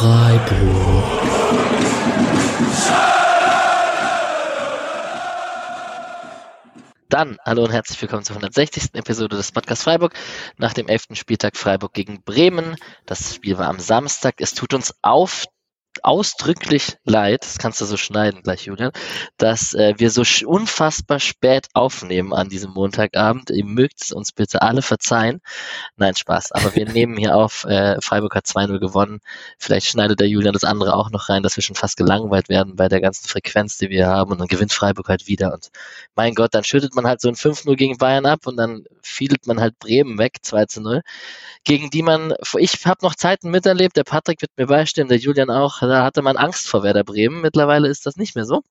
Freiburg. Dann, hallo und herzlich willkommen zur 160. Episode des Podcast Freiburg nach dem 11. Spieltag Freiburg gegen Bremen. Das Spiel war am Samstag. Es tut uns auf ausdrücklich leid, das kannst du so schneiden gleich, Julian, dass äh, wir so unfassbar spät aufnehmen an diesem Montagabend. Ihr mögt es uns bitte alle verzeihen. Nein, Spaß. Aber wir nehmen hier auf, äh, Freiburg hat 2-0 gewonnen. Vielleicht schneidet der Julian das andere auch noch rein, dass wir schon fast gelangweilt werden bei der ganzen Frequenz, die wir haben. Und dann gewinnt Freiburg halt wieder. Und mein Gott, dann schüttet man halt so ein 5-0 gegen Bayern ab und dann fiedelt man halt Bremen weg, 2-0. Gegen die man, ich habe noch Zeiten miterlebt, der Patrick wird mir beistehen, der Julian auch, da hatte man Angst vor Werder Bremen. Mittlerweile ist das nicht mehr so.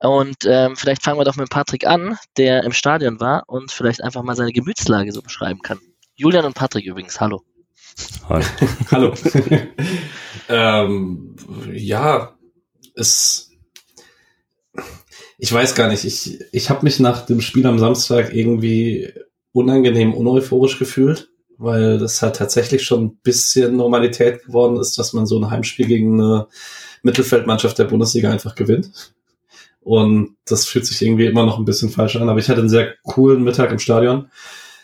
Und ähm, vielleicht fangen wir doch mit Patrick an, der im Stadion war und vielleicht einfach mal seine Gemütslage so beschreiben kann. Julian und Patrick übrigens, hallo. Hallo. hallo. ähm, ja, es. Ich weiß gar nicht. Ich, ich habe mich nach dem Spiel am Samstag irgendwie unangenehm uneuphorisch gefühlt weil das halt tatsächlich schon ein bisschen Normalität geworden ist, dass man so ein Heimspiel gegen eine Mittelfeldmannschaft der Bundesliga einfach gewinnt. Und das fühlt sich irgendwie immer noch ein bisschen falsch an. Aber ich hatte einen sehr coolen Mittag im Stadion,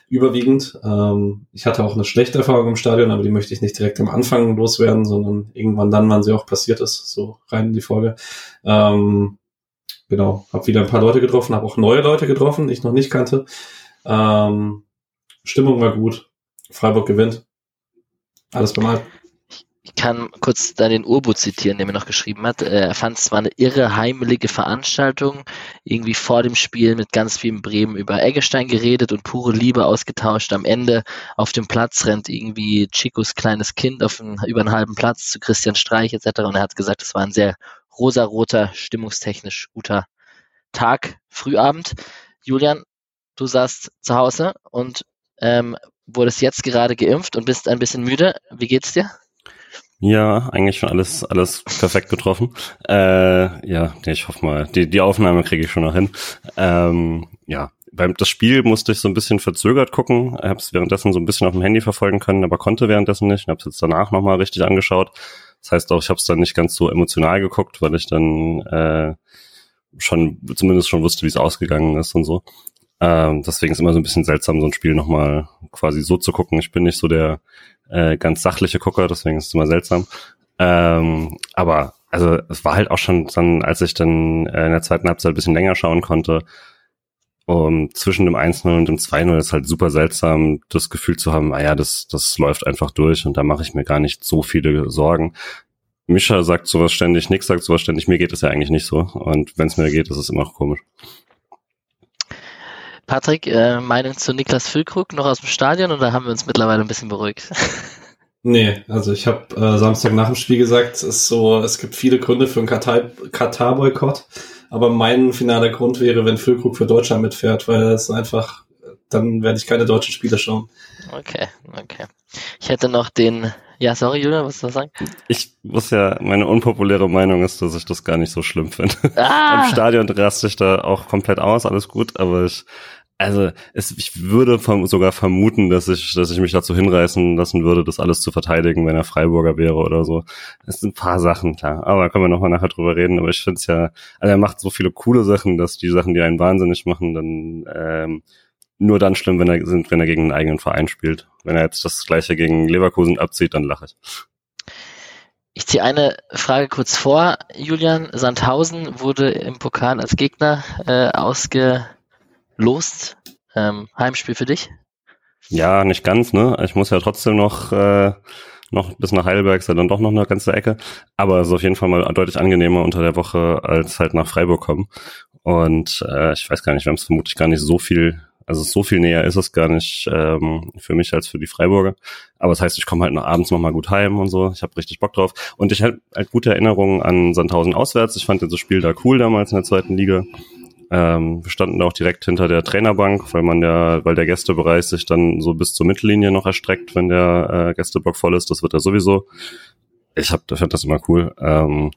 überwiegend. Ähm, ich hatte auch eine schlechte Erfahrung im Stadion, aber die möchte ich nicht direkt am Anfang loswerden, sondern irgendwann dann, wann sie auch passiert ist, so rein in die Folge. Ähm, genau, habe wieder ein paar Leute getroffen, habe auch neue Leute getroffen, die ich noch nicht kannte. Ähm, Stimmung war gut, Freiburg gewinnt. Alles beim Ich kann kurz da den Urbu zitieren, der mir noch geschrieben hat. Er fand es war eine irre heimelige Veranstaltung, irgendwie vor dem Spiel mit ganz vielen Bremen über Eggestein geredet und pure Liebe ausgetauscht. Am Ende auf dem Platz rennt irgendwie Chicos kleines Kind auf einen, über einen halben Platz zu Christian Streich etc. Und er hat gesagt, es war ein sehr rosaroter, stimmungstechnisch guter Tag, Frühabend. Julian, du saßt zu Hause und ähm, wurdest jetzt gerade geimpft und bist ein bisschen müde. Wie geht's dir? Ja, eigentlich schon alles, alles perfekt getroffen. Äh, ja, ich hoffe mal, die, die Aufnahme kriege ich schon noch hin. Ähm, ja, beim das Spiel musste ich so ein bisschen verzögert gucken. Ich habe es währenddessen so ein bisschen auf dem Handy verfolgen können, aber konnte währenddessen nicht. Ich habe es jetzt danach nochmal richtig angeschaut. Das heißt auch, ich habe es dann nicht ganz so emotional geguckt, weil ich dann äh, schon zumindest schon wusste, wie es ausgegangen ist und so. Ähm, deswegen ist immer so ein bisschen seltsam, so ein Spiel nochmal quasi so zu gucken. Ich bin nicht so der äh, ganz sachliche Gucker, deswegen ist es immer seltsam. Ähm, aber also es war halt auch schon dann, als ich dann äh, in der zweiten Halbzeit ein bisschen länger schauen konnte, um, zwischen dem 1-0 und dem 2-0 ist halt super seltsam, das Gefühl zu haben, ah ja, das, das läuft einfach durch und da mache ich mir gar nicht so viele Sorgen. Mischa sagt sowas ständig, Nick sagt sowas ständig, mir geht es ja eigentlich nicht so. Und wenn es mir geht, ist es immer noch komisch. Patrick, äh, Meinung zu Niklas Füllkrug noch aus dem Stadion oder haben wir uns mittlerweile ein bisschen beruhigt? Nee, also ich habe äh, Samstag nach dem Spiel gesagt, es ist so, es gibt viele Gründe für einen Katar-Boykott, aber mein finaler Grund wäre, wenn Füllkrug für Deutschland mitfährt, weil es einfach, dann werde ich keine deutschen Spiele schauen. Okay, okay. Ich hätte noch den, ja, sorry, Julian, was du sagen? Ich muss ja, meine unpopuläre Meinung ist, dass ich das gar nicht so schlimm finde. Ah. Im Stadion raste ich da auch komplett aus, alles gut, aber ich also es, ich würde sogar vermuten, dass ich, dass ich mich dazu hinreißen lassen würde, das alles zu verteidigen, wenn er Freiburger wäre oder so. Es sind ein paar Sachen, klar. Aber da können wir nochmal nachher drüber reden. Aber ich finde es ja, also er macht so viele coole Sachen, dass die Sachen, die einen wahnsinnig machen, dann ähm, nur dann schlimm, wenn er sind, wenn er gegen einen eigenen Verein spielt. Wenn er jetzt das gleiche gegen Leverkusen abzieht, dann lache ich. Ich ziehe eine Frage kurz vor. Julian Sandhausen wurde im Pokal als Gegner äh, ausge Lost, ähm, Heimspiel für dich? Ja, nicht ganz, ne? Ich muss ja trotzdem noch, äh, noch bis nach Heidelberg, ist ja dann doch noch eine ganze Ecke. Aber es ist auf jeden Fall mal deutlich angenehmer unter der Woche als halt nach Freiburg kommen. Und äh, ich weiß gar nicht, wir haben es vermutlich gar nicht so viel, also so viel näher ist es gar nicht ähm, für mich als für die Freiburger. Aber das heißt, ich komme halt noch abends nochmal gut heim und so. Ich habe richtig Bock drauf. Und ich habe halt gute Erinnerungen an Sandhausen auswärts. Ich fand das Spiel da cool damals in der zweiten Liga. Ähm, wir standen auch direkt hinter der Trainerbank, weil man ja, weil der Gästebereich sich dann so bis zur Mittellinie noch erstreckt, wenn der äh, Gästeblock voll ist. Das wird ja sowieso. Ich hab, ich fand das immer cool. Ähm,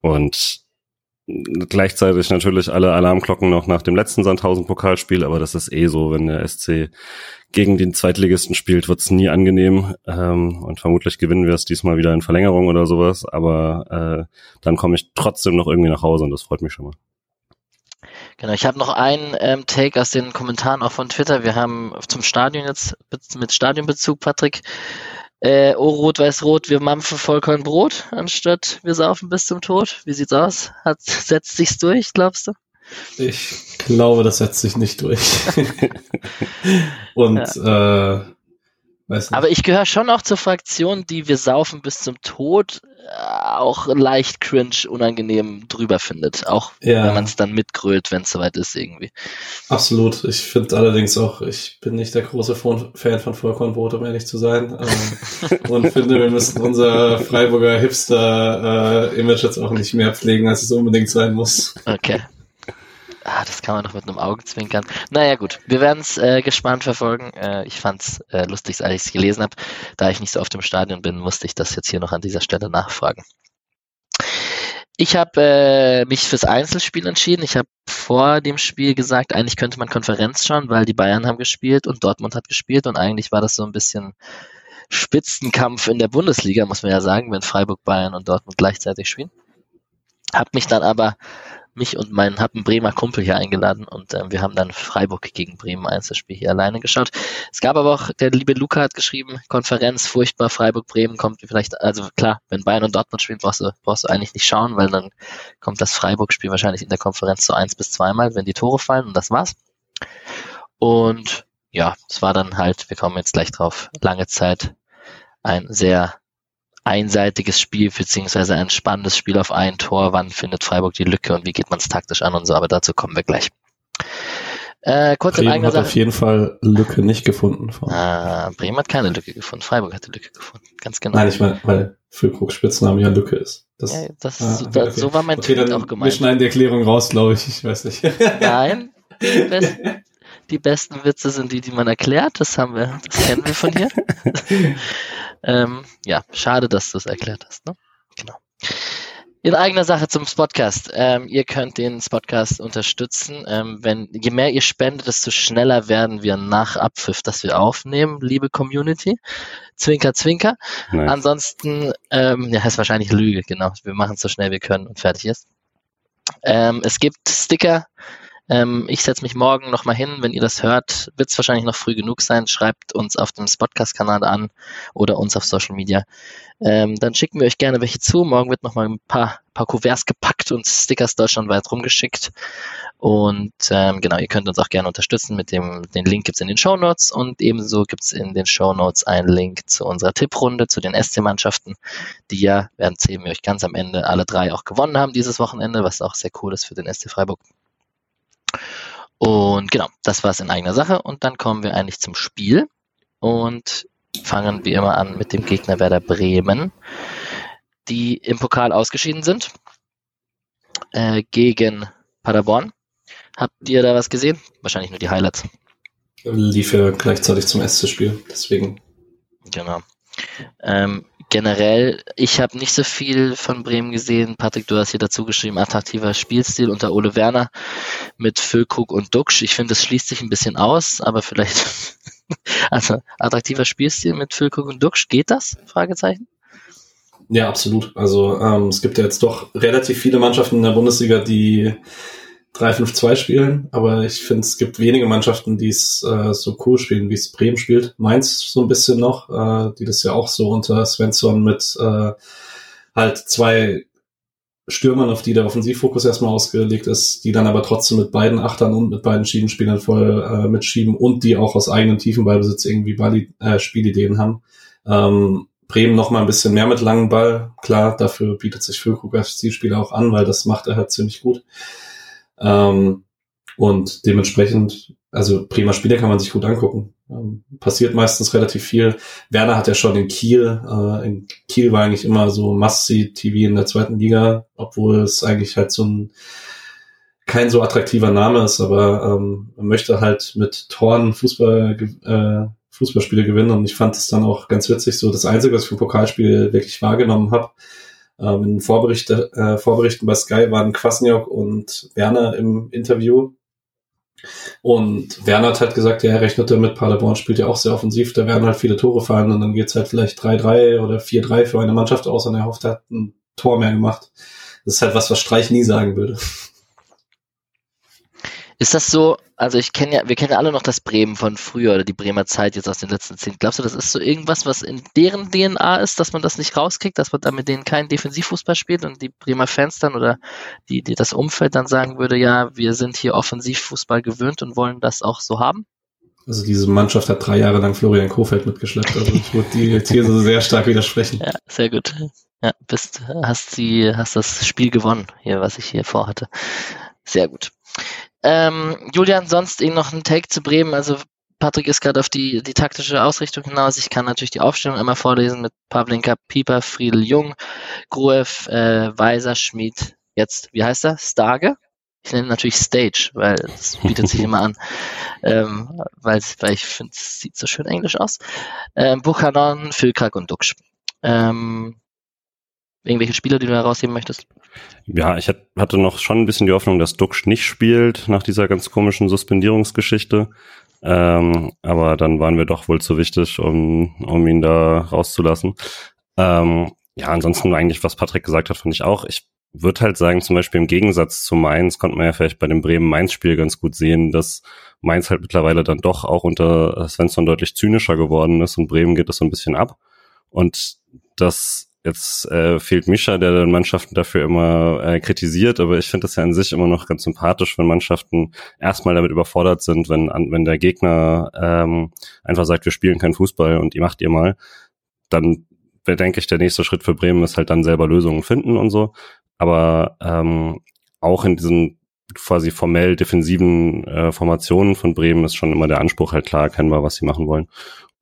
und gleichzeitig natürlich alle Alarmglocken noch nach dem letzten Sandhausen-Pokalspiel, aber das ist eh so, wenn der SC gegen den Zweitligisten spielt, wird's nie angenehm ähm, und vermutlich gewinnen wir es diesmal wieder in Verlängerung oder sowas, aber äh, dann komme ich trotzdem noch irgendwie nach Hause und das freut mich schon mal. Genau, ich habe noch einen ähm, Take aus den Kommentaren auch von Twitter. Wir haben zum Stadion jetzt mit Stadionbezug, Patrick. Äh, oh, rot, weiß, rot, wir mampfen Vollkornbrot, anstatt wir saufen bis zum Tod. Wie sieht's aus? Hat, setzt sich's durch, glaubst du? Ich glaube, das setzt sich nicht durch. Und ja. äh, weiß nicht. Aber ich gehöre schon auch zur Fraktion, die wir saufen bis zum Tod auch leicht cringe, unangenehm drüber findet. Auch ja. wenn man es dann mitgrölt, wenn es soweit ist irgendwie. Absolut. Ich finde allerdings auch, ich bin nicht der große Fan von Vollkornbrot, um ehrlich zu sein. Ähm, und finde, wir müssen unser Freiburger Hipster-Image äh, jetzt auch nicht mehr pflegen, als es unbedingt sein muss. Okay. Ah, das kann man noch mit einem Augenzwinkern. Naja, gut. Wir werden es äh, gespannt verfolgen. Äh, ich fand es äh, lustig, als ich es gelesen habe. Da ich nicht so oft im Stadion bin, musste ich das jetzt hier noch an dieser Stelle nachfragen. Ich habe äh, mich fürs Einzelspiel entschieden. Ich habe vor dem Spiel gesagt, eigentlich könnte man Konferenz schauen, weil die Bayern haben gespielt und Dortmund hat gespielt und eigentlich war das so ein bisschen Spitzenkampf in der Bundesliga, muss man ja sagen, wenn Freiburg, Bayern und Dortmund gleichzeitig spielen. Hab mich dann aber mich und meinen hab Bremer Kumpel hier eingeladen und äh, wir haben dann Freiburg gegen Bremen Einzelspiel hier alleine geschaut. Es gab aber auch, der liebe Luca hat geschrieben, Konferenz, furchtbar, Freiburg-Bremen kommt vielleicht, also klar, wenn Bayern und Dortmund spielen, brauchst du, brauchst du eigentlich nicht schauen, weil dann kommt das Freiburg-Spiel wahrscheinlich in der Konferenz so eins bis zweimal, wenn die Tore fallen und das war's. Und ja, es war dann halt, wir kommen jetzt gleich drauf, lange Zeit ein sehr einseitiges Spiel beziehungsweise ein spannendes Spiel auf ein Tor. Wann findet Freiburg die Lücke und wie geht man es taktisch an und so, aber dazu kommen wir gleich. Äh, kurz Bremen in eigener hat Sache. auf jeden Fall Lücke nicht gefunden. Ah, Bremen hat keine Lücke gefunden. Freiburg hat die Lücke gefunden. Ganz genau. Nein, ich meine, weil Füllkrug Spitzname ja Lücke ist. Das, ja, das, ah, okay, okay. so war mein okay, Tweet auch gemeint. Wir schneiden die Erklärung raus, glaube ich. Ich weiß nicht. Nein. Die, best, die besten Witze sind die, die man erklärt. Das haben wir, das kennen wir von hier. Ähm, ja, schade, dass du es erklärt hast. Ne? Genau. In eigener Sache zum Spotcast. Ähm, ihr könnt den Spotcast unterstützen. Ähm, wenn, je mehr ihr spendet, desto schneller werden wir nach Abpfiff, dass wir aufnehmen, liebe Community. Zwinker, zwinker. Nice. Ansonsten, ähm, ja, ist wahrscheinlich Lüge, genau. Wir machen es so schnell wir können und fertig ist. Ähm, es gibt Sticker ähm, ich setze mich morgen nochmal hin. Wenn ihr das hört, wird es wahrscheinlich noch früh genug sein. Schreibt uns auf dem Spotcast-Kanal an oder uns auf Social Media. Ähm, dann schicken wir euch gerne welche zu. Morgen wird nochmal ein paar, paar Kuverts gepackt und Stickers deutschlandweit rumgeschickt. Und ähm, genau, ihr könnt uns auch gerne unterstützen. Mit dem den Link gibt's in den Show Notes und ebenso gibt's in den Show Notes einen Link zu unserer Tipprunde, zu den SC-Mannschaften, die ja, werden zählen wir euch ganz am Ende, alle drei auch gewonnen haben dieses Wochenende, was auch sehr cool ist für den SC Freiburg. Und genau, das war es in eigener Sache. Und dann kommen wir eigentlich zum Spiel und fangen wie immer an mit dem Gegner Werder Bremen, die im Pokal ausgeschieden sind äh, gegen Paderborn. Habt ihr da was gesehen? Wahrscheinlich nur die Highlights. Lief ja gleichzeitig zum SC-Spiel, deswegen. Genau. Ähm, generell, ich habe nicht so viel von Bremen gesehen. Patrick, du hast hier dazu geschrieben, attraktiver Spielstil unter Ole Werner mit Füllkrug und Duxch. Ich finde, das schließt sich ein bisschen aus, aber vielleicht, also attraktiver Spielstil mit Füllkrug und Duxch, geht das? Fragezeichen. Ja, absolut. Also ähm, es gibt ja jetzt doch relativ viele Mannschaften in der Bundesliga, die 3-5-2 spielen, aber ich finde, es gibt wenige Mannschaften, die es äh, so cool spielen, wie es Bremen spielt. Mainz so ein bisschen noch, äh, die das ja auch so unter Svensson mit äh, halt zwei Stürmern, auf die der Offensivfokus erstmal ausgelegt ist, die dann aber trotzdem mit beiden Achtern und mit beiden Schiedenspielern voll äh, mitschieben und die auch aus eigenem tiefen Ballbesitz irgendwie Ball äh, Spielideen haben. Ähm, Bremen noch mal ein bisschen mehr mit langem Ball. Klar, dafür bietet sich Füllkrug als Zielspieler auch an, weil das macht er halt ziemlich gut. Ähm, und dementsprechend, also prima Spiele kann man sich gut angucken. Ähm, passiert meistens relativ viel. Werner hat ja schon in Kiel, äh, in Kiel war eigentlich immer so Must-See-TV in der zweiten Liga, obwohl es eigentlich halt so ein kein so attraktiver Name ist, aber ähm, möchte halt mit Toren Fußball, äh, Fußballspiele gewinnen und ich fand es dann auch ganz witzig, so das Einzige, was ich vom Pokalspiel wirklich wahrgenommen habe, Ähm, in Vorberichte, äh, Vorberichten bei Sky waren Kwasniok und Werner im Interview. Und Werner hat halt gesagt, ja, er rechnet damit, Paderborn spielt ja auch sehr offensiv, da werden halt viele Tore fallen und dann geht's halt vielleicht 3-3 oder 4-3 für eine Mannschaft aus und er hofft, er hat ein Tor mehr gemacht. Das ist halt was, was Streich nie sagen würde. Ist das so, also ich kenne ja, wir kennen ja alle noch das Bremen von früher oder die Bremer Zeit jetzt aus den letzten zehn. Glaubst du, das ist so irgendwas, was in deren DNA ist, dass man das nicht rauskriegt, dass man da mit denen keinen Defensivfußball spielt und die Bremer Fans dann oder die, die das Umfeld dann sagen würde, ja, wir sind hier Offensivfußball gewöhnt und wollen das auch so haben? Also diese Mannschaft hat drei Jahre lang Florian Kofeld mitgeschleppt. Also ich würde die These sehr stark widersprechen. Ja, sehr gut. Ja, bist, hast sie, hast das Spiel gewonnen, hier, was ich hier vorhatte. Sehr gut. Ähm, Julian, sonst eben noch ein Take zu Bremen. Also Patrick ist gerade auf die, die taktische Ausrichtung hinaus. Ich kann natürlich die Aufstellung einmal vorlesen mit Pavlenka, Pieper, Friedel Jung, Gruev, äh, Weiser, Schmid, jetzt, wie heißt er? Stage? Ich nenne natürlich Stage, weil es bietet sich immer an, ähm, weil, weil ich finde, es sieht so schön englisch aus. Ähm, Buchanan, Füllkrag und Duxch. Ähm, irgendwelche Spieler, die du herausheben möchtest? Ja, ich hatte noch schon ein bisschen die Hoffnung, dass Duxch nicht spielt nach dieser ganz komischen Suspendierungsgeschichte. Ähm, aber dann waren wir doch wohl zu wichtig, um, um ihn da rauszulassen. Ähm, ja, ansonsten eigentlich, was Patrick gesagt hat, fand ich auch. Ich würde halt sagen, zum Beispiel im Gegensatz zu Mainz konnte man ja vielleicht bei dem Bremen-Mainz-Spiel ganz gut sehen, dass Mainz halt mittlerweile dann doch auch unter Svensson deutlich zynischer geworden ist und Bremen geht es so ein bisschen ab. Und das Jetzt äh, fehlt Mischa, der dann Mannschaften dafür immer äh, kritisiert, aber ich finde das ja an sich immer noch ganz sympathisch, wenn Mannschaften erstmal damit überfordert sind, wenn, an, wenn der Gegner ähm, einfach sagt, wir spielen keinen Fußball und ihr macht ihr mal, dann denke ich, der nächste Schritt für Bremen ist halt dann selber Lösungen finden und so. Aber ähm, auch in diesen quasi formell defensiven äh, Formationen von Bremen ist schon immer der Anspruch halt klar erkennbar, was sie machen wollen.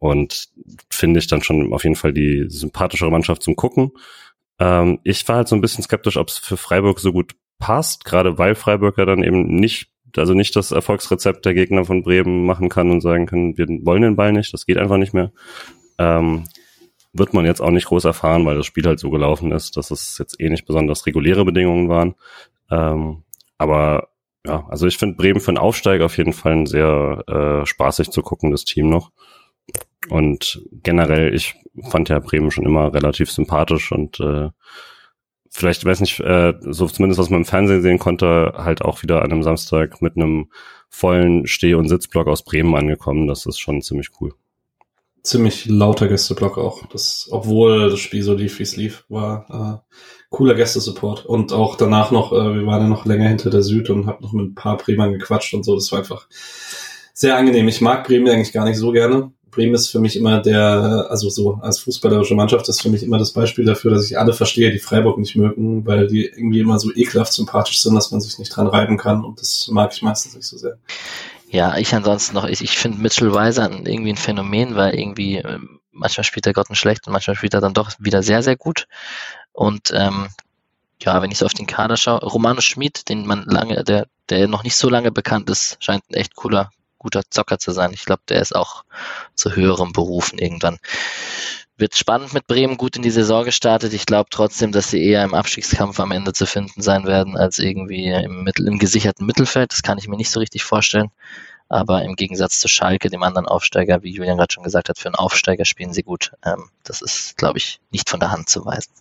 Und finde ich dann schon auf jeden Fall die sympathischere Mannschaft zum Gucken. Ähm, ich war halt so ein bisschen skeptisch, ob es für Freiburg so gut passt, gerade weil Freiburg ja dann eben nicht, also nicht das Erfolgsrezept der Gegner von Bremen machen kann und sagen kann, wir wollen den Ball nicht, das geht einfach nicht mehr. Ähm, wird man jetzt auch nicht groß erfahren, weil das Spiel halt so gelaufen ist, dass es jetzt eh nicht besonders reguläre Bedingungen waren. Ähm, aber ja, also ich finde Bremen für einen Aufsteiger auf jeden Fall ein sehr äh, spaßig zu guckendes Team noch. Und generell, ich fand ja Bremen schon immer relativ sympathisch und äh, vielleicht, weiß nicht, äh, so zumindest was man im Fernsehen sehen konnte, halt auch wieder an einem Samstag mit einem vollen Steh- und Sitzblock aus Bremen angekommen. Das ist schon ziemlich cool. Ziemlich lauter Gästeblock auch. Das, obwohl das Spiel so lief, wie es lief, war äh, cooler Gästesupport. Und auch danach noch, äh, wir waren ja noch länger hinter der Süd und hab noch mit ein paar Bremern gequatscht und so. Das war einfach sehr angenehm. Ich mag Bremen eigentlich gar nicht so gerne. Bremen ist für mich immer der, also so als fußballerische Mannschaft ist für mich immer das Beispiel dafür, dass ich alle verstehe, die Freiburg nicht mögen, weil die irgendwie immer so ekelhaft sympathisch sind, dass man sich nicht dran reiben kann und das mag ich meistens nicht so sehr. Ja, ich ansonsten noch, ich, ich finde Mitchell Weiser irgendwie ein Phänomen, weil irgendwie ähm, manchmal spielt er Gotten schlecht und manchmal spielt er dann doch wieder sehr, sehr gut. Und ähm, ja, wenn ich so auf den Kader schaue, Romano Schmid, den man lange, der, der noch nicht so lange bekannt ist, scheint ein echt cooler, guter Zocker zu sein. Ich glaube, der ist auch zu höherem Berufen irgendwann. Wird spannend mit Bremen, gut in die Saison gestartet. Ich glaube trotzdem, dass sie eher im Abstiegskampf am Ende zu finden sein werden, als irgendwie im, Mittel, im gesicherten Mittelfeld. Das kann ich mir nicht so richtig vorstellen. Aber im Gegensatz zu Schalke, dem anderen Aufsteiger, wie Julian gerade schon gesagt hat, für einen Aufsteiger spielen sie gut. Ähm, das ist, glaube ich, nicht von der Hand zu weisen.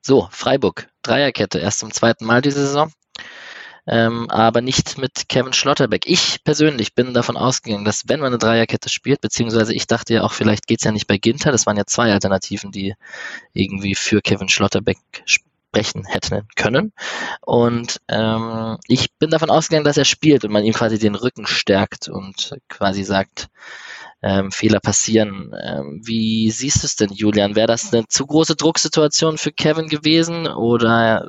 So, Freiburg, Dreierkette, erst zum zweiten Mal diese Saison ähm, aber nicht mit Kevin Schlotterbeck. Ich persönlich bin davon ausgegangen, dass wenn man eine Dreierkette spielt, beziehungsweise ich dachte ja auch, vielleicht geht's ja nicht bei Ginter, das waren ja zwei Alternativen, die irgendwie für Kevin Schlotterbeck sprechen hätten können. Und ähm, ich bin davon ausgegangen, dass er spielt und man ihm quasi den Rücken stärkt und quasi sagt, ähm, Fehler passieren. Ähm, wie siehst du es denn, Julian? Wäre das eine zu große Drucksituation für Kevin gewesen oder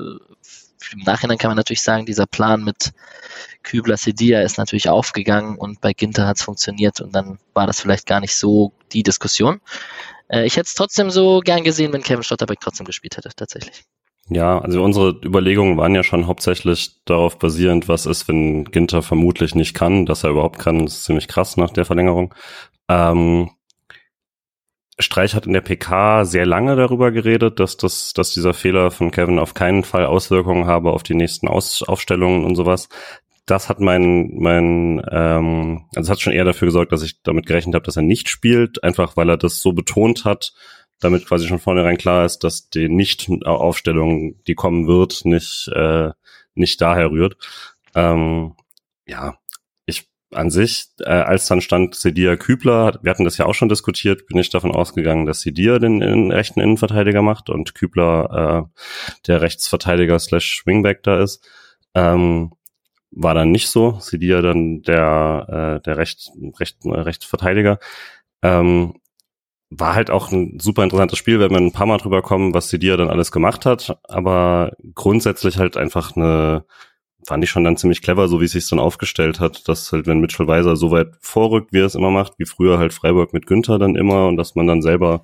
im Nachhinein kann man natürlich sagen, dieser Plan mit Kübler Sedia ist natürlich aufgegangen und bei Ginter hat es funktioniert und dann war das vielleicht gar nicht so die Diskussion. Äh, ich hätte es trotzdem so gern gesehen, wenn Kevin Stotterbeck trotzdem gespielt hätte, tatsächlich. Ja, also unsere Überlegungen waren ja schon hauptsächlich darauf basierend, was ist, wenn Ginter vermutlich nicht kann, dass er überhaupt kann, ist ziemlich krass nach der Verlängerung. Ähm, Streich hat in der PK sehr lange darüber geredet, dass das, dass dieser Fehler von Kevin auf keinen Fall Auswirkungen habe auf die nächsten Aus Aufstellungen und sowas. Das hat mein, mein, ähm, also hat schon eher dafür gesorgt, dass ich damit gerechnet habe, dass er nicht spielt, einfach weil er das so betont hat, damit quasi schon vornherein klar ist, dass die Nicht-Aufstellung, die kommen wird, nicht, äh, nicht daher rührt. Ähm, ja, an sich, äh, als dann stand Sedia Kübler, wir hatten das ja auch schon diskutiert, bin ich davon ausgegangen, dass Sedia den, den rechten Innenverteidiger macht und Kübler äh, der Rechtsverteidiger slash Wingback da ist. Ähm, war dann nicht so. Sedia dann der, äh, der Recht, Recht, Rechtsverteidiger. Ähm, war halt auch ein super interessantes Spiel, wenn wir ein paar Mal drüber kommen, was Sedia dann alles gemacht hat, aber grundsätzlich halt einfach eine fand ich schon dann ziemlich clever, so wie es sich dann aufgestellt hat, dass halt, wenn Mitchell Weiser so weit vorrückt, wie er es immer macht, wie früher halt Freiburg mit Günther dann immer und dass man dann selber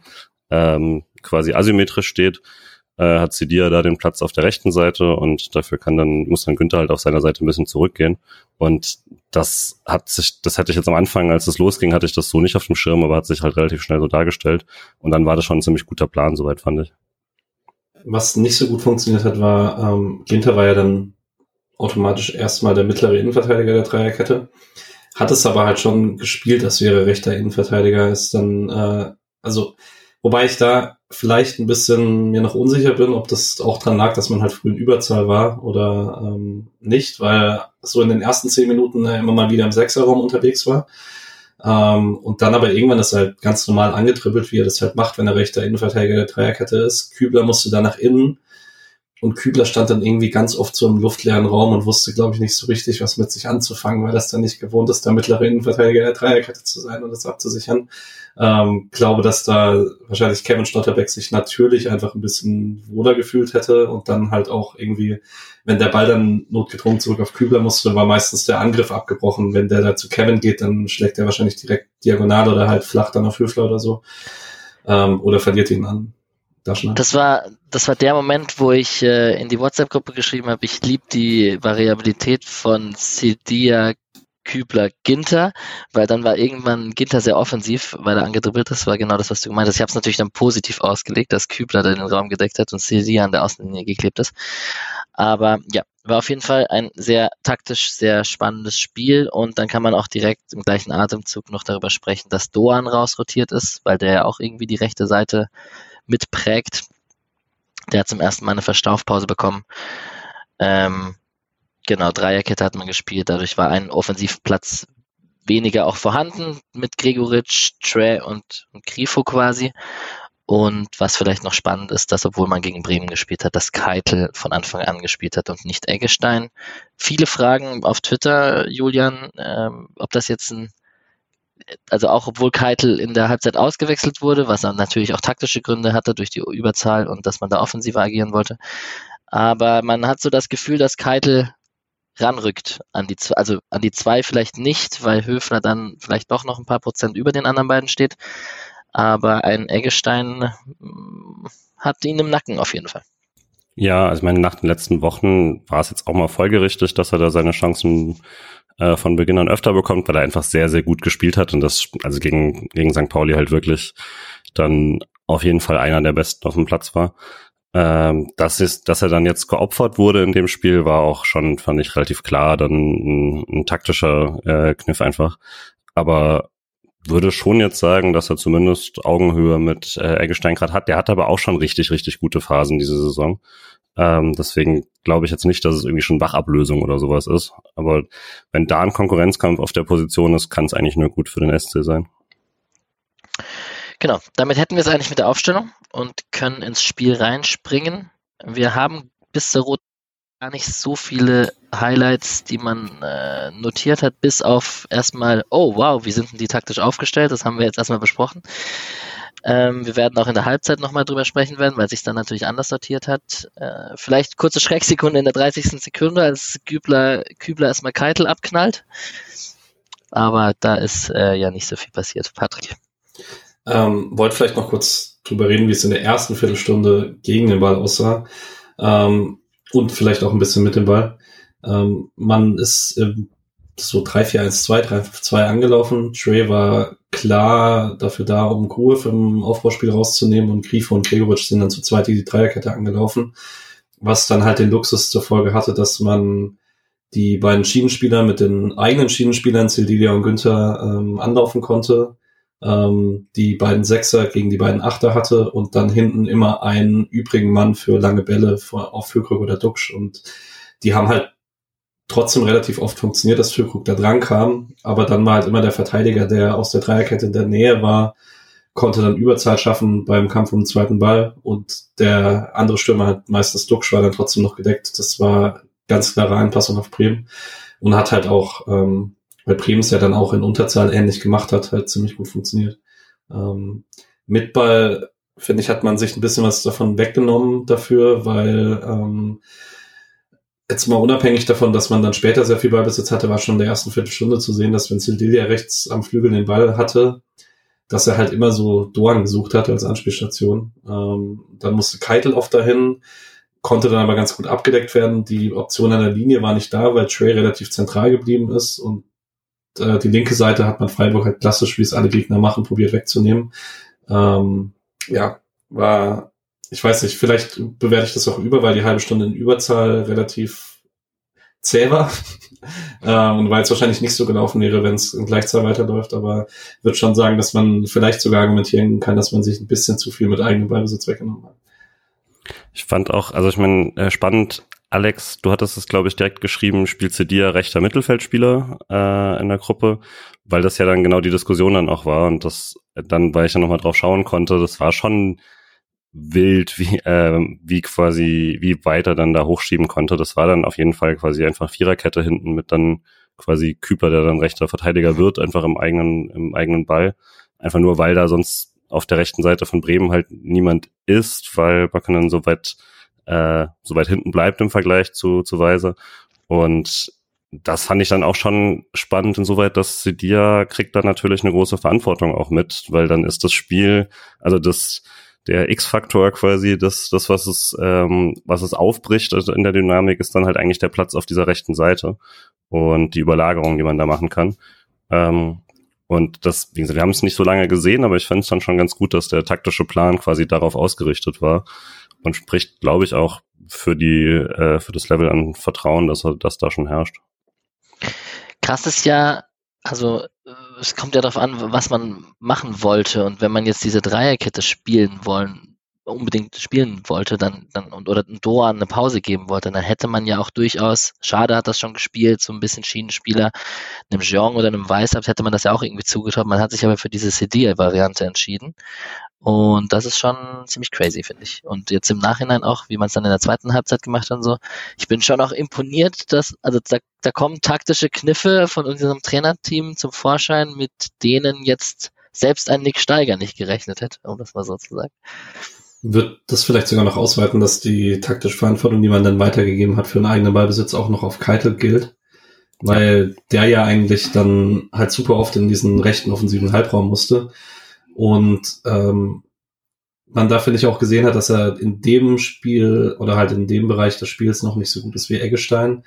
ähm, quasi asymmetrisch steht, äh, hat Sidia da den Platz auf der rechten Seite und dafür kann dann, muss dann Günther halt auf seiner Seite ein bisschen zurückgehen. Und das hat sich, das hätte ich jetzt am Anfang, als es losging, hatte ich das so nicht auf dem Schirm, aber hat sich halt relativ schnell so dargestellt. Und dann war das schon ein ziemlich guter Plan, soweit fand ich. Was nicht so gut funktioniert hat, war, ähm, Ginter war ja dann automatisch erstmal der mittlere Innenverteidiger der Dreierkette. Hat es aber halt schon gespielt, das wäre rechter Innenverteidiger, ist dann, äh, also, wobei ich da vielleicht ein bisschen mir noch unsicher bin, ob das auch dran lag, dass man halt früh in Überzahl war oder ähm, nicht, weil so in den ersten zehn Minuten äh, immer mal wieder im Sechserraum unterwegs war. Ähm, und dann aber irgendwann ist er halt ganz normal angetribbelt, wie er das halt macht, wenn er rechter Innenverteidiger der Dreierkette ist. Kübler musste dann nach innen und Kübler stand dann irgendwie ganz oft so im luftleeren Raum und wusste, glaube ich, nicht so richtig, was mit sich anzufangen, weil das dann nicht gewohnt ist, der mittlere Innenverteidiger der Dreierkette zu sein und das abzusichern. Ähm, glaube, dass da wahrscheinlich Kevin Stotterbeck sich natürlich einfach ein bisschen wohler gefühlt hätte und dann halt auch irgendwie, wenn der Ball dann notgedrungen zurück auf Kübler musste, war meistens der Angriff abgebrochen. Wenn der da zu Kevin geht, dann schlägt er wahrscheinlich direkt diagonal oder halt flach dann auf Höfler oder so. Ähm, oder verliert ihn an? Das war, das war der Moment, wo ich äh, in die WhatsApp-Gruppe geschrieben habe, ich liebe die Variabilität von Cedia Kübler Ginter, weil dann war irgendwann Ginter sehr offensiv, weil er angedribbelt ist, war genau das, was du gemeint hast. Ich habe es natürlich dann positiv ausgelegt, dass Kübler da den Raum gedeckt hat und Cedia an der Außenlinie geklebt ist. Aber ja, war auf jeden Fall ein sehr taktisch, sehr spannendes Spiel und dann kann man auch direkt im gleichen Atemzug noch darüber sprechen, dass Doan rausrotiert ist, weil der ja auch irgendwie die rechte Seite mitprägt. Der hat zum ersten Mal eine Verstaufpause bekommen. Ähm, genau, Dreierkette hat man gespielt, dadurch war ein Offensivplatz weniger auch vorhanden mit Gregoritsch, Trey und, Grifo quasi. Und was vielleicht noch spannend ist, dass obwohl man gegen Bremen gespielt hat, dass Keitel von Anfang an gespielt hat und nicht Eggestein. Viele Fragen auf Twitter, Julian, ähm, ob das jetzt ein also auch obwohl Keitel in der Halbzeit ausgewechselt wurde, was dann natürlich auch taktische Gründe hatte durch die Überzahl und dass man da offensiver agieren wollte. Aber man hat so das Gefühl, dass Keitel ranrückt an die zwei, also an die zwei vielleicht nicht, weil Höfler dann vielleicht doch noch ein paar Prozent über den anderen beiden steht. Aber ein Eggestein mm, hat ihn im Nacken auf jeden Fall. Ja, also ich meine, nach den letzten Wochen war es jetzt auch mal folgerichtig, dass er da seine Chancen äh, von Beginn an öfter bekommt, weil er einfach sehr, sehr gut gespielt hat und das, also gegen, gegen St. Pauli halt wirklich dann auf jeden Fall einer der besten auf dem Platz war. Ähm, das ist, dass er dann jetzt geopfert wurde in dem Spiel, war auch schon, fand ich, relativ klar, dann ein, ein taktischer äh, Kniff einfach. Aber würde schon jetzt sagen, dass er zumindest Augenhöhe mit äh, Eggestein gerade hat. Der hat aber auch schon richtig, richtig gute Phasen diese Saison. Ähm, deswegen glaube ich jetzt nicht, dass es irgendwie schon Wachablösung oder sowas ist. Aber wenn da ein Konkurrenzkampf auf der Position ist, kann es eigentlich nur gut für den SC sein. Genau, damit hätten wir es eigentlich mit der Aufstellung und können ins Spiel reinspringen. Wir haben bis zur roten gar nicht so viele Highlights, die man äh, notiert hat, bis auf erstmal, oh wow, wie sind denn die taktisch aufgestellt? Das haben wir jetzt erstmal besprochen. Ähm, wir werden auch in der Halbzeit nochmal drüber sprechen werden, weil sich dann natürlich anders sortiert hat. Äh, vielleicht kurze Schrecksekunde in der 30. Sekunde, als Kübler, Kübler erstmal Keitel abknallt. Aber da ist äh, ja nicht so viel passiert. Patrick. Ähm, wollte vielleicht noch kurz drüber reden, wie es in der ersten Viertelstunde gegen den Ball aussah. Ähm, und vielleicht auch ein bisschen mit dem Ball. Ähm, man ist im so 3-4-1-2, 3-5-2 angelaufen. Trey war klar dafür da, um Gruhe vom Aufbauspiel rauszunehmen und Grifo und Gregoritsch sind dann zu zweit die Dreierkette angelaufen, was dann halt den Luxus zur Folge hatte, dass man die beiden Schienenspieler mit den eigenen Schienenspielern Sildilia und Günther ähm, anlaufen konnte, ähm, die beiden Sechser gegen die beiden Achter hatte und dann hinten immer einen übrigen Mann für lange Bälle vor, auf Füllkrug oder Duxch und die haben halt trotzdem relativ oft funktioniert, dass Füllkrug da dran kam, aber dann war halt immer der Verteidiger, der aus der Dreierkette in der Nähe war, konnte dann Überzahl schaffen beim Kampf um den zweiten Ball und der andere Stürmer hat meistens Duxch war dann trotzdem noch gedeckt. Das war ganz klare Einpassung auf Bremen und hat halt auch, ähm, weil Bremen es ja dann auch in Unterzahl ähnlich gemacht hat, halt ziemlich gut funktioniert. Ähm, mit Ball, finde ich, hat man sich ein bisschen was davon weggenommen dafür, weil ähm, jetzt mal unabhängig davon, dass man dann später sehr viel Ballbesitz hatte, war schon in der ersten Viertelstunde zu sehen, dass wenn Sildilia rechts am Flügel den Ball hatte, dass er halt immer so Doan gesucht hat als Anspielstation. Ähm, dann musste Keitel oft dahin, konnte dann aber ganz gut abgedeckt werden. Die Option an der Linie war nicht da, weil Trey relativ zentral geblieben ist und äh, die linke Seite hat man Freiburg halt klassisch, wie es alle Gegner machen, probiert wegzunehmen. Ähm, ja, war, ich weiß nicht, vielleicht bewerte ich das auch über, weil die halbe Stunde in Überzahl relativ zäh war. ähm, und weil es wahrscheinlich nicht so gelaufen wäre, wenn es in Gleichzahl weiterläuft, aber würde schon sagen, dass man vielleicht sogar argumentieren kann, dass man sich ein bisschen zu viel mit eigenem Ballbesitz weggenommen hat. Ich fand auch, also ich meine, äh, spannend, Alex, du hattest es, glaube ich, direkt geschrieben, spielst du dir rechter Mittelfeldspieler äh, in der Gruppe, weil das ja dann genau die Diskussion dann auch war und das dann, weil ich dann nochmal drauf schauen konnte, das war schon wild, wie, äh, wie quasi, wie weiter dann da hochschieben konnte. Das war dann auf jeden Fall quasi einfach Viererkette hinten mit dann quasi Küper, der dann rechter Verteidiger wird, einfach im eigenen, im eigenen Ball. Einfach nur, weil da sonst auf der rechten Seite von Bremen halt niemand ist, weil Backanen so weit, äh, so weit hinten bleibt im Vergleich zu, zu Weise. Und das fand ich dann auch schon spannend insoweit, dass Sidia kriegt da natürlich eine große Verantwortung auch mit, weil dann ist das Spiel, also das, der X-Faktor quasi, das, das, was es, ähm, was es aufbricht in der Dynamik, ist dann halt eigentlich der Platz auf dieser rechten Seite und die Überlagerung, die man da machen kann. Ähm, und das, wie gesagt, wir haben es nicht so lange gesehen, aber ich fand es dann schon ganz gut, dass der taktische Plan quasi darauf ausgerichtet war und spricht, glaube ich, auch für die, äh, für das Level an Vertrauen, dass das da schon herrscht. Krass ist ja, also äh, es kommt ja darauf an, was man machen wollte. Und wenn man jetzt diese Dreierkette spielen wollen unbedingt spielen wollte, dann, dann und oder Doan eine Pause geben wollte, dann hätte man ja auch durchaus, Schade hat das schon gespielt, so ein bisschen Schienenspieler, einem Jean oder einem Weißhabt hätte man das ja auch irgendwie zugetraut. Man hat sich aber für diese CD-Variante entschieden. Und das ist schon ziemlich crazy, finde ich. Und jetzt im Nachhinein auch, wie man es dann in der zweiten Halbzeit gemacht hat und so. Ich bin schon auch imponiert, dass, also da, da kommen taktische Kniffe von unserem Trainerteam zum Vorschein, mit denen jetzt selbst ein Nick Steiger nicht gerechnet hätte, um das mal so zu sagen wird das vielleicht sogar noch ausweiten, dass die taktische Verantwortung, die man dann weitergegeben hat für einen eigenen Ballbesitz, auch noch auf Keitel gilt. Weil der ja eigentlich dann halt super oft in diesen rechten offensiven Halbraum musste. Und ähm, man da, finde ich, auch gesehen hat, dass er in dem Spiel oder halt in dem Bereich des Spiels noch nicht so gut ist wie Eggestein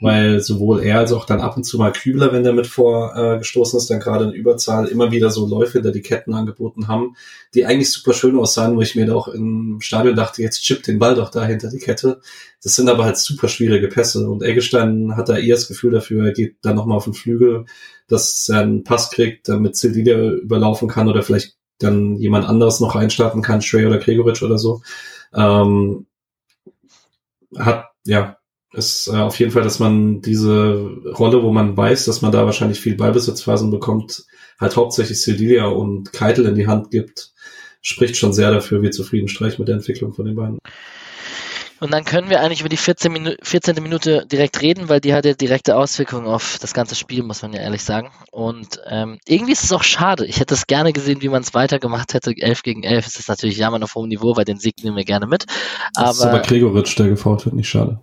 weil sowohl er als auch dann ab und zu mal Kübler, wenn der mit vorgestoßen äh, ist, dann gerade in Überzahl immer wieder so Läufe hinter die Ketten angeboten haben, die eigentlich super schön aussahen, wo ich mir da auch im Stadion dachte, jetzt chippt den Ball doch da hinter die Kette. Das sind aber halt super schwierige Pässe und Eggestein hat da eher das Gefühl dafür, er geht dann nochmal auf den Flügel, dass er einen Pass kriegt, damit Sildilia überlaufen kann oder vielleicht dann jemand anderes noch einstarten kann, Stray oder Gregoritsch oder so. Ähm, hat, ja, ist äh, auf jeden Fall, dass man diese Rolle, wo man weiß, dass man da wahrscheinlich viel Ballbesitzphasen bekommt, halt hauptsächlich Sedilia und Keitel in die Hand gibt, spricht schon sehr dafür, wie zufrieden Streich mit der Entwicklung von den beiden. Und dann können wir eigentlich über die 14. Minu 14. Minute direkt reden, weil die hat ja direkte Auswirkungen auf das ganze Spiel, muss man ja ehrlich sagen. Und ähm, irgendwie ist es auch schade. Ich hätte es gerne gesehen, wie man es weitergemacht hätte. 11 gegen 11 es ist natürlich jammern auf hohem Niveau, weil den Sieg nehmen wir gerne mit. Aber, das ist aber Gregoritsch, der gefault wird, nicht schade.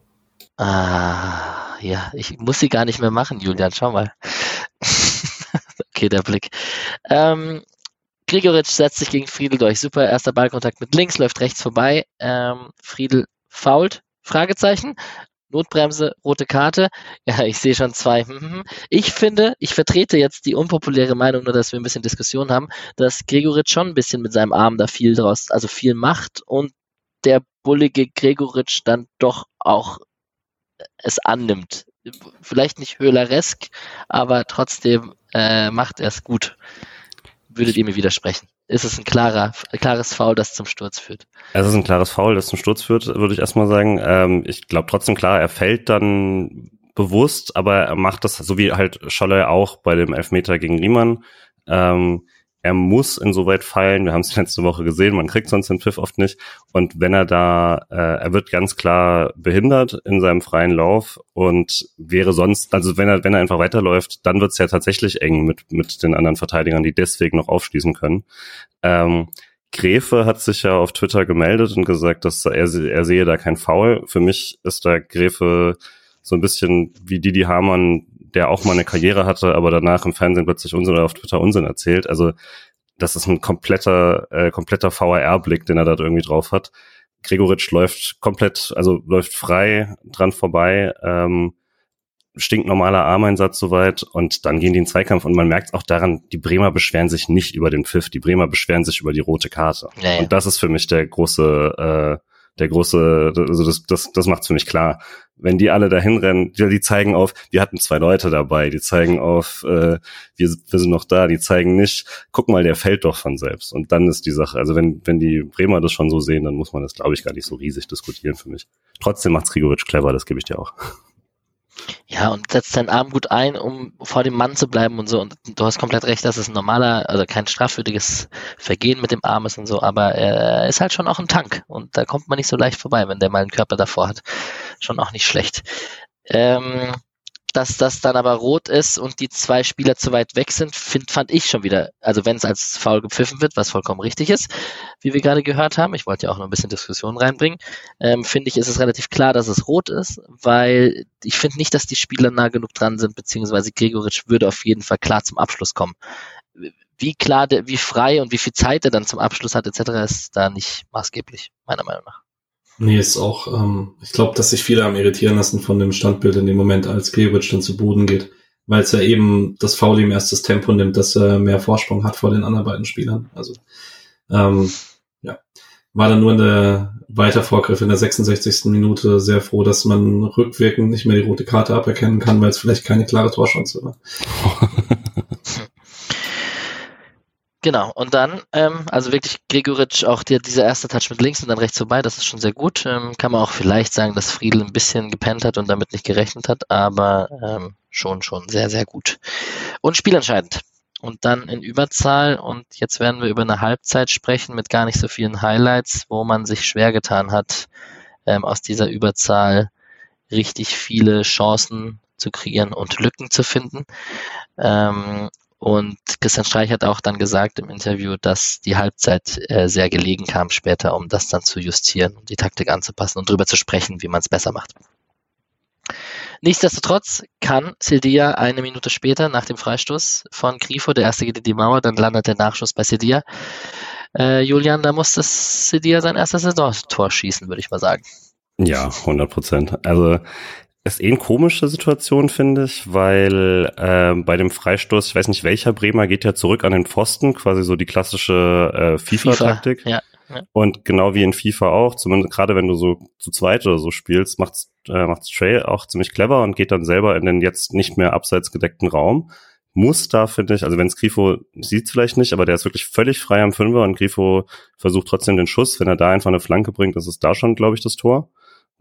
Ah, ja, ich muss sie gar nicht mehr machen, Julian, schau mal. okay, der Blick. Ähm, Grigoritsch setzt sich gegen Friedel durch. Super, erster Ballkontakt mit links, läuft rechts vorbei. Ähm, Friedel fault, Fragezeichen. Notbremse, rote Karte. Ja, ich sehe schon zwei. Hm, hm, hm. Ich finde, ich vertrete jetzt die unpopuläre Meinung, nur dass wir ein bisschen Diskussion haben, dass Gregoritsch schon ein bisschen mit seinem Arm da viel draus, also viel macht und der bullige Gregoritsch dann doch auch es annimmt. Vielleicht nicht höhleresk, aber trotzdem äh, macht er es gut. Würdet ihr mir widersprechen? Ist es ein klarer, klares Foul, das zum Sturz führt? Es ist ein klares Foul, das zum Sturz führt, würde ich erstmal sagen. Ähm, ich glaube trotzdem klar, er fällt dann bewusst, aber er macht das, so wie halt Scholler auch bei dem Elfmeter gegen Riemann. Ähm, er muss insoweit fallen. Wir haben es letzte Woche gesehen, man kriegt sonst den Pfiff oft nicht. Und wenn er da, äh, er wird ganz klar behindert in seinem freien Lauf und wäre sonst, also wenn er, wenn er einfach weiterläuft, dann wird es ja tatsächlich eng mit, mit den anderen Verteidigern, die deswegen noch aufschließen können. Ähm, Gräfe hat sich ja auf Twitter gemeldet und gesagt, dass er, er sehe da kein Foul. Für mich ist da Gräfe so ein bisschen wie Didi Hamann der auch mal eine Karriere hatte, aber danach im Fernsehen plötzlich Unsinn oder auf Twitter Unsinn erzählt. Also das ist ein kompletter, äh, kompletter VAR-Blick, den er da irgendwie drauf hat. Gregoritsch läuft komplett, also läuft frei dran vorbei, ähm, stinknormaler Armeinsatz soweit und dann gehen die in Zweikampf und man merkt auch daran, die Bremer beschweren sich nicht über den Pfiff, die Bremer beschweren sich über die rote Karte. Ja, ja. Und das ist für mich der große, äh, der große, also das, das, das macht's für mich klar. Wenn die alle dahin rennen, die, die zeigen auf, wir hatten zwei Leute dabei, die zeigen auf, äh, wir, wir sind noch da, die zeigen nicht, guck mal, der fällt doch von selbst. Und dann ist die Sache, also wenn, wenn die Bremer das schon so sehen, dann muss man das, glaube ich, gar nicht so riesig diskutieren für mich. Trotzdem macht's Grigoric clever, das gebe ich dir auch. Ja, und setzt seinen Arm gut ein, um vor dem Mann zu bleiben und so. Und du hast komplett recht, dass es ein normaler, also kein strafwürdiges Vergehen mit dem Arm ist und so, aber er ist halt schon auch ein Tank. Und da kommt man nicht so leicht vorbei, wenn der mal einen Körper davor hat. Schon auch nicht schlecht. Ähm, dass das dann aber rot ist und die zwei Spieler zu weit weg sind, find, fand ich schon wieder, also wenn es als faul gepfiffen wird, was vollkommen richtig ist, wie wir gerade gehört haben, ich wollte ja auch noch ein bisschen Diskussion reinbringen, ähm, finde ich, ist es relativ klar, dass es rot ist, weil ich finde nicht, dass die Spieler nah genug dran sind, beziehungsweise Gregoritsch würde auf jeden Fall klar zum Abschluss kommen. Wie klar, wie frei und wie viel Zeit er dann zum Abschluss hat, etc., ist da nicht maßgeblich, meiner Meinung nach. Nee, ist auch, ähm, ich glaube, dass sich viele am irritieren lassen von dem Standbild in dem Moment, als Gregoritsch dann zu Boden geht, weil es ja eben das Foul ihm erst das Tempo nimmt, dass er mehr Vorsprung hat vor den anderen beiden Spielern. Also, ähm, ja, war dann nur in der Weitervorgriff in der 66. Minute sehr froh, dass man rückwirkend nicht mehr die rote Karte aberkennen kann, weil es vielleicht keine klare Torchance war. Genau, und dann, ähm, also wirklich Gregoritsch auch die, dieser erste Touch mit links und dann rechts vorbei, das ist schon sehr gut. Ähm, kann man auch vielleicht sagen, dass Friedel ein bisschen gepennt hat und damit nicht gerechnet hat, aber ähm, schon, schon sehr, sehr gut. Und spielentscheidend. Und dann in Überzahl und jetzt werden wir über eine Halbzeit sprechen mit gar nicht so vielen Highlights, wo man sich schwer getan hat, ähm, aus dieser Überzahl richtig viele Chancen zu kreieren und Lücken zu finden. Ähm, und Christian Streich hat auch dann gesagt im Interview, dass die Halbzeit äh, sehr gelegen kam später, um das dann zu justieren und die Taktik anzupassen und darüber zu sprechen, wie man es besser macht. Nichtsdestotrotz kann Sildia eine Minute später nach dem Freistoß von Grifo, der erste geht in die Mauer, dann landet der Nachschuss bei Sildia. Äh, Julian, da musste Sildia sein erstes Saisontor schießen, würde ich mal sagen. Ja, 100 Prozent. Also ist eh eine komische Situation, finde ich, weil äh, bei dem Freistoß, ich weiß nicht welcher Bremer, geht ja zurück an den Pfosten, quasi so die klassische äh, FIFA-Taktik. FIFA, ja, ja. Und genau wie in FIFA auch, zumindest gerade wenn du so zu zweit oder so spielst, macht's, äh, macht's Trey auch ziemlich clever und geht dann selber in den jetzt nicht mehr abseits gedeckten Raum. Muss da, finde ich, also wenn es Grifo sieht vielleicht nicht, aber der ist wirklich völlig frei am Fünfer und Grifo versucht trotzdem den Schuss. Wenn er da einfach eine Flanke bringt, das ist da schon, glaube ich, das Tor.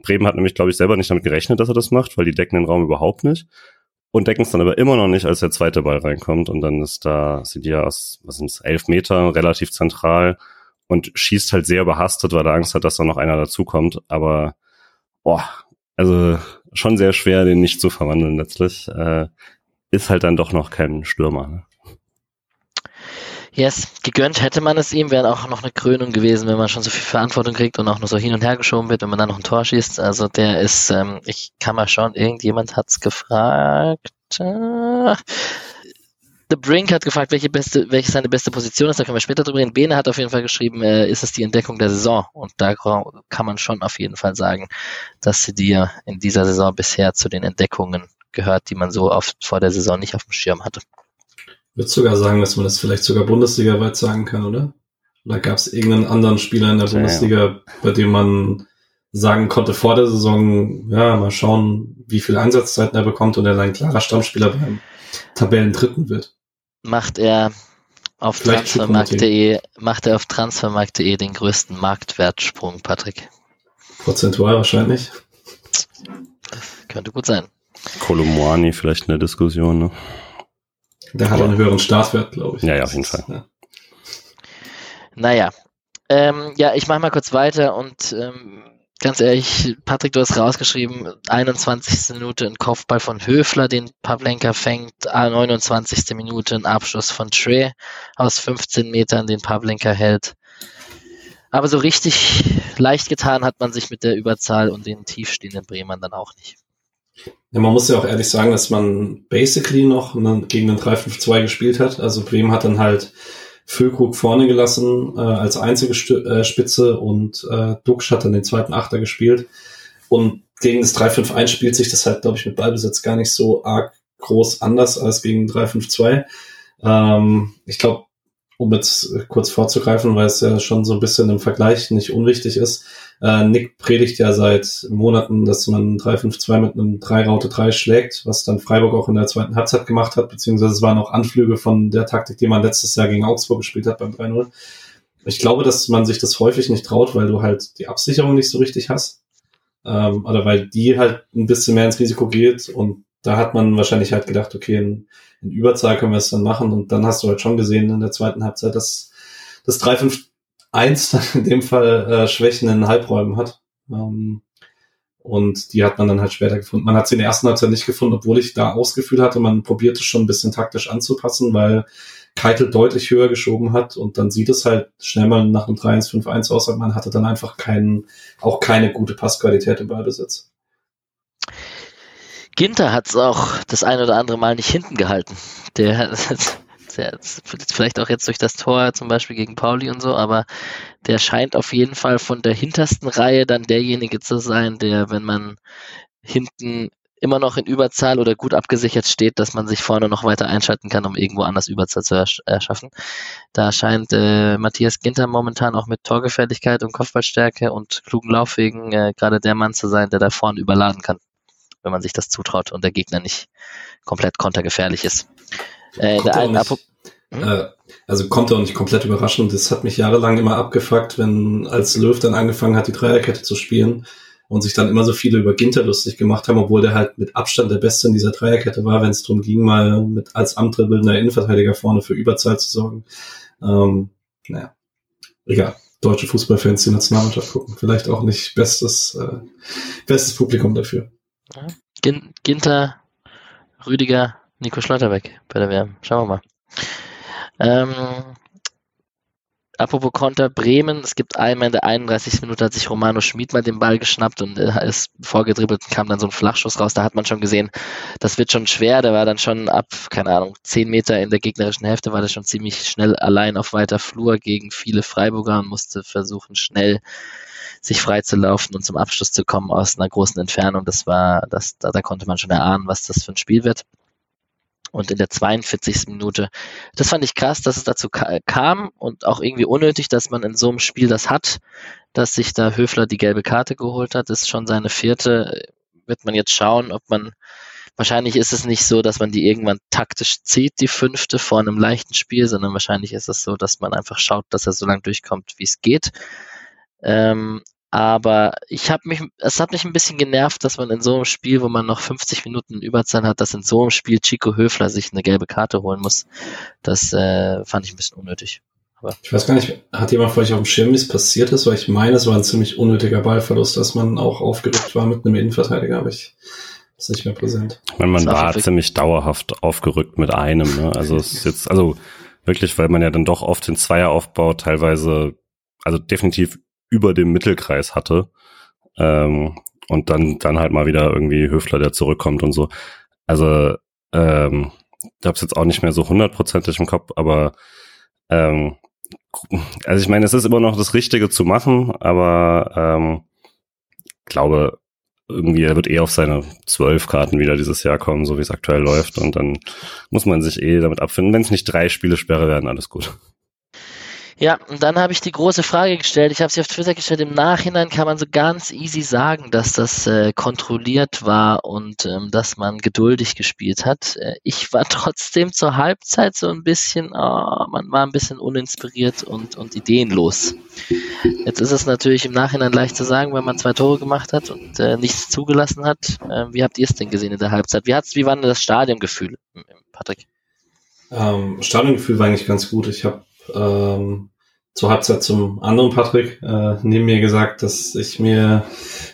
Bremen hat nämlich, glaube ich, selber nicht damit gerechnet, dass er das macht, weil die decken den Raum überhaupt nicht. Und decken es dann aber immer noch nicht, als der zweite Ball reinkommt. Und dann ist da Sidia aus, was sind es, elf Meter, relativ zentral und schießt halt sehr überhastet, weil er Angst hat, dass da noch einer dazukommt. Aber, boah, also schon sehr schwer, den nicht zu verwandeln letztlich. Äh, ist halt dann doch noch kein Stürmer. Ne? Yes, gegönnt hätte man es ihm, wäre auch noch eine Krönung gewesen, wenn man schon so viel Verantwortung kriegt und auch nur so hin und her geschoben wird, wenn man dann noch ein Tor schießt. Also der ist, ähm, ich kann mal schauen, irgendjemand hat's gefragt. Äh, The Brink hat gefragt, welche beste, welche seine beste Position ist. Da können wir später drüber reden. Bene hat auf jeden Fall geschrieben, äh, ist es die Entdeckung der Saison? Und da kann man schon auf jeden Fall sagen, dass sie dir in dieser Saison bisher zu den Entdeckungen gehört, die man so oft vor der Saison nicht auf dem Schirm hatte. Ich würde sogar sagen, dass man das vielleicht sogar Bundesliga weit sagen kann, oder? Oder gab es irgendeinen anderen Spieler in der ja, Bundesliga, ja. bei dem man sagen konnte vor der Saison, ja, mal schauen, wie viel Einsatzzeiten er bekommt und er ein klarer Stammspieler beim Tabellendritten wird. Macht er auf transfermarkt.de macht er auf transfermarkt.de den größten Marktwertsprung, Patrick? Prozentual wahrscheinlich. Das könnte gut sein. Kolumwani vielleicht eine Diskussion, ne? Der hat einen höheren Startwert, glaube ich. Ja, ja, auf jeden Fall. Ja. Naja. Ähm, ja, ich mache mal kurz weiter und ähm, ganz ehrlich, Patrick, du hast rausgeschrieben, 21. Minute ein Kopfball von Höfler, den Pavlenka fängt, 29. Minute ein Abschluss von Trey aus 15 Metern, den Pavlenka hält. Aber so richtig leicht getan hat man sich mit der Überzahl und den tiefstehenden Bremern dann auch nicht. Ja, man muss ja auch ehrlich sagen, dass man basically noch gegen den 3-5-2 gespielt hat. Also Bremen hat dann halt Füllkrug vorne gelassen äh, als einzige St äh, Spitze und äh, Duxch hat dann den zweiten Achter gespielt. Und gegen das 3-5-1 spielt sich das halt, glaube ich, mit Ballbesitz gar nicht so arg groß anders als gegen 3-5-2. Ähm, ich glaube, um jetzt kurz vorzugreifen, weil es ja schon so ein bisschen im Vergleich nicht unwichtig ist. Äh, Nick predigt ja seit Monaten, dass man 3-5-2 mit einem 3-Raute-3 schlägt, was dann Freiburg auch in der zweiten Halbzeit gemacht hat, beziehungsweise es waren auch Anflüge von der Taktik, die man letztes Jahr gegen Augsburg gespielt hat beim 3-0. Ich glaube, dass man sich das häufig nicht traut, weil du halt die Absicherung nicht so richtig hast. Ähm, oder weil die halt ein bisschen mehr ins Risiko geht und da hat man wahrscheinlich halt gedacht, okay, in, in Überzahl können wir es dann machen. Und dann hast du halt schon gesehen in der zweiten Halbzeit, dass das 3-5-1 dann in dem Fall äh, Schwächen in Halbräumen hat. Ähm, und die hat man dann halt später gefunden. Man hat sie in der ersten Halbzeit nicht gefunden, obwohl ich da Ausgefühl hatte, man probiert es schon ein bisschen taktisch anzupassen, weil Keitel deutlich höher geschoben hat und dann sieht es halt schnell mal nach einem 3-1-5-1 aus, aber man hatte dann einfach keinen, auch keine gute Passqualität im Ballbesitz. Ginter hat es auch das ein oder andere Mal nicht hinten gehalten. Der, der vielleicht auch jetzt durch das Tor zum Beispiel gegen Pauli und so, aber der scheint auf jeden Fall von der hintersten Reihe dann derjenige zu sein, der, wenn man hinten immer noch in Überzahl oder gut abgesichert steht, dass man sich vorne noch weiter einschalten kann, um irgendwo anders Überzahl zu ersch erschaffen. Da scheint äh, Matthias Ginter momentan auch mit Torgefährlichkeit und Kopfballstärke und klugen Laufwegen äh, gerade der Mann zu sein, der da vorne überladen kann wenn man sich das zutraut und der Gegner nicht komplett kontergefährlich ist. Äh, der ein, nicht, hm? äh, also kommt auch nicht komplett überraschend. Das hat mich jahrelang immer abgefuckt, wenn als Löw dann angefangen hat, die Dreierkette zu spielen und sich dann immer so viele über Ginter lustig gemacht haben, obwohl der halt mit Abstand der Beste in dieser Dreierkette war, wenn es darum ging, mal mit als amtrebildender Innenverteidiger vorne für Überzahl zu sorgen. Ähm, naja, egal. Deutsche Fußballfans die Nationalmannschaft gucken. Vielleicht auch nicht bestes, äh, bestes Publikum dafür. Gin Ginter, Rüdiger, Nico Schlotterbeck bei der WM. Schauen wir mal. Ähm, apropos Konter, Bremen, es gibt einmal in der 31. Minute hat sich Romano Schmid mal den Ball geschnappt und ist vorgedribbelt und kam dann so ein Flachschuss raus. Da hat man schon gesehen, das wird schon schwer. Der war dann schon ab, keine Ahnung, 10 Meter in der gegnerischen Hälfte, war der schon ziemlich schnell allein auf weiter Flur gegen viele Freiburger und musste versuchen, schnell sich freizulaufen und zum Abschluss zu kommen aus einer großen Entfernung. Das war, das, da, da konnte man schon erahnen, was das für ein Spiel wird. Und in der 42. Minute, das fand ich krass, dass es dazu kam und auch irgendwie unnötig, dass man in so einem Spiel das hat, dass sich da Höfler die gelbe Karte geholt hat. Das ist schon seine vierte. Wird man jetzt schauen, ob man, wahrscheinlich ist es nicht so, dass man die irgendwann taktisch zieht, die fünfte vor einem leichten Spiel, sondern wahrscheinlich ist es so, dass man einfach schaut, dass er so lange durchkommt, wie es geht. Ähm, aber ich habe mich, es hat mich ein bisschen genervt, dass man in so einem Spiel, wo man noch 50 Minuten Überzahl hat, dass in so einem Spiel Chico Höfler sich eine gelbe Karte holen muss. Das äh, fand ich ein bisschen unnötig. Aber ich weiß gar nicht, hat jemand von euch auf dem Schirm, wie es passiert ist? Weil ich meine, es war ein ziemlich unnötiger Ballverlust, dass man auch aufgerückt war mit einem Innenverteidiger, aber ich ist nicht mehr präsent. Ich meine, man war ziemlich dauerhaft aufgerückt mit einem. Ne? Also es ist jetzt, also wirklich, weil man ja dann doch oft den Zweieraufbau teilweise, also definitiv über dem Mittelkreis hatte. Ähm, und dann, dann halt mal wieder irgendwie Höfler, der zurückkommt und so. Also, ähm, habe es jetzt auch nicht mehr so hundertprozentig im Kopf, aber ähm, also ich meine, es ist immer noch das Richtige zu machen, aber ähm, glaube, irgendwie, er wird eh auf seine zwölf Karten wieder dieses Jahr kommen, so wie es aktuell läuft. Und dann muss man sich eh damit abfinden. Wenn es nicht drei Spiele Sperre werden, alles gut. Ja, und dann habe ich die große Frage gestellt. Ich habe sie auf Twitter gestellt. Im Nachhinein kann man so ganz easy sagen, dass das äh, kontrolliert war und ähm, dass man geduldig gespielt hat. Äh, ich war trotzdem zur Halbzeit so ein bisschen, oh, man war ein bisschen uninspiriert und, und ideenlos. Jetzt ist es natürlich im Nachhinein leicht zu sagen, wenn man zwei Tore gemacht hat und äh, nichts zugelassen hat. Äh, wie habt ihr es denn gesehen in der Halbzeit? Wie, hat's, wie war denn das Stadiongefühl, Patrick? Ähm, Stadiongefühl war eigentlich ganz gut. Ich habe ähm, zur Halbzeit zum anderen Patrick äh, neben mir gesagt, dass ich mir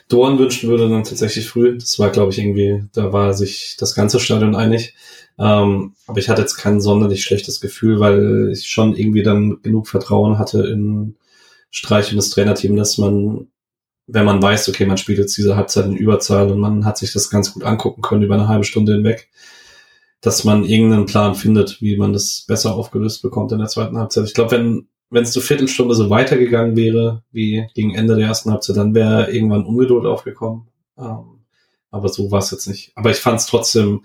Dorn wünschen würde, dann tatsächlich früh. Das war, glaube ich, irgendwie, da war sich das ganze Stadion einig. Ähm, aber ich hatte jetzt kein sonderlich schlechtes Gefühl, weil ich schon irgendwie dann genug Vertrauen hatte in Streich und das Trainerteam, dass man, wenn man weiß, okay, man spielt jetzt diese Halbzeit in Überzahl und man hat sich das ganz gut angucken können über eine halbe Stunde hinweg, dass man irgendeinen Plan findet, wie man das besser aufgelöst bekommt in der zweiten Halbzeit. Ich glaube, wenn wenn es zur Viertelstunde so weitergegangen wäre wie gegen Ende der ersten Halbzeit, dann wäre irgendwann Ungeduld aufgekommen. Ähm, aber so war es jetzt nicht. Aber ich fand es trotzdem,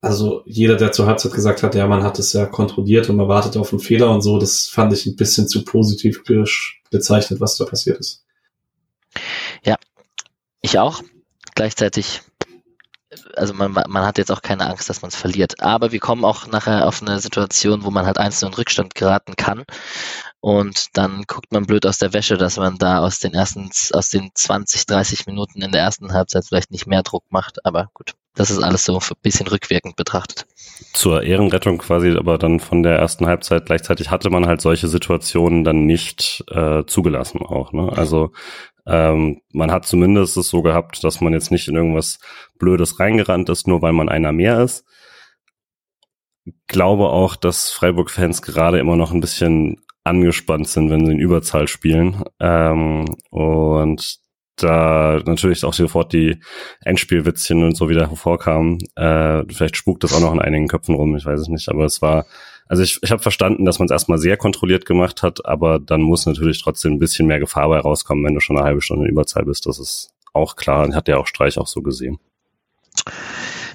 also jeder, der zur Halbzeit gesagt hat, ja, man hat es ja kontrolliert und man wartet auf einen Fehler und so, das fand ich ein bisschen zu positiv bezeichnet, was da passiert ist. Ja, ich auch. Gleichzeitig also man, man hat jetzt auch keine Angst, dass man es verliert. Aber wir kommen auch nachher auf eine Situation, wo man halt einzeln in Rückstand geraten kann. Und dann guckt man blöd aus der Wäsche, dass man da aus den ersten, aus den 20, 30 Minuten in der ersten Halbzeit vielleicht nicht mehr Druck macht. Aber gut, das ist alles so ein bisschen rückwirkend betrachtet. Zur Ehrenrettung quasi, aber dann von der ersten Halbzeit gleichzeitig hatte man halt solche Situationen dann nicht äh, zugelassen auch. Ne? Also ähm, man hat zumindest es so gehabt, dass man jetzt nicht in irgendwas Blödes reingerannt ist, nur weil man einer mehr ist. Glaube auch, dass Freiburg-Fans gerade immer noch ein bisschen angespannt sind, wenn sie in Überzahl spielen. Ähm, und da natürlich auch sofort die Endspielwitzchen und so wieder hervorkamen. Äh, vielleicht spukt das auch noch in einigen Köpfen rum, ich weiß es nicht, aber es war also ich, ich habe verstanden, dass man es erstmal sehr kontrolliert gemacht hat, aber dann muss natürlich trotzdem ein bisschen mehr Gefahr bei rauskommen, wenn du schon eine halbe Stunde in Überzahl bist. Das ist auch klar und hat ja auch Streich auch so gesehen.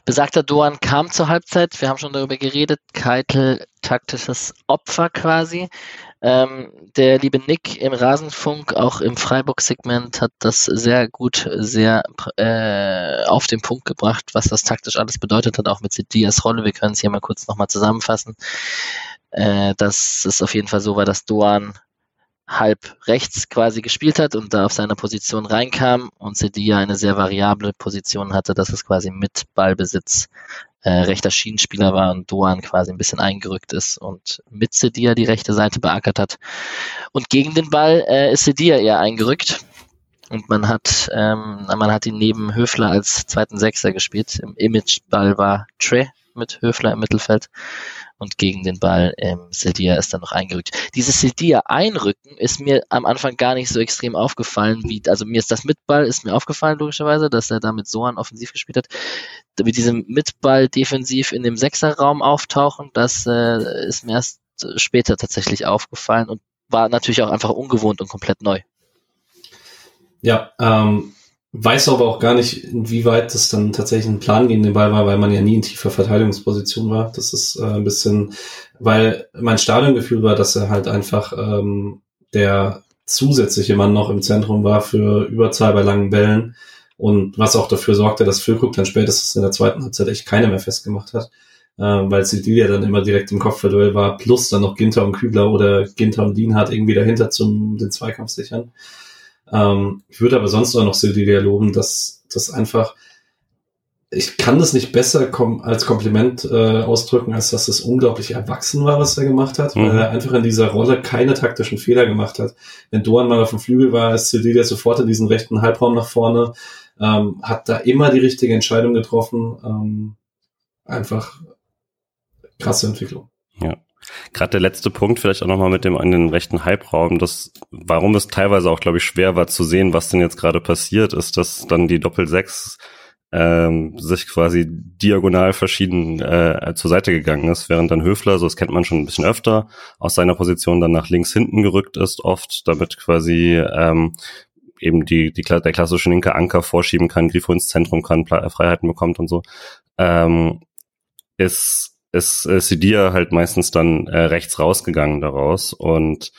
Besagter Doan kam zur Halbzeit, wir haben schon darüber geredet, Keitel taktisches Opfer quasi. Ähm, der liebe Nick im Rasenfunk, auch im Freiburg-Segment, hat das sehr gut, sehr äh, auf den Punkt gebracht, was das taktisch alles bedeutet hat, auch mit Dias Rolle. Wir können es hier mal kurz nochmal zusammenfassen. Äh, dass es auf jeden Fall so war, dass Doan halb rechts quasi gespielt hat und da auf seiner Position reinkam und Sedia eine sehr variable Position hatte, dass es quasi mit Ballbesitz äh, rechter Schienenspieler war und Doan quasi ein bisschen eingerückt ist und mit Sedia die rechte Seite beackert hat. Und gegen den Ball äh, ist Sedia eher eingerückt. Und man hat, ähm, man hat ihn neben Höfler als zweiten Sechser gespielt. Im Imageball war Tre mit Höfler im Mittelfeld und gegen den Ball ähm, Sedia ist dann noch eingerückt. Dieses Sedia einrücken ist mir am Anfang gar nicht so extrem aufgefallen, wie, also mir ist das Mitball ist mir aufgefallen, logischerweise, dass er da mit Sohan offensiv gespielt hat. Mit diesem Mitball defensiv in dem Sechserraum auftauchen, das äh, ist mir erst später tatsächlich aufgefallen und war natürlich auch einfach ungewohnt und komplett neu. Ja, ähm, Weiß aber auch gar nicht, inwieweit das dann tatsächlich ein Plan gegen den Ball war, weil man ja nie in tiefer Verteidigungsposition war. Das ist äh, ein bisschen, weil mein Stadiongefühl war, dass er halt einfach ähm, der zusätzliche Mann noch im Zentrum war für Überzahl bei langen Bällen und was auch dafür sorgte, dass Füllkrug dann spätestens in der zweiten Halbzeit echt keine mehr festgemacht hat, äh, weil Sidilia dann immer direkt im Kopfverduell war, plus dann noch Ginter und Kübler oder Ginter und Dienhardt irgendwie dahinter zum den Zweikampf sichern. Ähm, ich würde aber sonst auch noch Silvia loben, dass das einfach, ich kann das nicht besser kom als Kompliment äh, ausdrücken, als dass es unglaublich erwachsen war, was er gemacht hat, mhm. weil er einfach in dieser Rolle keine taktischen Fehler gemacht hat. Wenn Doan mal auf dem Flügel war, ist Silvia sofort in diesen rechten Halbraum nach vorne, ähm, hat da immer die richtige Entscheidung getroffen. Ähm, einfach krasse Entwicklung. Gerade der letzte Punkt, vielleicht auch nochmal mit dem an den rechten Halbraum, das, warum es teilweise auch, glaube ich, schwer war zu sehen, was denn jetzt gerade passiert, ist, dass dann die Doppel-6 ähm, sich quasi diagonal verschieden äh, zur Seite gegangen ist, während dann Höfler, so das kennt man schon ein bisschen öfter, aus seiner Position dann nach links hinten gerückt ist, oft, damit quasi ähm, eben die, die, der klassische linke Anker vorschieben kann, Grifo ins Zentrum kann, Freiheiten bekommt und so, ähm, ist, ist äh, Sidia halt meistens dann äh, rechts rausgegangen daraus und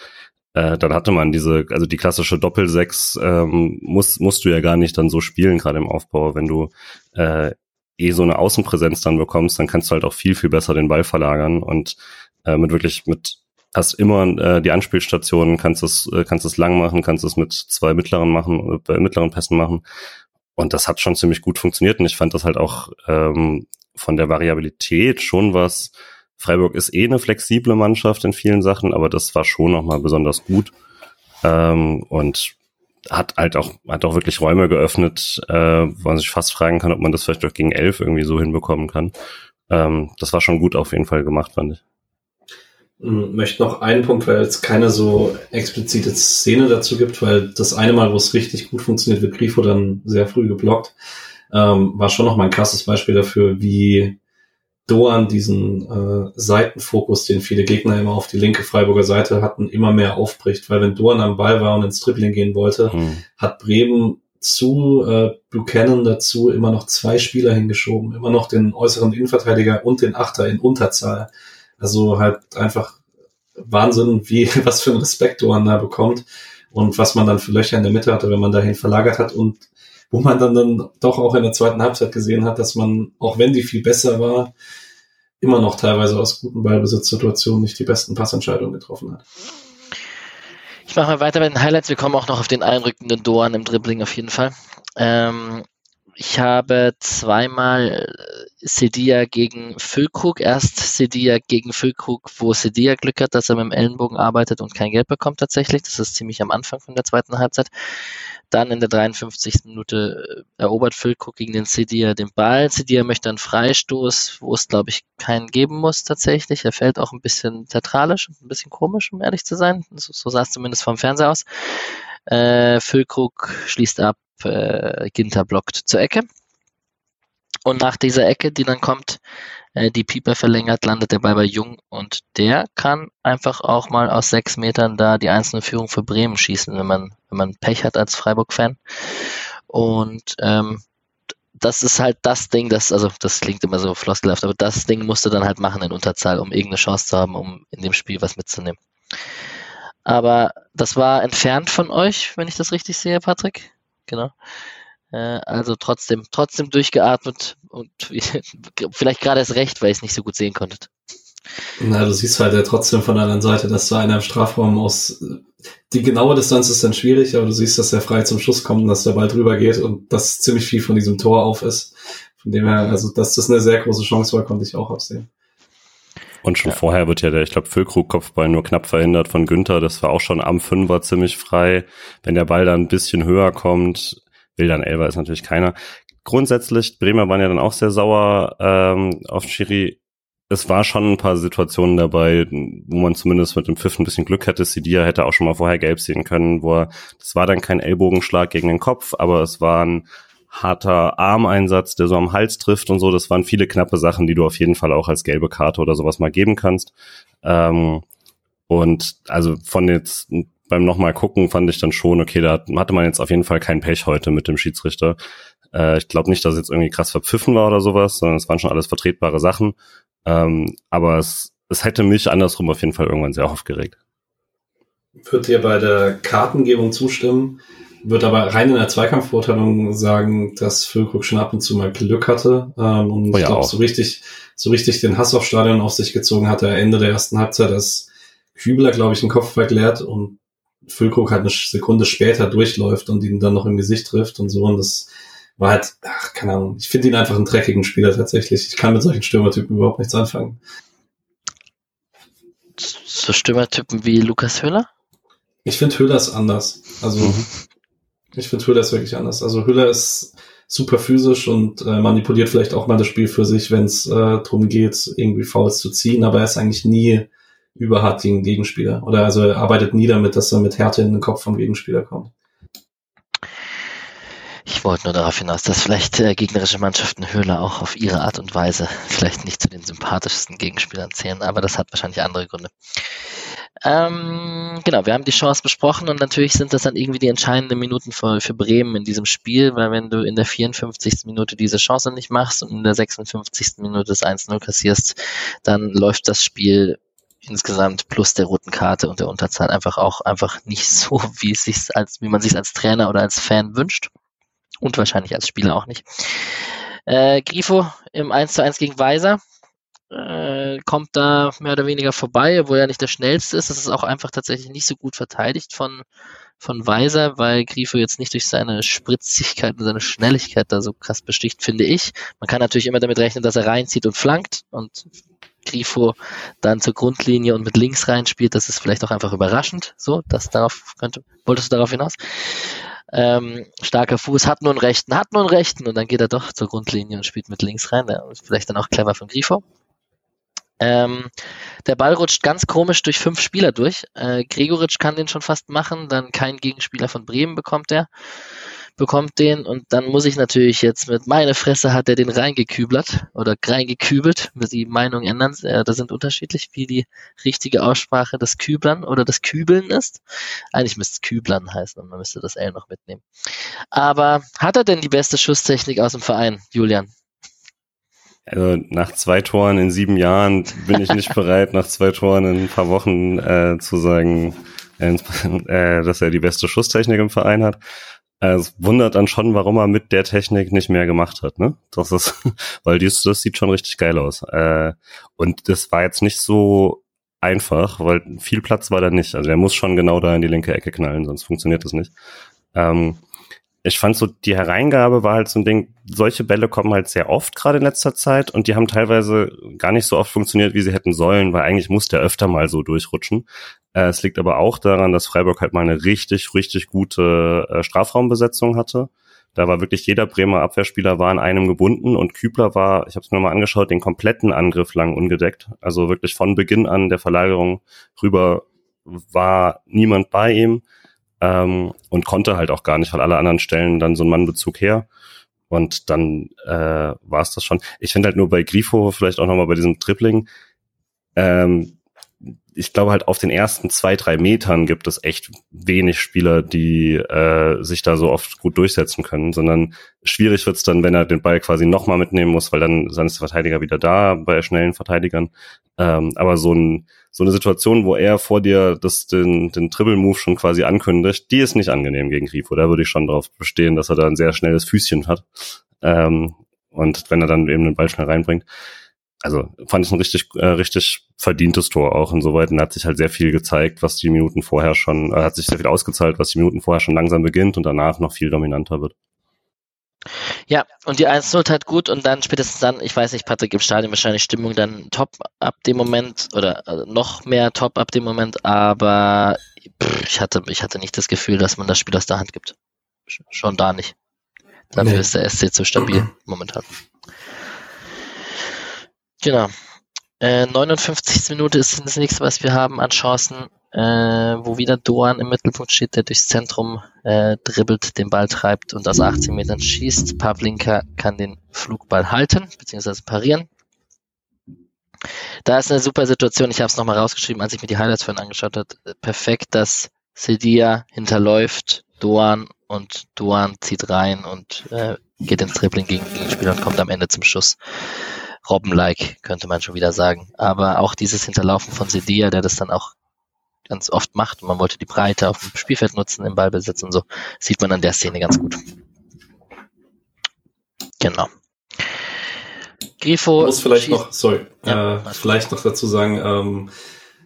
äh, dann hatte man diese, also die klassische Doppelsechs ähm, musst, musst du ja gar nicht dann so spielen, gerade im Aufbau. Wenn du äh, eh so eine Außenpräsenz dann bekommst, dann kannst du halt auch viel, viel besser den Ball verlagern und äh, mit wirklich mit hast immer äh, die Anspielstationen, kannst es, äh, kannst es lang machen, kannst es mit zwei mittleren machen, äh, mittleren Pässen machen. Und das hat schon ziemlich gut funktioniert. Und ich fand das halt auch ähm, von der Variabilität schon was, Freiburg ist eh eine flexible Mannschaft in vielen Sachen, aber das war schon nochmal besonders gut. Ähm, und hat halt auch, hat auch wirklich Räume geöffnet, äh, wo man sich fast fragen kann, ob man das vielleicht auch gegen elf irgendwie so hinbekommen kann. Ähm, das war schon gut auf jeden Fall gemacht, fand ich. Hm, möchte noch einen Punkt, weil es keine so explizite Szene dazu gibt, weil das eine Mal, wo es richtig gut funktioniert, wird Grifo dann sehr früh geblockt, ähm, war schon noch mal ein krasses Beispiel dafür, wie Doan diesen äh, Seitenfokus, den viele Gegner immer auf die linke Freiburger Seite hatten, immer mehr aufbricht. Weil wenn Doan am Ball war und ins Dribbling gehen wollte, mhm. hat Bremen zu äh, Buchanan dazu immer noch zwei Spieler hingeschoben, immer noch den äußeren Innenverteidiger und den Achter in Unterzahl. Also halt einfach Wahnsinn, wie was für ein Respekt Doan da bekommt und was man dann für Löcher in der Mitte hatte, wenn man dahin verlagert hat und wo man dann, dann doch auch in der zweiten Halbzeit gesehen hat, dass man, auch wenn die viel besser war, immer noch teilweise aus guten Ballbesitzsituationen nicht die besten Passentscheidungen getroffen hat. Ich mache mal weiter bei den Highlights. Wir kommen auch noch auf den einrückenden Doan im Dribbling auf jeden Fall. Ähm, ich habe zweimal Sedia gegen Füllkrug. Erst Sedia gegen Füllkrug, wo Sedia Glück hat, dass er mit dem Ellenbogen arbeitet und kein Geld bekommt tatsächlich. Das ist ziemlich am Anfang von der zweiten Halbzeit. Dann in der 53. Minute äh, erobert Füllkrug gegen den Sedia den Ball. Sedia möchte einen Freistoß, wo es, glaube ich, keinen geben muss tatsächlich. Er fällt auch ein bisschen theatralisch, ein bisschen komisch, um ehrlich zu sein. So, so sah es zumindest vom Fernseher aus. Äh, Füllkrug schließt ab, äh, Ginter blockt zur Ecke. Und nach dieser Ecke, die dann kommt, äh, die Pieper verlängert, landet der Ball bei Jung und der kann einfach auch mal aus sechs Metern da die einzelne Führung für Bremen schießen, wenn man, wenn man Pech hat als Freiburg-Fan. Und ähm, das ist halt das Ding, das, also das klingt immer so floskelhaft, aber das Ding musste dann halt machen in Unterzahl, um irgendeine Chance zu haben, um in dem Spiel was mitzunehmen. Aber das war entfernt von euch, wenn ich das richtig sehe, Patrick. Genau. Äh, also trotzdem, trotzdem durchgeatmet und vielleicht gerade erst recht, weil ich es nicht so gut sehen konnte. Na, du siehst halt ja trotzdem von der anderen Seite, dass da einer im Strafraum aus die genaue Distanz ist dann schwierig, aber du siehst, dass er frei zum Schuss kommt und dass der Ball drüber geht und dass ziemlich viel von diesem Tor auf ist. Von dem her, also dass das eine sehr große Chance war, konnte ich auch absehen. Und schon ja. vorher wird ja der, ich glaube, Füllkrug-Kopfball nur knapp verhindert von Günther. Das war auch schon am Fünfer ziemlich frei. Wenn der Ball dann ein bisschen höher kommt, dann Elber ist natürlich keiner. Grundsätzlich, Bremer waren ja dann auch sehr sauer ähm, auf Schiri. Es war schon ein paar Situationen dabei, wo man zumindest mit dem Pfiff ein bisschen Glück hätte. Sidia hätte auch schon mal vorher gelb sehen können, wo er, das war dann kein Ellbogenschlag gegen den Kopf, aber es war ein harter Armeinsatz, der so am Hals trifft und so. Das waren viele knappe Sachen, die du auf jeden Fall auch als gelbe Karte oder sowas mal geben kannst. Ähm, und also von jetzt beim nochmal gucken fand ich dann schon, okay, da hatte man jetzt auf jeden Fall kein Pech heute mit dem Schiedsrichter. Äh, ich glaube nicht, dass es jetzt irgendwie krass verpfiffen war oder sowas, sondern es waren schon alles vertretbare Sachen. Ähm, aber es, es hätte mich andersrum auf jeden Fall irgendwann sehr aufgeregt. Würdet ihr bei der Kartengebung zustimmen? Würde aber rein in der Zweikampfbeurteilung sagen, dass Füllkrug schon ab und zu mal Glück hatte ähm, und oh ja, ich glaube, so richtig, so richtig den Hass auf Stadion auf sich gezogen hatte er Ende der ersten Halbzeit, als Kübler, glaube ich, einen Kopf verklärt und Füllkrug halt eine Sekunde später durchläuft und ihn dann noch im Gesicht trifft und so und das war halt, ach, keine Ahnung, ich finde ihn einfach einen dreckigen Spieler tatsächlich. Ich kann mit solchen Stürmertypen überhaupt nichts anfangen. So Stürmertypen wie Lukas Höhler? Ich finde Höhler ist anders. Also mhm. Ich finde Hüller ist wirklich anders. Also Hüller ist super physisch und äh, manipuliert vielleicht auch mal das Spiel für sich, wenn es äh, darum geht, irgendwie Fouls zu ziehen, aber er ist eigentlich nie überhart gegen Gegenspieler. Oder also er arbeitet nie damit, dass er mit Härte in den Kopf vom Gegenspieler kommt. Ich Ich wollte nur darauf hinaus, dass vielleicht äh, gegnerische Mannschaften Höhler auch auf ihre Art und Weise vielleicht nicht zu den sympathischsten Gegenspielern zählen, aber das hat wahrscheinlich andere Gründe. Ähm, genau, wir haben die Chance besprochen und natürlich sind das dann irgendwie die entscheidenden Minuten für, für Bremen in diesem Spiel, weil wenn du in der 54. Minute diese Chance nicht machst und in der 56. Minute das 1-0 kassierst, dann läuft das Spiel insgesamt plus der roten Karte und der Unterzahl einfach auch einfach nicht so, wie es sich als, wie man sich als Trainer oder als Fan wünscht. Und wahrscheinlich als Spieler auch nicht. Äh, Grifo im 1 zu 1 gegen Weiser äh, kommt da mehr oder weniger vorbei, obwohl er nicht der schnellste ist. Das ist auch einfach tatsächlich nicht so gut verteidigt von, von Weiser, weil Grifo jetzt nicht durch seine Spritzigkeit und seine Schnelligkeit da so krass besticht, finde ich. Man kann natürlich immer damit rechnen, dass er reinzieht und flankt und Grifo dann zur Grundlinie und mit links reinspielt. Das ist vielleicht auch einfach überraschend. So, das darauf könnte, wolltest du darauf hinaus? Ähm, starker Fuß, hat nur einen rechten, hat nur einen rechten und dann geht er doch zur Grundlinie und spielt mit links rein. Ja, vielleicht dann auch clever von Grifo. Ähm, der Ball rutscht ganz komisch durch fünf Spieler durch. Äh, Gregoritsch kann den schon fast machen, dann kein Gegenspieler von Bremen bekommt er, bekommt den und dann muss ich natürlich jetzt mit meine Fresse hat er den reingekübelt oder reingekübelt, die Meinung ändern, äh, da sind unterschiedlich, wie die richtige Aussprache des Küblern oder des Kübeln ist. Eigentlich müsste es Küblern heißen und man müsste das L noch mitnehmen. Aber hat er denn die beste Schusstechnik aus dem Verein, Julian? Also nach zwei Toren in sieben Jahren bin ich nicht bereit, nach zwei Toren in ein paar Wochen äh, zu sagen, äh, dass er die beste Schusstechnik im Verein hat. Äh, es wundert dann schon, warum er mit der Technik nicht mehr gemacht hat. Ne? Das ist, weil dies, das sieht schon richtig geil aus. Äh, und das war jetzt nicht so einfach, weil viel Platz war da nicht. Also er muss schon genau da in die linke Ecke knallen, sonst funktioniert das nicht. Ähm, ich fand so, die Hereingabe war halt so ein Ding, solche Bälle kommen halt sehr oft gerade in letzter Zeit und die haben teilweise gar nicht so oft funktioniert, wie sie hätten sollen, weil eigentlich muss der öfter mal so durchrutschen. Äh, es liegt aber auch daran, dass Freiburg halt mal eine richtig, richtig gute äh, Strafraumbesetzung hatte. Da war wirklich jeder Bremer Abwehrspieler war an einem gebunden und Kübler war, ich habe es mir mal angeschaut, den kompletten Angriff lang ungedeckt. Also wirklich von Beginn an der Verlagerung rüber war niemand bei ihm ähm, und konnte halt auch gar nicht, weil alle anderen stellen dann so einen Mannbezug her. Und dann äh, war es das schon. Ich finde halt nur bei Grifo, vielleicht auch nochmal bei diesem Tripling, ähm, ich glaube halt auf den ersten zwei, drei Metern gibt es echt wenig Spieler, die äh, sich da so oft gut durchsetzen können, sondern schwierig wird's dann, wenn er den Ball quasi nochmal mitnehmen muss, weil dann, dann ist der Verteidiger wieder da bei schnellen Verteidigern. Ähm, aber so, ein, so eine Situation, wo er vor dir das, den, den Dribble-Move schon quasi ankündigt, die ist nicht angenehm gegen Grifo. Da würde ich schon darauf bestehen, dass er da ein sehr schnelles Füßchen hat. Ähm, und wenn er dann eben den Ball schnell reinbringt also fand ich ein richtig, äh, richtig verdientes Tor auch insoweit. Und hat sich halt sehr viel gezeigt, was die Minuten vorher schon, äh, hat sich sehr viel ausgezahlt, was die Minuten vorher schon langsam beginnt und danach noch viel dominanter wird. Ja, und die 1-0 tat gut und dann spätestens dann, ich weiß nicht, Patrick, im Stadion wahrscheinlich Stimmung dann top ab dem Moment oder also noch mehr top ab dem Moment, aber pff, ich hatte, ich hatte nicht das Gefühl, dass man das Spiel aus der Hand gibt. Schon da nicht. Dafür nee. ist der SC zu stabil momentan. Genau. Äh, 59. Minute ist das nächste, was wir haben an Chancen, äh, wo wieder Doan im Mittelpunkt steht, der durchs Zentrum äh, dribbelt, den Ball treibt und aus 18 Metern schießt. Pavlinka kann den Flugball halten, beziehungsweise parieren. Da ist eine super Situation. Ich habe es nochmal rausgeschrieben, als ich mir die Highlights vorhin angeschaut habe. Perfekt, dass Sedia hinterläuft, Doan und Doan zieht rein und äh, geht ins Dribbling gegen den Gegenspieler und kommt am Ende zum Schuss. Robben-like, könnte man schon wieder sagen. Aber auch dieses Hinterlaufen von Sedia, der das dann auch ganz oft macht, und man wollte die Breite auf dem Spielfeld nutzen, im Ballbesitz und so, sieht man an der Szene ganz gut. Genau. Grifo. muss vielleicht noch, sorry, ja, äh, vielleicht noch dazu sagen, ähm,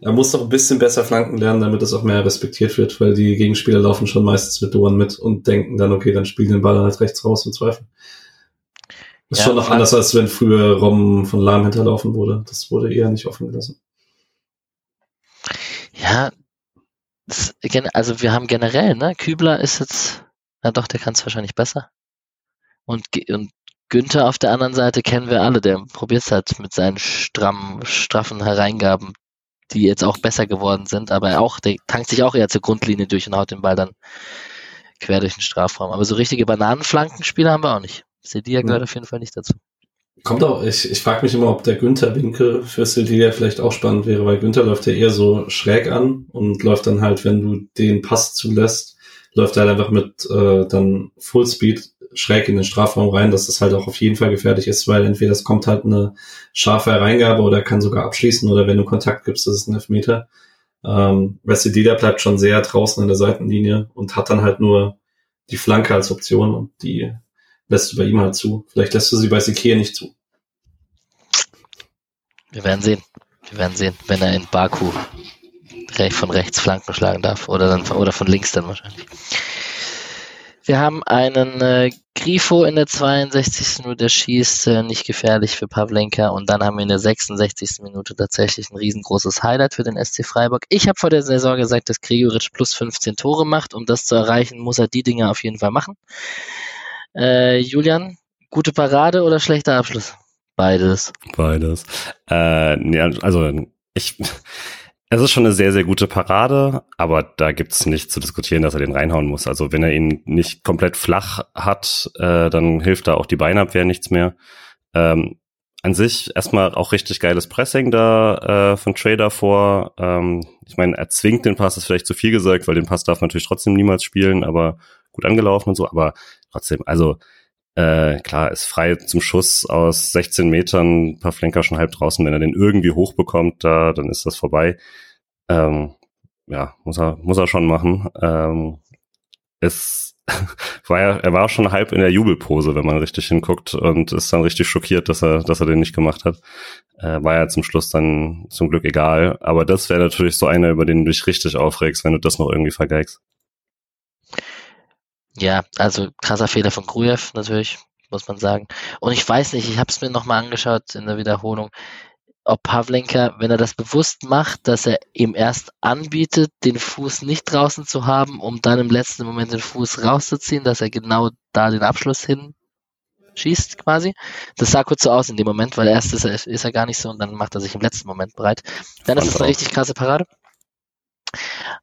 er muss noch ein bisschen besser flanken lernen, damit es auch mehr respektiert wird, weil die Gegenspieler laufen schon meistens mit Doan mit und denken dann, okay, dann spielen den Ball halt rechts raus im Zweifel. Ist ja, schon noch anders, als wenn früher Rom von Lahm hinterlaufen wurde. Das wurde eher nicht offen gelassen. Ja, das, also wir haben generell, ne, Kübler ist jetzt, na doch, der kann es wahrscheinlich besser. Und, und Günther auf der anderen Seite kennen wir alle, der probiert es halt mit seinen strammen, straffen Hereingaben, die jetzt auch besser geworden sind, aber auch, der tankt sich auch eher zur Grundlinie durch und haut den Ball dann quer durch den Strafraum. Aber so richtige Bananenflankenspieler haben wir auch nicht. Sedia gehört ja. auf jeden Fall nicht dazu. Kommt auch, ich, ich frage mich immer, ob der Günther-Winkel für Sildia vielleicht auch spannend wäre, weil Günther läuft ja eher so schräg an und läuft dann halt, wenn du den Pass zulässt, läuft er halt einfach mit äh, dann Fullspeed schräg in den Strafraum rein, dass das halt auch auf jeden Fall gefährlich ist, weil entweder es kommt halt eine scharfe Reingabe oder kann sogar abschließen oder wenn du Kontakt gibst, das ist ein Elfmeter. Ähm, Dida bleibt schon sehr draußen an der Seitenlinie und hat dann halt nur die Flanke als Option und die lässt du bei ihm halt zu. Vielleicht lässt du sie bei Sekir nicht zu. Wir werden sehen. Wir werden sehen, wenn er in Baku von rechts Flanken schlagen darf oder dann oder von links dann wahrscheinlich. Wir haben einen äh, Grifo in der 62. Minute, der schießt äh, nicht gefährlich für Pavlenka und dann haben wir in der 66. Minute tatsächlich ein riesengroßes Highlight für den SC Freiburg. Ich habe vor der Saison gesagt, dass Gregoritsch plus 15 Tore macht. Um das zu erreichen, muss er die Dinge auf jeden Fall machen. Äh, Julian, gute Parade oder schlechter Abschluss? Beides. Beides. Äh, ja, also ich es ist schon eine sehr, sehr gute Parade, aber da gibt's nichts zu diskutieren, dass er den reinhauen muss. Also wenn er ihn nicht komplett flach hat, äh, dann hilft da auch die Beinabwehr nichts mehr. Ähm, an sich erstmal auch richtig geiles Pressing da äh, von Trader vor. Ähm, ich meine, er zwingt den Pass, ist vielleicht zu viel gesagt, weil den Pass darf natürlich trotzdem niemals spielen, aber gut angelaufen und so. Aber trotzdem, also äh, klar, ist frei zum Schuss aus 16 Metern, ein paar Flenker schon halb draußen. Wenn er den irgendwie hochbekommt, da, dann ist das vorbei. Ähm, ja, muss er, muss er schon machen. Ähm, es war ja, er war schon halb in der Jubelpose, wenn man richtig hinguckt und ist dann richtig schockiert, dass er, dass er den nicht gemacht hat. Äh, war ja zum Schluss dann zum Glück egal. Aber das wäre natürlich so einer, über den du dich richtig aufregst, wenn du das noch irgendwie vergeigst. Ja, also krasser Fehler von Grujew natürlich, muss man sagen. Und ich weiß nicht, ich habe es mir nochmal angeschaut in der Wiederholung, ob Pavlenka, wenn er das bewusst macht, dass er ihm erst anbietet, den Fuß nicht draußen zu haben, um dann im letzten Moment den Fuß rauszuziehen, dass er genau da den Abschluss hin schießt quasi. Das sah kurz so aus in dem Moment, weil erst ist er, ist er gar nicht so und dann macht er sich im letzten Moment bereit. Dann ist es eine richtig krasse Parade.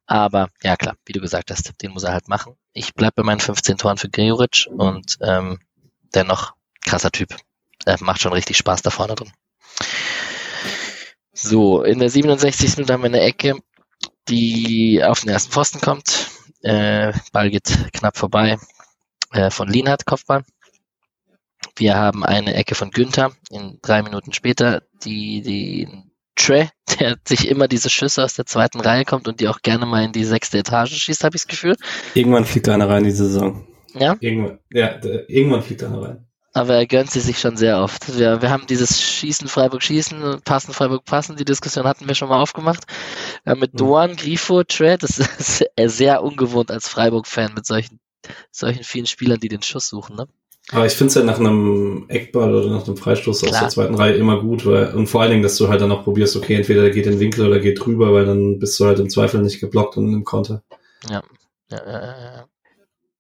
Aber ja klar, wie du gesagt hast, den muss er halt machen. Ich bleibe bei meinen 15 Toren für Gregoritsch und ähm, dennoch krasser Typ. Er macht schon richtig Spaß da vorne drin. So, in der 67. Minute haben wir eine Ecke, die auf den ersten Pfosten kommt. Äh, Ball geht knapp vorbei äh, von Lienhardt, Kopfball. Wir haben eine Ecke von Günther in drei Minuten später, die, die Trey, der sich immer diese Schüsse aus der zweiten Reihe kommt und die auch gerne mal in die sechste Etage schießt, habe ich das Gefühl. Irgendwann fliegt einer rein diese Saison. Ja? Irgendwann, ja, irgendwann fliegt einer rein. Aber er gönnt sie sich schon sehr oft. Wir, wir haben dieses Schießen, Freiburg schießen, Passen, Freiburg passen, die Diskussion hatten wir schon mal aufgemacht. Ja, mit mhm. Doan, Grifo, Trey, das ist sehr ungewohnt als Freiburg-Fan mit solchen, solchen vielen Spielern, die den Schuss suchen. Ne? Aber ich finde es ja nach einem Eckball oder nach einem Freistoß Klar. aus der zweiten Reihe immer gut, weil, und vor allen Dingen, dass du halt dann auch probierst, okay, entweder der geht in den Winkel oder geht drüber, weil dann bist du halt im Zweifel nicht geblockt und im Konter. Ja. ja, ja, ja.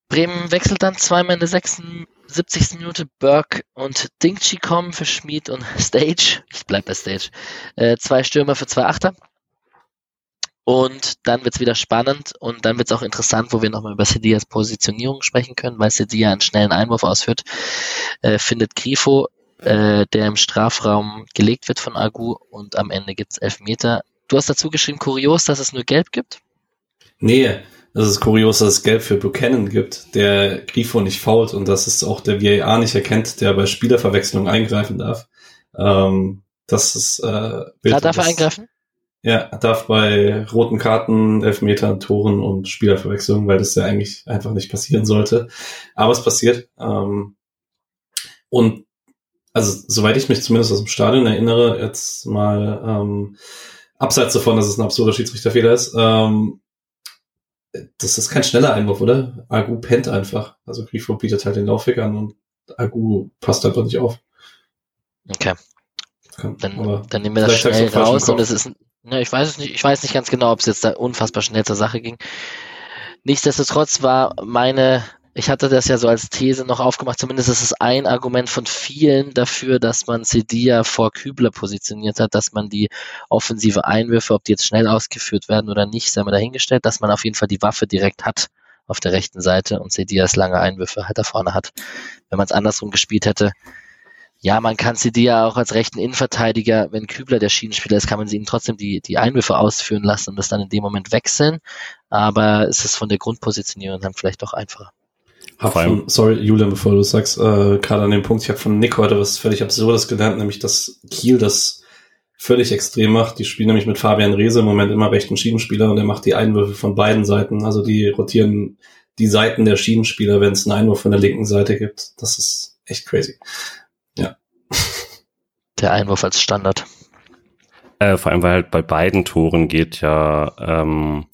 Bremen wechselt dann zweimal in der 76. Minute. Burke und Dingchi kommen für Schmid und Stage. Ich bleib bei Stage. Äh, zwei Stürmer für zwei Achter. Und dann wird's wieder spannend und dann wird's auch interessant, wo wir nochmal über Sedias Positionierung sprechen können, weil Sedia einen schnellen Einwurf ausführt, äh, findet Grifo, äh, der im Strafraum gelegt wird von Agu und am Ende gibt's elf Meter. Du hast dazu geschrieben, kurios, dass es nur Gelb gibt? Nee, das ist kurios, dass es Gelb für Buchanan gibt, der Grifo nicht fault und dass es auch der VAR nicht erkennt, der bei Spielerverwechslung eingreifen darf. Ähm, das ist äh, Da darf er eingreifen? Ja, darf bei roten Karten, Elfmetern, Toren und Spielerverwechslung, weil das ja eigentlich einfach nicht passieren sollte. Aber es passiert. Ähm, und also soweit ich mich zumindest aus dem Stadion erinnere, jetzt mal ähm, abseits davon, dass es ein absurder Schiedsrichterfehler ist, ähm, das ist kein schneller Einwurf, oder? Agu pennt einfach. Also Grifo bietet halt den Laufweg an und Agu passt einfach nicht auf. Okay. Dann, dann nehmen wir das schnell raus und es ist ein ja, ich weiß es nicht, ich weiß nicht ganz genau, ob es jetzt da unfassbar schnell zur Sache ging. Nichtsdestotrotz war meine, ich hatte das ja so als These noch aufgemacht, zumindest ist es ein Argument von vielen dafür, dass man Cedia vor Kübler positioniert hat, dass man die offensive Einwürfe, ob die jetzt schnell ausgeführt werden oder nicht, sei mal dahingestellt, dass man auf jeden Fall die Waffe direkt hat auf der rechten Seite und Sedias lange Einwürfe halt da vorne hat. Wenn man es andersrum gespielt hätte, ja, man kann Sedia auch als rechten Innenverteidiger, wenn Kübler der Schienenspieler ist, kann man sie ihm trotzdem die, die Einwürfe ausführen lassen und das dann in dem Moment wechseln. Aber es ist von der Grundpositionierung dann vielleicht doch einfacher. Hab von, sorry, Julian, bevor du sagst, äh, gerade an dem Punkt, ich habe von Nick heute was völlig Absurdes gelernt, nämlich dass Kiel das völlig extrem macht. Die spielen nämlich mit Fabian Reese im Moment immer rechten Schiedenspieler und er macht die Einwürfe von beiden Seiten. Also die rotieren die Seiten der Schiedenspieler, wenn es einen Einwurf von der linken Seite gibt. Das ist echt crazy. Der Einwurf als Standard. Äh, vor allem, weil halt bei beiden Toren geht ja ähm,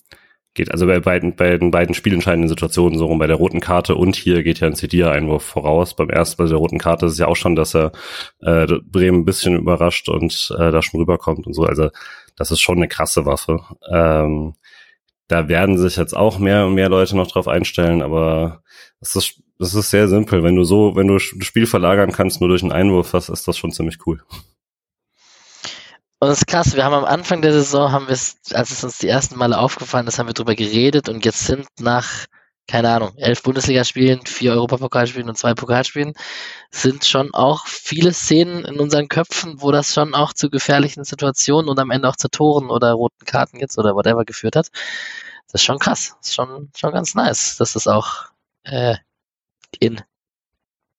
geht also bei beiden, bei den beiden spielentscheidenden Situationen so rum, bei der roten Karte und hier geht ja ein Cedia-Einwurf voraus. Beim ersten, bei der roten Karte ist es ja auch schon, dass er äh, Bremen ein bisschen überrascht und äh, da schon rüberkommt und so. Also das ist schon eine krasse Waffe. Ähm, da werden sich jetzt auch mehr und mehr Leute noch drauf einstellen, aber es ist, es ist sehr simpel. Wenn du so, wenn du das Spiel verlagern kannst nur durch einen Einwurf, das ist das schon ziemlich cool. Und das ist krass, wir haben am Anfang der Saison, haben wir als es uns die ersten Male aufgefallen ist, haben wir drüber geredet und jetzt sind nach, keine Ahnung, elf Bundesligaspielen, vier Europapokalspielen und zwei Pokalspielen, sind schon auch viele Szenen in unseren Köpfen, wo das schon auch zu gefährlichen Situationen und am Ende auch zu Toren oder roten Karten jetzt oder whatever geführt hat. Das ist schon krass. Das ist schon, schon ganz nice, dass das auch äh, in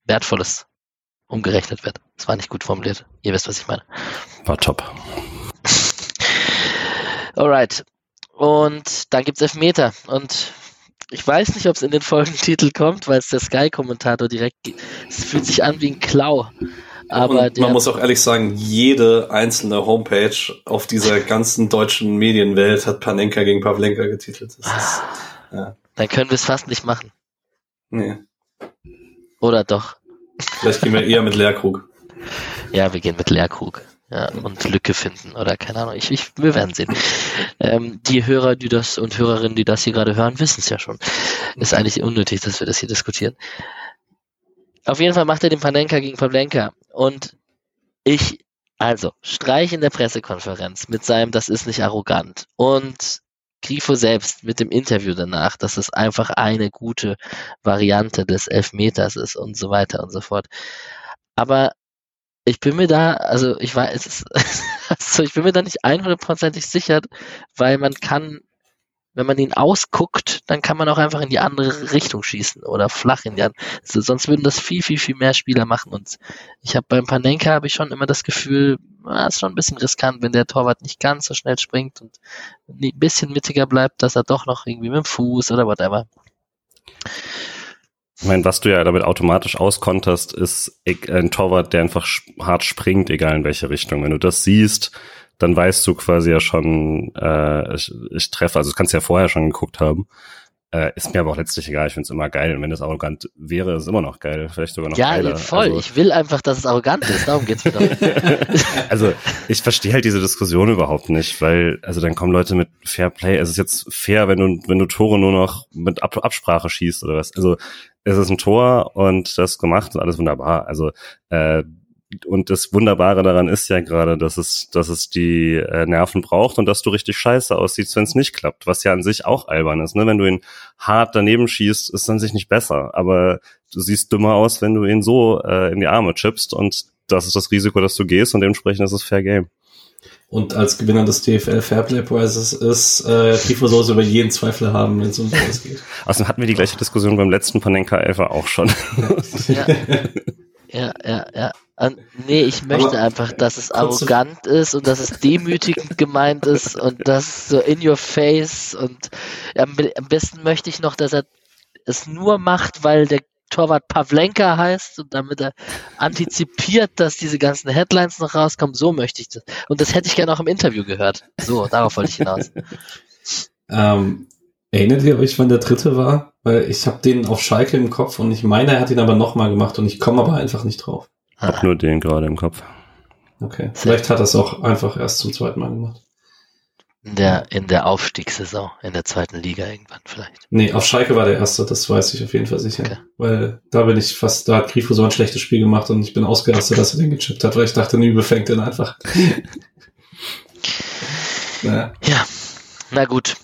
Wertvolles umgerechnet wird. Das war nicht gut formuliert. Ihr wisst, was ich meine. War top. Alright. Und dann gibt's Elfmeter. Und ich weiß nicht, ob es in den Folgentitel kommt, weil es der Sky-Kommentator direkt. Es fühlt sich an wie ein Klau. Aber man muss auch ehrlich sagen, jede einzelne Homepage auf dieser ganzen deutschen Medienwelt hat Panenka gegen Pavlenka getitelt. Ist, ah. ja. Dann können wir es fast nicht machen. Nee. Oder doch? Vielleicht gehen wir eher mit Leerkrug. Ja, wir gehen mit Leerkrug. Ja, und Lücke finden oder keine Ahnung. Ich, ich, wir werden sehen. Ähm, die Hörer, die das und Hörerinnen, die das hier gerade hören, wissen es ja schon. Ist eigentlich unnötig, dass wir das hier diskutieren. Auf jeden Fall macht er den Panenka gegen Pavlenka. Und ich, also, streich in der Pressekonferenz mit seinem, das ist nicht arrogant. Und Grifo selbst mit dem Interview danach, dass es einfach eine gute Variante des Elfmeters ist und so weiter und so fort. Aber ich bin mir da, also ich weiß, also ich bin mir da nicht 100%ig sicher, weil man kann wenn man ihn ausguckt, dann kann man auch einfach in die andere Richtung schießen oder flach in die andere. Sonst würden das viel, viel, viel mehr Spieler machen. Und ich habe beim Panenka habe ich schon immer das Gefühl, na, ist schon ein bisschen riskant, wenn der Torwart nicht ganz so schnell springt und ein bisschen mittiger bleibt, dass er doch noch irgendwie mit dem Fuß oder whatever. Ich meine, was du ja damit automatisch auskonterst, ist ein Torwart, der einfach hart springt, egal in welche Richtung. Wenn du das siehst, dann weißt du quasi ja schon, äh, ich, ich treffe, also das kannst du ja vorher schon geguckt haben. Äh, ist mir aber auch letztlich egal, ich finde es immer geil. Und wenn es arrogant wäre, ist es immer noch geil. Vielleicht sogar noch ja, geiler. Ja, voll. Also, ich will einfach, dass es arrogant ist. Darum geht's mir doch. also ich verstehe halt diese Diskussion überhaupt nicht, weil, also dann kommen Leute mit Fair Play. Es ist jetzt fair, wenn du, wenn du Tore nur noch mit Ab Absprache schießt oder was. Also es ist ein Tor und das gemacht und alles wunderbar. Also äh, und das Wunderbare daran ist ja gerade, dass es, dass es die äh, Nerven braucht und dass du richtig scheiße aussiehst, wenn es nicht klappt, was ja an sich auch albern ist. Ne? Wenn du ihn hart daneben schießt, ist es an sich nicht besser. Aber du siehst dümmer aus, wenn du ihn so äh, in die Arme chippst und das ist das Risiko, dass du gehst und dementsprechend ist es Fair Game. Und als Gewinner des TFL Fairplay Prizes ist äh, Tifo Soße über jeden Zweifel haben, wenn es um sowas geht. Außerdem hatten wir die gleiche Diskussion beim letzten Panenka Elfer auch schon. Ja. Ja, ja, ja. Und nee, ich möchte Aber einfach, dass es arrogant ist und dass es demütigend gemeint ist und dass es so in your face und am, am besten möchte ich noch, dass er es nur macht, weil der Torwart Pavlenka heißt und damit er antizipiert, dass diese ganzen Headlines noch rauskommen. So möchte ich das. Und das hätte ich gerne auch im Interview gehört. So, darauf wollte ich hinaus. Ähm, erinnert ihr euch, wann der dritte war? Weil ich habe den auf Schalke im Kopf und ich meine, er hat ihn aber nochmal gemacht und ich komme aber einfach nicht drauf. Ich habe nur den gerade im Kopf. Okay. Vielleicht hat er es auch einfach erst zum zweiten Mal gemacht. In der, in der Aufstiegssaison, in der zweiten Liga irgendwann vielleicht. Nee, auf Schalke war der erste, das weiß ich auf jeden Fall sicher. Okay. Weil da bin ich fast, da hat Grifo so ein schlechtes Spiel gemacht und ich bin ausgerastet, dass er den gechippt hat, weil ich dachte, Nübe fängt den einfach. naja. Ja, na gut.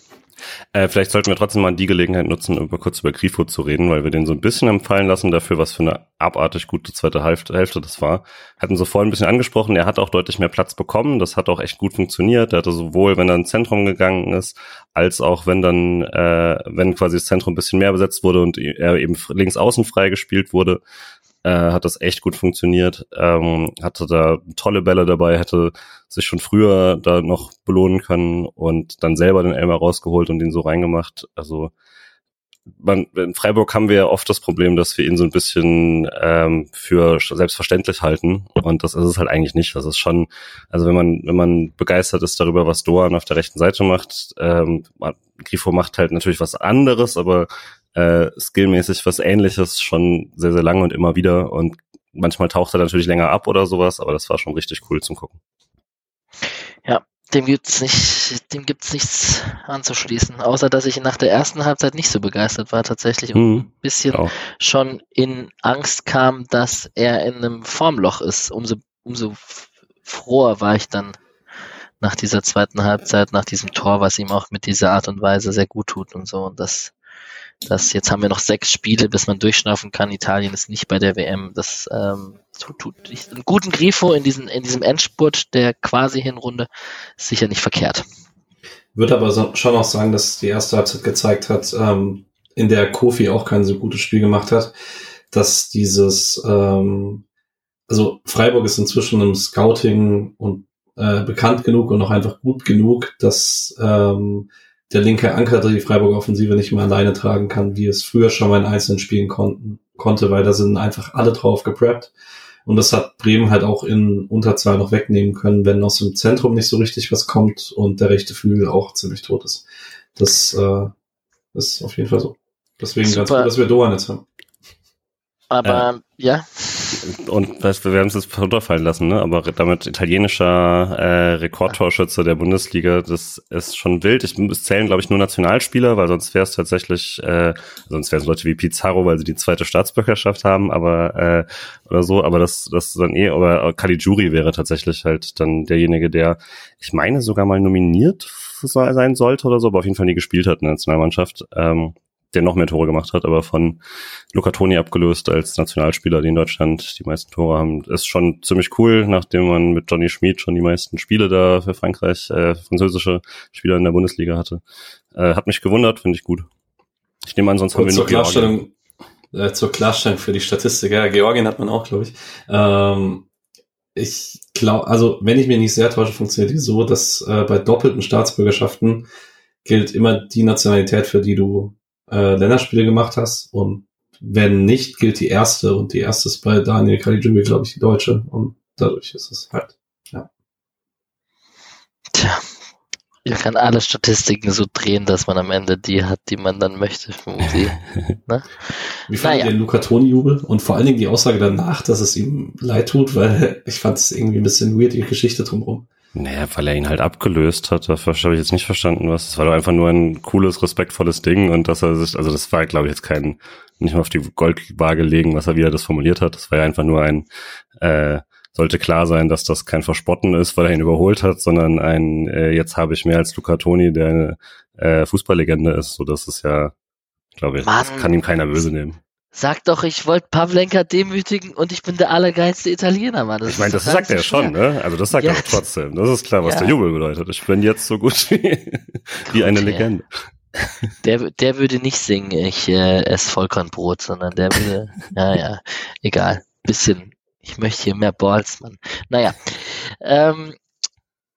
Äh, vielleicht sollten wir trotzdem mal die Gelegenheit nutzen, über kurz über Grifo zu reden, weil wir den so ein bisschen empfallen lassen dafür, was für eine abartig gute zweite Hälfte, Hälfte das war. Hatten so vorhin ein bisschen angesprochen, er hat auch deutlich mehr Platz bekommen. Das hat auch echt gut funktioniert. Er hatte sowohl, wenn er ins Zentrum gegangen ist, als auch wenn dann, äh, wenn quasi das Zentrum ein bisschen mehr besetzt wurde und er eben links außen frei gespielt wurde, äh, hat das echt gut funktioniert, ähm, hatte da tolle Bälle dabei, hätte sich schon früher da noch belohnen können und dann selber den Elmer rausgeholt und ihn so reingemacht. Also man, in Freiburg haben wir ja oft das Problem, dass wir ihn so ein bisschen ähm, für selbstverständlich halten und das ist es halt eigentlich nicht. Das ist schon, also wenn man wenn man begeistert ist darüber, was Doan auf der rechten Seite macht, ähm, Grifo macht halt natürlich was anderes, aber äh, skillmäßig was ähnliches schon sehr, sehr lange und immer wieder. Und manchmal taucht er natürlich länger ab oder sowas, aber das war schon richtig cool zum Gucken. Ja, dem gibt's nicht, dem gibt's nichts anzuschließen, außer dass ich nach der ersten Halbzeit nicht so begeistert war tatsächlich und mhm, ein bisschen auch. schon in Angst kam, dass er in einem Formloch ist. Umso, umso froher war ich dann nach dieser zweiten Halbzeit, nach diesem Tor, was ihm auch mit dieser Art und Weise sehr gut tut und so. Und das das jetzt haben wir noch sechs Spiele, bis man durchschnaufen kann. Italien ist nicht bei der WM. Das ähm, tut, tut einen guten Grifo in, diesen, in diesem Endspurt der quasi Hinrunde sicher nicht verkehrt. Würde aber so, schon auch sagen, dass die erste Halbzeit gezeigt hat, ähm, in der Kofi auch kein so gutes Spiel gemacht hat, dass dieses, ähm, also Freiburg ist inzwischen im Scouting und äh, bekannt genug und auch einfach gut genug, dass ähm, der linke Anker, der die Freiburger Offensive nicht mehr alleine tragen kann, wie es früher schon mal in einzelnen Spielen konnten, konnte, weil da sind einfach alle drauf gepreppt. Und das hat Bremen halt auch in Unterzahl noch wegnehmen können, wenn aus dem Zentrum nicht so richtig was kommt und der rechte Flügel auch ziemlich tot ist. Das äh, ist auf jeden Fall so. Deswegen Super. ganz gut, dass wir Doan jetzt haben. Aber ja. Und weißt, wir haben es jetzt runterfallen lassen, ne? aber damit italienischer äh, Rekordtorschütze der Bundesliga, das ist schon wild. Ich, es zählen, glaube ich, nur Nationalspieler, weil sonst wäre es tatsächlich, äh, sonst wären es Leute wie Pizarro, weil sie die zweite Staatsbürgerschaft haben, aber äh, oder so, aber das, das dann eh, aber Caligiuri wäre tatsächlich halt dann derjenige, der, ich meine, sogar mal nominiert sein sollte oder so, aber auf jeden Fall nie gespielt hat in der Nationalmannschaft. Ähm, der noch mehr Tore gemacht hat, aber von Luca Toni abgelöst als Nationalspieler, die in Deutschland die meisten Tore haben. Ist schon ziemlich cool, nachdem man mit Johnny Schmid schon die meisten Spiele da für Frankreich, äh, französische Spieler in der Bundesliga hatte. Äh, hat mich gewundert, finde ich gut. Ich nehme an, sonst haben wir nur Klarstellung, äh, Zur Klarstellung für die Statistik, ja, Georgien hat man auch, glaube ich. Ähm, ich glaube, also wenn ich mir nicht sehr täusche, funktioniert die so, dass äh, bei doppelten Staatsbürgerschaften gilt immer die Nationalität, für die du äh, Länderspiele gemacht hast. Und wenn nicht, gilt die erste. Und die erste ist bei Daniel Caligiuri, glaube ich, die deutsche. Und dadurch ist es halt, ja. Tja, man kann alle Statistiken so drehen, dass man am Ende die hat, die man dann möchte. ne? Wie fand naja. ihr Luca Toni-Jubel? Und vor allen Dingen die Aussage danach, dass es ihm leid tut, weil ich fand es irgendwie ein bisschen weird, die Geschichte drumherum. Naja, weil er ihn halt abgelöst hat. Dafür habe ich jetzt nicht verstanden, was. Es war doch einfach nur ein cooles, respektvolles Ding und dass er sich, also das war, glaube ich, jetzt kein, nicht mal auf die Goldwaage legen, was er wieder das formuliert hat. Das war ja einfach nur ein, äh, sollte klar sein, dass das kein Verspotten ist, weil er ihn überholt hat, sondern ein, äh, jetzt habe ich mehr als Luca Toni, der eine äh, Fußballlegende ist. So, das ist ja, glaube ich, Mann. das kann ihm keiner böse nehmen. Sag doch, ich wollte Pavlenka demütigen und ich bin der allergeilste Italiener, Mann. Das ich meine, das sagt er schon, ne? Also das sagt ja. er trotzdem. Das ist klar, was ja. der Jubel bedeutet. Ich bin jetzt so gut wie, wie eine Legende. Der, der würde nicht singen, ich äh, esse Vollkornbrot, sondern der würde, naja, egal, bisschen, ich möchte hier mehr Balls, Mann. Naja, ähm,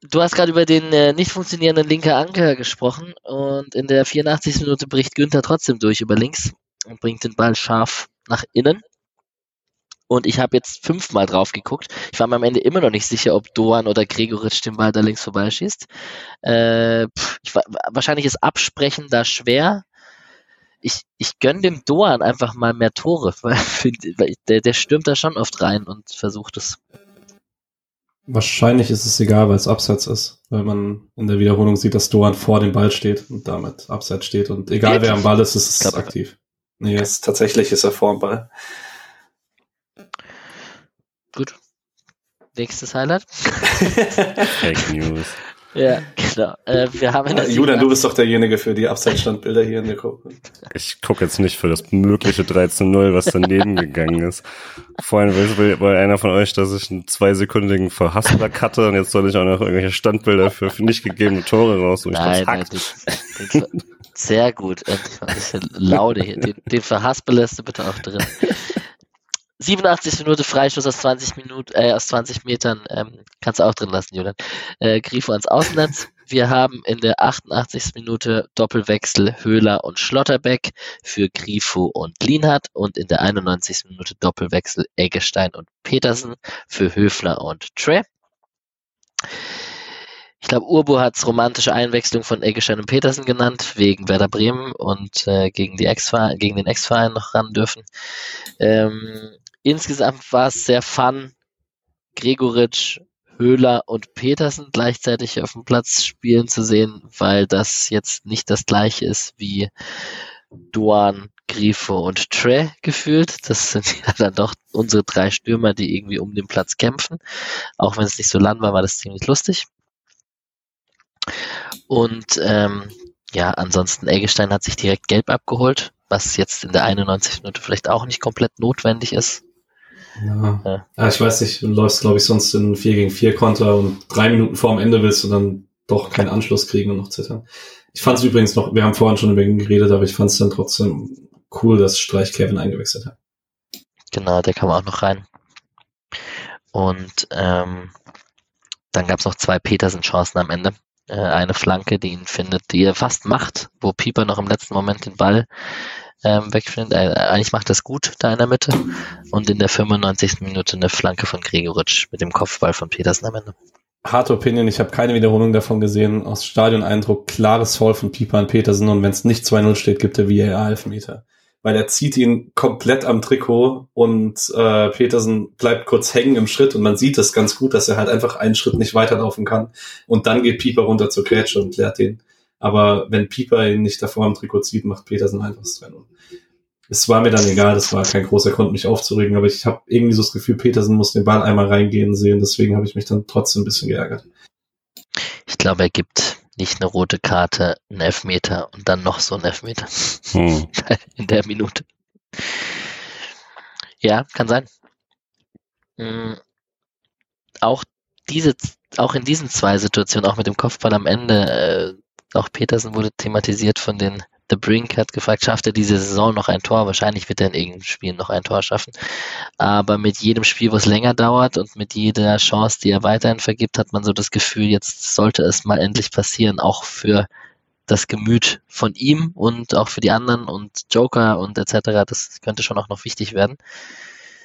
du hast gerade über den äh, nicht funktionierenden linker Anker gesprochen und in der 84. Minute bricht Günther trotzdem durch über links und bringt den Ball scharf nach innen. Und ich habe jetzt fünfmal drauf geguckt. Ich war mir am Ende immer noch nicht sicher, ob Doan oder Gregoritsch den Ball da links vorbeischießt. Äh, ich, wahrscheinlich ist Absprechen da schwer. Ich, ich gönne dem Doan einfach mal mehr Tore, weil, weil der, der stürmt da schon oft rein und versucht es. Wahrscheinlich ist es egal, weil es abseits ist, weil man in der Wiederholung sieht, dass Doan vor dem Ball steht und damit abseits steht und egal Wirklich? wer am Ball ist, ist es aktiv. Nee, es, tatsächlich ist er vor dem Ball. Gut. Nächstes Highlight. Fake News. Ja, genau. Äh, wir haben in der Julian, du bist doch derjenige für die Abseitsstandbilder hier in der Gruppe. Ich gucke jetzt nicht für das mögliche 13-0, was daneben gegangen ist. Vorhin will, will einer von euch, dass ich einen zweisekündigen Verhaspler cutte und jetzt soll ich auch noch irgendwelche Standbilder für, für nicht gegebene Tore raussuchen. Nein, nein, das, das, sehr gut. Endlich mal ein bisschen Laude hier. Den, den verhaspelst du bitte auch drin. 87 Minute Freistoß aus 20 Minuten, äh, aus 20 Metern, ähm, kannst du auch drin lassen, Julian. Äh, Grifo ans Außennetz. Wir haben in der 88. Minute Doppelwechsel Höhler und Schlotterbeck für Grifo und Lienhardt und in der 91. Minute Doppelwechsel Eggestein und Petersen für Höfler und Trey. Ich glaube, Urbo hat's romantische Einwechslung von Eggestein und Petersen genannt, wegen Werder Bremen und äh, gegen, die Ex gegen den Ex-Verein noch ran dürfen. Ähm, insgesamt war es sehr fun, Gregoritsch, Höhler und Petersen gleichzeitig auf dem Platz spielen zu sehen, weil das jetzt nicht das gleiche ist wie Duan, Grifo und Tre gefühlt. Das sind ja dann doch unsere drei Stürmer, die irgendwie um den Platz kämpfen. Auch wenn es nicht so lang war, war das ziemlich lustig. Und ähm, ja, ansonsten Eggestein hat sich direkt gelb abgeholt, was jetzt in der 91. Minute vielleicht auch nicht komplett notwendig ist. Ja. ja. ich weiß nicht, du läufst, glaube ich, sonst in 4 gegen 4 Konter und drei Minuten vor dem Ende willst du dann doch keinen Anschluss kriegen und noch zittern. Ich fand es übrigens noch, wir haben vorhin schon über ihn geredet, aber ich fand es dann trotzdem cool, dass Streich Kevin eingewechselt hat. Genau, der kam auch noch rein. Und ähm, dann gab es noch zwei Petersen-Chancen am Ende. Äh, eine Flanke, die ihn findet, die er fast macht, wo Pieper noch im letzten Moment den Ball ähm, wegfindet. Äh, eigentlich macht das gut da in der Mitte. Und in der 95. Minute eine Flanke von Gregoritsch mit dem Kopfball von Petersen am Ende. Harte Opinion, ich habe keine Wiederholung davon gesehen. Aus Stadion-Eindruck, klares Foul von Pieper an Petersen und wenn es nicht 2-0 steht, gibt er VAR-Elfmeter. Weil er zieht ihn komplett am Trikot und äh, Petersen bleibt kurz hängen im Schritt und man sieht es ganz gut, dass er halt einfach einen Schritt nicht weiterlaufen kann. Und dann geht Pieper runter zur Grätsche und klärt den. Aber wenn Pieper ihn nicht davor am Trikot zieht, macht Petersen einfach das 2 Es war mir dann egal, das war kein großer Grund, mich aufzuregen, aber ich habe irgendwie so das Gefühl, Petersen muss den Ball einmal reingehen sehen, deswegen habe ich mich dann trotzdem ein bisschen geärgert. Ich glaube, er gibt nicht eine rote Karte, einen Elfmeter und dann noch so einen Elfmeter. Hm. In der Minute. Ja, kann sein. Mhm. Auch diese, auch in diesen zwei Situationen, auch mit dem Kopfball am Ende, äh, auch Petersen wurde thematisiert von den The Brink hat gefragt, schafft er diese Saison noch ein Tor? Wahrscheinlich wird er in irgendeinem Spiel noch ein Tor schaffen. Aber mit jedem Spiel, wo es länger dauert und mit jeder Chance, die er weiterhin vergibt, hat man so das Gefühl, jetzt sollte es mal endlich passieren, auch für das Gemüt von ihm und auch für die anderen und Joker und etc. Das könnte schon auch noch wichtig werden.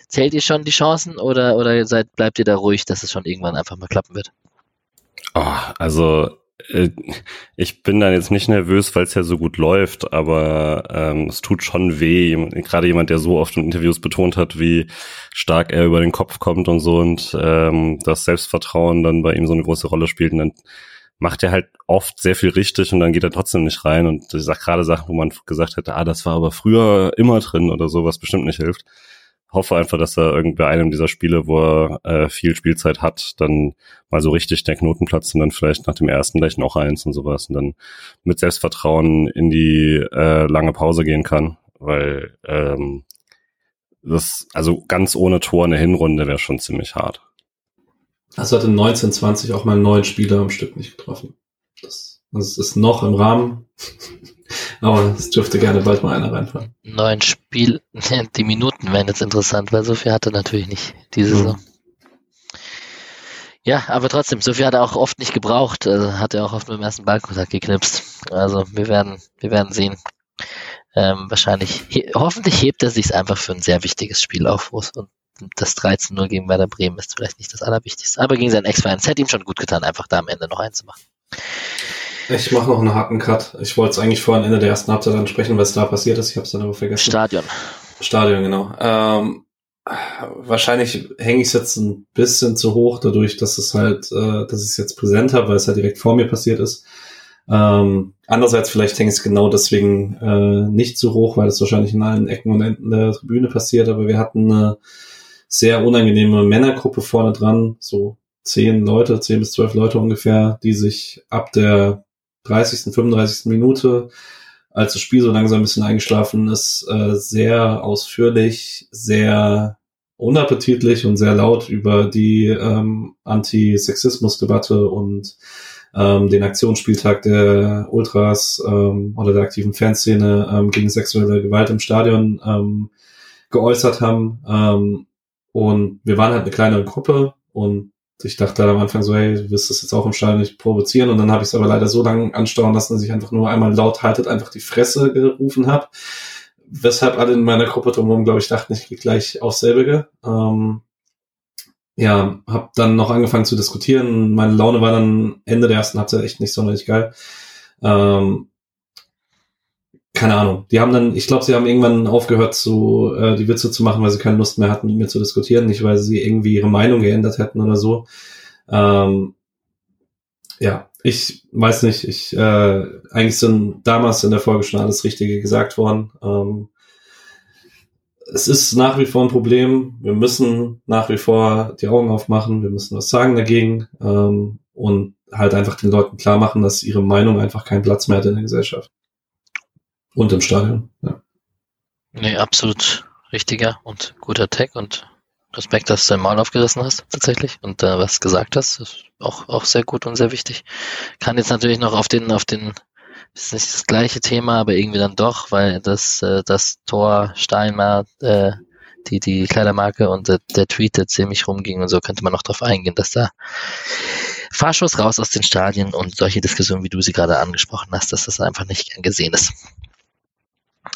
Zählt ihr schon die Chancen oder, oder seid, bleibt ihr da ruhig, dass es schon irgendwann einfach mal klappen wird? Oh, also ich bin dann jetzt nicht nervös, weil es ja so gut läuft, aber ähm, es tut schon weh. Gerade jemand, der so oft in Interviews betont hat, wie stark er über den Kopf kommt und so und ähm, das Selbstvertrauen dann bei ihm so eine große Rolle spielt. Und dann macht er halt oft sehr viel richtig und dann geht er trotzdem nicht rein. Und ich sag gerade Sachen, wo man gesagt hätte, ah, das war aber früher immer drin oder so, was bestimmt nicht hilft hoffe einfach, dass er irgendwie bei einem dieser Spiele, wo er äh, viel Spielzeit hat, dann mal so richtig der Knoten platzt und dann vielleicht nach dem ersten gleich noch eins und sowas und dann mit Selbstvertrauen in die äh, lange Pause gehen kann, weil ähm, das, also ganz ohne Tor eine Hinrunde wäre schon ziemlich hart. Also hatte 1920 auch mal neun Spieler am Stück nicht getroffen. Das, das ist noch im Rahmen. Aber es dürfte gerne bald mal einer reinfallen. Neun Spiel, die Minuten wären jetzt interessant, weil so viel hatte natürlich nicht diese Saison. Mhm. Ja, aber trotzdem, so viel hat er auch oft nicht gebraucht. Also hat er auch oft mit dem ersten Ballkontakt geknipst. Also wir werden, wir werden sehen. Ähm, wahrscheinlich, he hoffentlich hebt er sich einfach für ein sehr wichtiges Spiel auf. Und das 13-0 gegen Werder Bremen ist vielleicht nicht das Allerwichtigste. Aber gegen seinen Ex-Verein, es hätte ihm schon gut getan, einfach da am Ende noch einzumachen. Ich mache noch einen harten Cut. Ich wollte es eigentlich vor Ende der ersten Halbzeit ansprechen, was da passiert ist. Ich habe es dann aber vergessen. Stadion. Stadion, genau. Ähm, wahrscheinlich hänge ich es jetzt ein bisschen zu hoch, dadurch, dass es halt, äh, dass ich es jetzt präsent habe, weil es halt direkt vor mir passiert ist. Ähm, andererseits vielleicht hänge ich es genau deswegen äh, nicht zu hoch, weil es wahrscheinlich in allen Ecken und Enden der Tribüne passiert. Aber wir hatten eine sehr unangenehme Männergruppe vorne dran, so zehn Leute, zehn bis zwölf Leute ungefähr, die sich ab der 30., 35. Minute, als das Spiel so langsam ein bisschen eingeschlafen ist, äh, sehr ausführlich, sehr unappetitlich und sehr laut über die ähm, Anti-Sexismus-Debatte und ähm, den Aktionsspieltag der Ultras ähm, oder der aktiven Fanszene ähm, gegen sexuelle Gewalt im Stadion ähm, geäußert haben. Ähm, und wir waren halt eine kleinere Gruppe und ich dachte am Anfang so, hey, du wirst das jetzt auch im Stadion nicht provozieren. Und dann habe ich es aber leider so lange anstauen lassen, dass ich einfach nur einmal laut haltet einfach die Fresse gerufen habe. Weshalb alle in meiner Gruppe drumherum, glaube ich, dachten, ich krieg gleich aufs selbige. Ähm, ja, habe dann noch angefangen zu diskutieren. Meine Laune war dann Ende der ersten Halbzeit echt nicht sonderlich geil. Ähm, keine Ahnung. Die haben dann, ich glaube, sie haben irgendwann aufgehört, zu äh, die Witze zu machen, weil sie keine Lust mehr hatten, mit mir zu diskutieren, nicht weil sie irgendwie ihre Meinung geändert hätten oder so. Ähm, ja, ich weiß nicht. Ich äh, eigentlich sind damals in der Folge schon alles Richtige gesagt worden. Ähm, es ist nach wie vor ein Problem. Wir müssen nach wie vor die Augen aufmachen. Wir müssen was sagen dagegen ähm, und halt einfach den Leuten klar machen, dass ihre Meinung einfach keinen Platz mehr hat in der Gesellschaft. Und im Stadion, ja. Nee, absolut richtiger und guter Tag und Respekt, dass du dein Maul aufgerissen hast, tatsächlich, und äh, was gesagt hast. ist auch, auch sehr gut und sehr wichtig. Kann jetzt natürlich noch auf den, auf den ist nicht das gleiche Thema, aber irgendwie dann doch, weil das, äh, das Tor Steinmar, äh, die, die Kleidermarke und der, der Tweet, der ziemlich rumging und so, könnte man noch darauf eingehen, dass da Fahrschuss raus aus den Stadien und solche Diskussionen, wie du sie gerade angesprochen hast, dass das einfach nicht gern gesehen ist.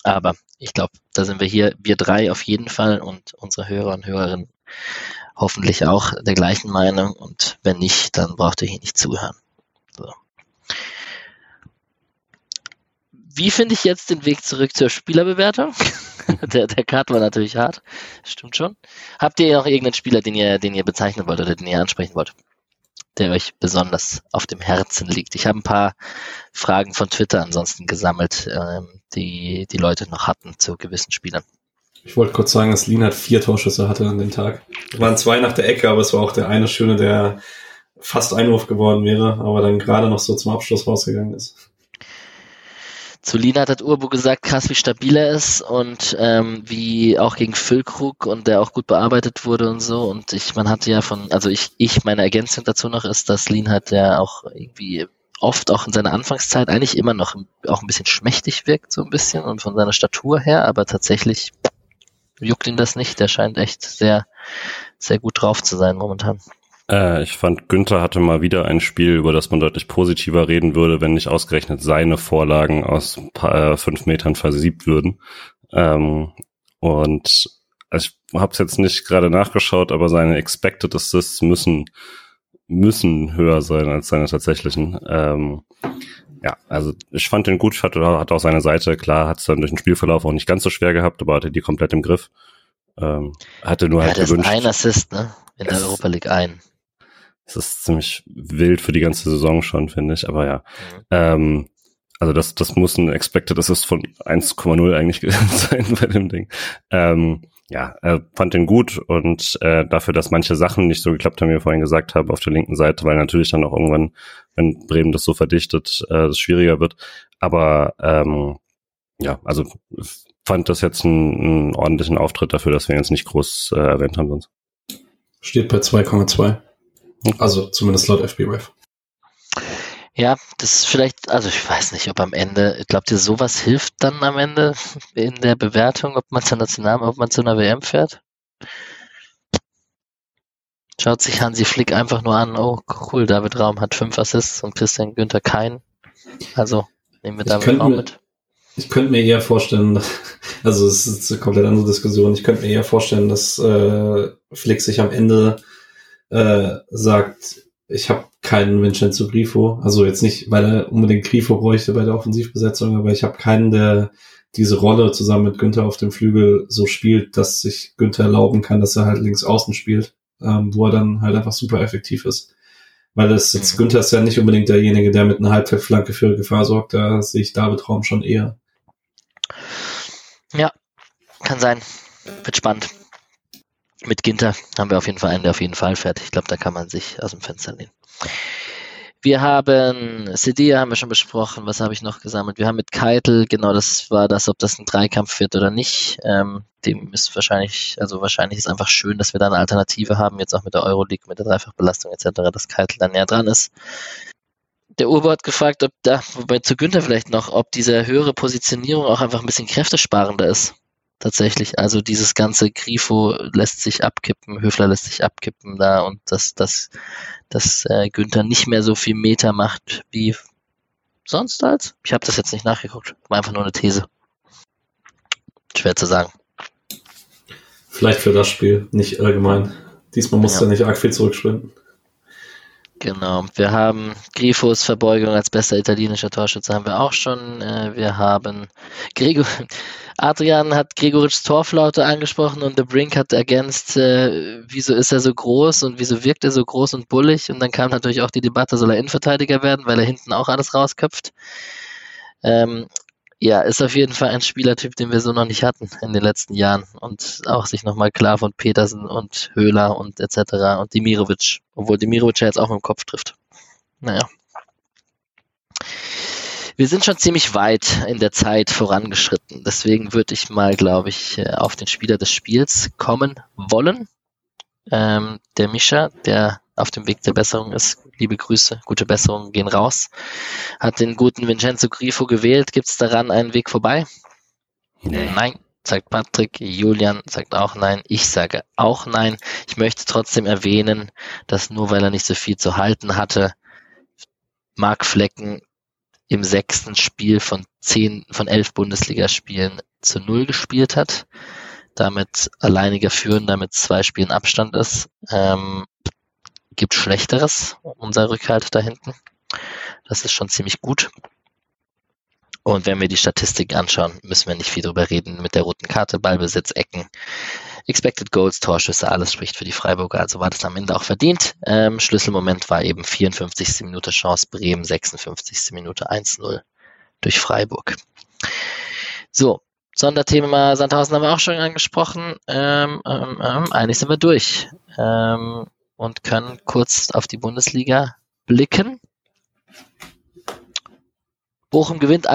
Aber ich glaube, da sind wir hier, wir drei auf jeden Fall und unsere Hörer und Hörerinnen hoffentlich auch der gleichen Meinung und wenn nicht, dann braucht ihr hier nicht zuhören. So. Wie finde ich jetzt den Weg zurück zur Spielerbewertung? der, der Cut war natürlich hart. Stimmt schon. Habt ihr noch irgendeinen Spieler, den ihr, den ihr bezeichnen wollt oder den ihr ansprechen wollt? Der euch besonders auf dem Herzen liegt. Ich habe ein paar Fragen von Twitter ansonsten gesammelt, ähm, die die Leute noch hatten zu gewissen Spielern. Ich wollte kurz sagen, dass Lienhardt vier Torschüsse hatte an dem Tag. Es waren zwei nach der Ecke, aber es war auch der eine schöne, der fast Einwurf geworden wäre, aber dann gerade noch so zum Abschluss rausgegangen ist zu Lina hat Urbu gesagt, krass, wie stabil er ist und ähm, wie auch gegen Füllkrug und der auch gut bearbeitet wurde und so. Und ich, man hatte ja von, also ich, ich, meine Ergänzung dazu noch ist, dass Lin hat ja auch irgendwie oft auch in seiner Anfangszeit eigentlich immer noch auch ein bisschen schmächtig wirkt, so ein bisschen und von seiner Statur her, aber tatsächlich juckt ihn das nicht. Der scheint echt sehr, sehr gut drauf zu sein momentan. Äh, ich fand, Günther hatte mal wieder ein Spiel, über das man deutlich positiver reden würde, wenn nicht ausgerechnet seine Vorlagen aus paar, äh, fünf Metern versiebt würden. Ähm, und also ich habe es jetzt nicht gerade nachgeschaut, aber seine Expected Assists müssen müssen höher sein als seine tatsächlichen. Ähm, ja, also ich fand den gut, hat, hat auch seine Seite, klar, hat es dann durch den Spielverlauf auch nicht ganz so schwer gehabt, aber hatte die komplett im Griff. Ähm, hatte nur ja, halt gewünscht. Ein Assist, ne? In der Europa League ein. Es ist ziemlich wild für die ganze Saison schon, finde ich. Aber ja. Mhm. Ähm, also das, das muss ein Expected Assist von 1,0 eigentlich sein bei dem Ding. Ähm, ja, er fand den gut und äh, dafür, dass manche Sachen nicht so geklappt haben, wie wir vorhin gesagt haben, auf der linken Seite, weil natürlich dann auch irgendwann, wenn Bremen das so verdichtet, äh, das schwieriger wird. Aber ähm, ja, also fand das jetzt einen, einen ordentlichen Auftritt dafür, dass wir ihn jetzt nicht groß äh, erwähnt haben sonst. Steht bei 2,2. Also zumindest laut FBWF. Ja, das ist vielleicht, also ich weiß nicht, ob am Ende, glaubt ihr, sowas hilft dann am Ende in der Bewertung, ob man zur National, ob man zu einer WM fährt? Schaut sich Hansi Flick einfach nur an, oh cool, David Raum hat fünf Assists und Christian Günther keinen. Also nehmen wir David Raum mit. Ich könnte mir eher vorstellen, also es ist eine komplett andere Diskussion, ich könnte mir eher vorstellen, dass äh, Flick sich am Ende äh, sagt, ich habe keinen Vincenzo Grifo, also jetzt nicht, weil er unbedingt Grifo bräuchte bei der Offensivbesetzung, aber ich habe keinen, der diese Rolle zusammen mit Günther auf dem Flügel so spielt, dass sich Günther erlauben kann, dass er halt links außen spielt, ähm, wo er dann halt einfach super effektiv ist. Weil das jetzt, mhm. Günther ist ja nicht unbedingt derjenige, der mit einer Halbfeldflanke für Gefahr sorgt, da sehe ich David Raum schon eher. Ja, kann sein. Wird spannend. Mit Ginter haben wir auf jeden Fall einen, der auf jeden Fall fährt. Ich glaube, da kann man sich aus dem Fenster lehnen. Wir haben Sedia haben wir schon besprochen. Was habe ich noch gesammelt? Wir haben mit Keitel, genau, das war das, ob das ein Dreikampf wird oder nicht. Ähm, dem ist wahrscheinlich, also wahrscheinlich ist einfach schön, dass wir da eine Alternative haben, jetzt auch mit der Euroleague, mit der Dreifachbelastung etc., dass Keitel dann näher dran ist. Der Urbo hat gefragt, ob da, wobei zu Günther vielleicht noch, ob diese höhere Positionierung auch einfach ein bisschen kräftesparender ist tatsächlich. Also dieses ganze Grifo lässt sich abkippen, Höfler lässt sich abkippen da und dass, dass, dass äh, Günther nicht mehr so viel Meter macht wie sonst als. Ich habe das jetzt nicht nachgeguckt. War einfach nur eine These. Schwer zu sagen. Vielleicht für das Spiel, nicht allgemein. Diesmal muss ja. er nicht arg viel zurücksprinten. Genau. Wir haben Grifos Verbeugung als bester italienischer Torschütze haben wir auch schon. Äh, wir haben Gregor, Adrian hat Gregoritsch Torflaute angesprochen und The Brink hat ergänzt, äh, wieso ist er so groß und wieso wirkt er so groß und bullig. Und dann kam natürlich auch die Debatte, soll er Innenverteidiger werden, weil er hinten auch alles rausköpft. Ähm, ja, ist auf jeden Fall ein Spielertyp, den wir so noch nicht hatten in den letzten Jahren und auch sich nochmal klar von Petersen und Höhler und etc. und Dimirovic, obwohl Dimirovic ja jetzt auch mit dem Kopf trifft. Naja. Wir sind schon ziemlich weit in der Zeit vorangeschritten. Deswegen würde ich mal, glaube ich, äh, auf den Spieler des Spiels kommen wollen. Ähm, der Mischa, der auf dem Weg der Besserung ist. Liebe Grüße, gute Besserung gehen raus. Hat den guten Vincenzo Grifo gewählt. Gibt es daran einen Weg vorbei? Nee. Nein, sagt Patrick. Julian sagt auch nein. Ich sage auch nein. Ich möchte trotzdem erwähnen, dass nur weil er nicht so viel zu halten hatte, Mark Flecken im sechsten Spiel von zehn, von elf Bundesligaspielen zu null gespielt hat damit alleiniger Führender mit zwei Spielen Abstand ist. Ähm, gibt Schlechteres, unser Rückhalt da hinten. Das ist schon ziemlich gut. Und wenn wir die Statistik anschauen, müssen wir nicht viel drüber reden. Mit der roten Karte, Ballbesitz, Ecken, Expected Goals, Torschüsse, alles spricht für die Freiburger. Also war das am Ende auch verdient. Ähm, Schlüsselmoment war eben 54. Minute Chance Bremen, 56. Minute 1-0 durch Freiburg. So, Sonderthema Sandhausen haben wir auch schon angesprochen. Ähm, ähm, ähm, eigentlich sind wir durch. Ähm, und können kurz auf die Bundesliga blicken. Bochum gewinnt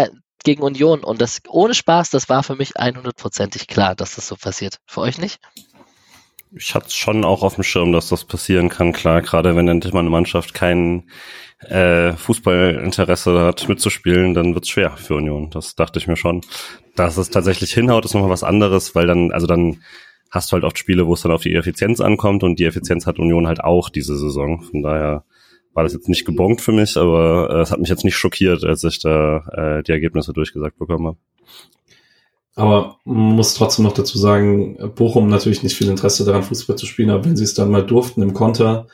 gegen Union und das ohne Spaß, das war für mich 100%ig klar, dass das so passiert. Für euch nicht? Ich hatte schon auch auf dem Schirm, dass das passieren kann, klar, gerade wenn endlich mal eine Mannschaft kein äh, Fußballinteresse hat mitzuspielen, dann wird's schwer für Union. Das dachte ich mir schon. Dass es tatsächlich hinhaut, ist nochmal was anderes, weil dann, also dann hast du halt oft Spiele, wo es dann auf die Effizienz ankommt und die Effizienz hat Union halt auch diese Saison. Von daher war das jetzt nicht gebongt für mich, aber äh, es hat mich jetzt nicht schockiert, als ich da äh, die Ergebnisse durchgesagt bekommen habe. Aber man muss trotzdem noch dazu sagen, Bochum natürlich nicht viel Interesse daran, Fußball zu spielen, aber wenn sie es dann mal durften im Konter,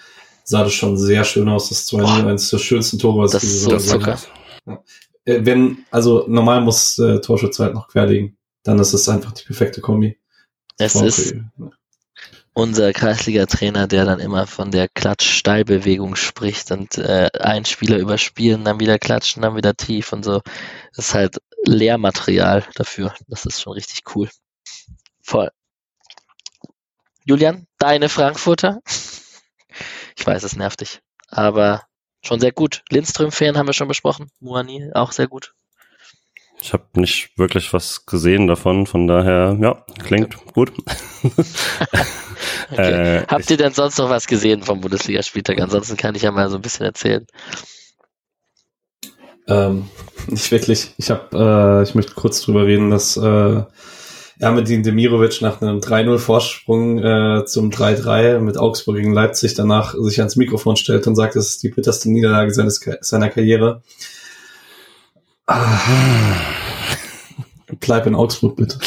sah das schon sehr schön aus. Das 2 eines der schönsten Tore, was das ich diese Saison gesehen habe. Ja. Wenn, also normal muss äh, Torschütze halt noch querlegen, dann ist es einfach die perfekte Kombi. Es ist unser Kreisliga-Trainer, der dann immer von der Klatsch-Steilbewegung spricht und äh, einen Spieler überspielen, dann wieder klatschen, dann wieder tief und so. Das ist halt Lehrmaterial dafür. Das ist schon richtig cool. Voll. Julian, deine Frankfurter? Ich weiß, es nervt dich, aber schon sehr gut. Lindström-Fan haben wir schon besprochen. Muani auch sehr gut. Ich habe nicht wirklich was gesehen davon, von daher, ja, klingt gut. okay. äh, Habt ihr denn sonst noch was gesehen vom Bundesligaspieltag? Ansonsten kann ich ja mal so ein bisschen erzählen. Ähm, nicht wirklich. Ich habe, äh, ich möchte kurz drüber reden, dass äh, Ermedin Demirovic nach einem 3-0-Vorsprung äh, zum 3-3 mit Augsburg gegen Leipzig danach sich ans Mikrofon stellt und sagt, das ist die bitterste Niederlage seines, seiner Karriere. Bleib in Augsburg, bitte.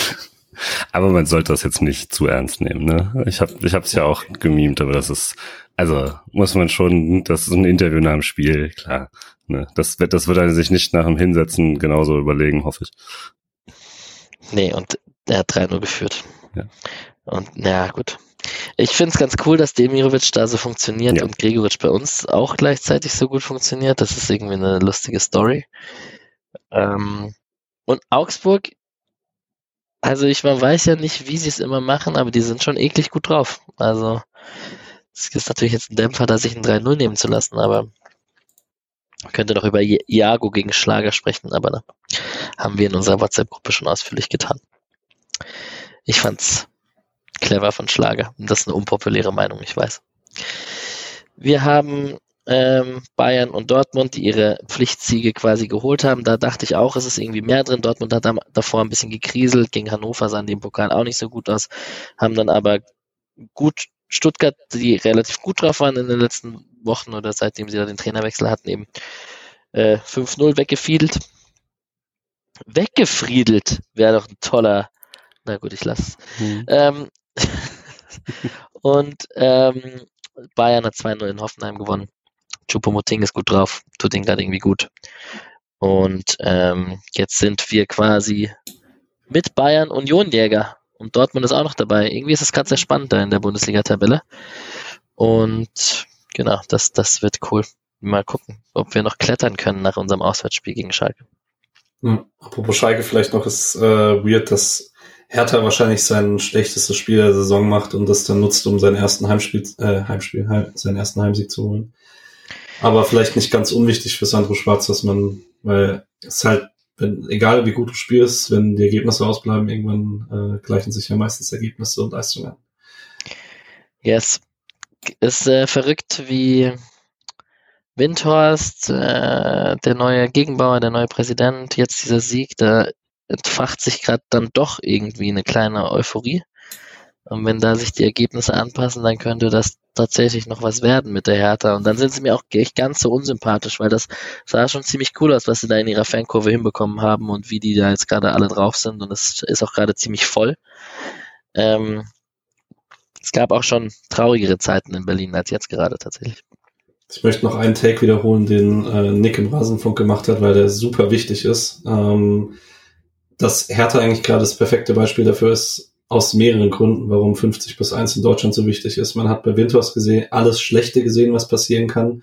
Aber man sollte das jetzt nicht zu ernst nehmen, ne? Ich habe ich hab's ja auch gemimt, aber das ist, also muss man schon, das ist ein Interview nach dem Spiel, klar. Ne? Das, wird, das wird er sich nicht nach dem Hinsetzen genauso überlegen, hoffe ich. Nee, und er hat 3-0 geführt. Ja. Und ja, gut. Ich finde es ganz cool, dass Demirovic da so funktioniert ja. und Gregoritsch bei uns auch gleichzeitig so gut funktioniert. Das ist irgendwie eine lustige Story. Ähm, und Augsburg, Also ich man weiß ja nicht, wie sie es immer machen, aber die sind schon eklig gut drauf. Also es ist natürlich jetzt ein Dämpfer, da sich ein 3-0 nehmen zu lassen, aber man könnte doch über Iago gegen Schlager sprechen, aber da haben wir in unserer WhatsApp-Gruppe schon ausführlich getan. Ich fand's clever von Schlager. Das ist eine unpopuläre Meinung, ich weiß. Wir haben ähm, Bayern und Dortmund, die ihre Pflichtsiege quasi geholt haben. Da dachte ich auch, es ist irgendwie mehr drin. Dortmund hat davor ein bisschen gekriselt. Gegen Hannover sahen die im Pokal auch nicht so gut aus. Haben dann aber gut Stuttgart, die relativ gut drauf waren in den letzten Wochen oder seitdem sie da den Trainerwechsel hatten, eben äh, 5-0 weggefiedelt. Weggefriedelt wäre doch ein toller. Na gut, ich lasse hm. ähm, und ähm, Bayern hat 2-0 in Hoffenheim gewonnen. Chupomoting ist gut drauf, tut ihn gerade irgendwie gut. Und ähm, jetzt sind wir quasi mit Bayern Unionjäger. Und Dortmund ist auch noch dabei. Irgendwie ist es gerade sehr spannend da in der Bundesliga-Tabelle. Und genau, das, das wird cool. Mal gucken, ob wir noch klettern können nach unserem Auswärtsspiel gegen Schalke. Hm. Apropos Schalke vielleicht noch, ist äh, weird, dass Hertha wahrscheinlich sein schlechtestes Spiel der Saison macht und das dann nutzt, um seinen ersten Heimspiel, äh, Heimspiel, Heim, seinen ersten Heimsieg zu holen. Aber vielleicht nicht ganz unwichtig für Sandro Schwarz, dass man, weil es halt, wenn, egal wie gut du spielst, wenn die Ergebnisse ausbleiben, irgendwann äh, gleichen sich ja meistens Ergebnisse und Leistungen. Yes. Ist äh, verrückt, wie Windhorst, äh, der neue Gegenbauer, der neue Präsident, jetzt dieser Sieg, da entfacht sich gerade dann doch irgendwie eine kleine Euphorie. Und wenn da sich die Ergebnisse anpassen, dann könnte das tatsächlich noch was werden mit der Hertha. Und dann sind sie mir auch echt ganz so unsympathisch, weil das sah schon ziemlich cool aus, was sie da in ihrer Fankurve hinbekommen haben und wie die da jetzt gerade alle drauf sind. Und es ist auch gerade ziemlich voll. Ähm, es gab auch schon traurigere Zeiten in Berlin als jetzt gerade tatsächlich. Ich möchte noch einen Take wiederholen, den äh, Nick im Rasenfunk gemacht hat, weil der super wichtig ist. Ähm, dass Hertha eigentlich gerade das perfekte Beispiel dafür ist, aus mehreren Gründen, warum 50 plus 1 in Deutschland so wichtig ist. Man hat bei Winters gesehen, alles Schlechte gesehen, was passieren kann.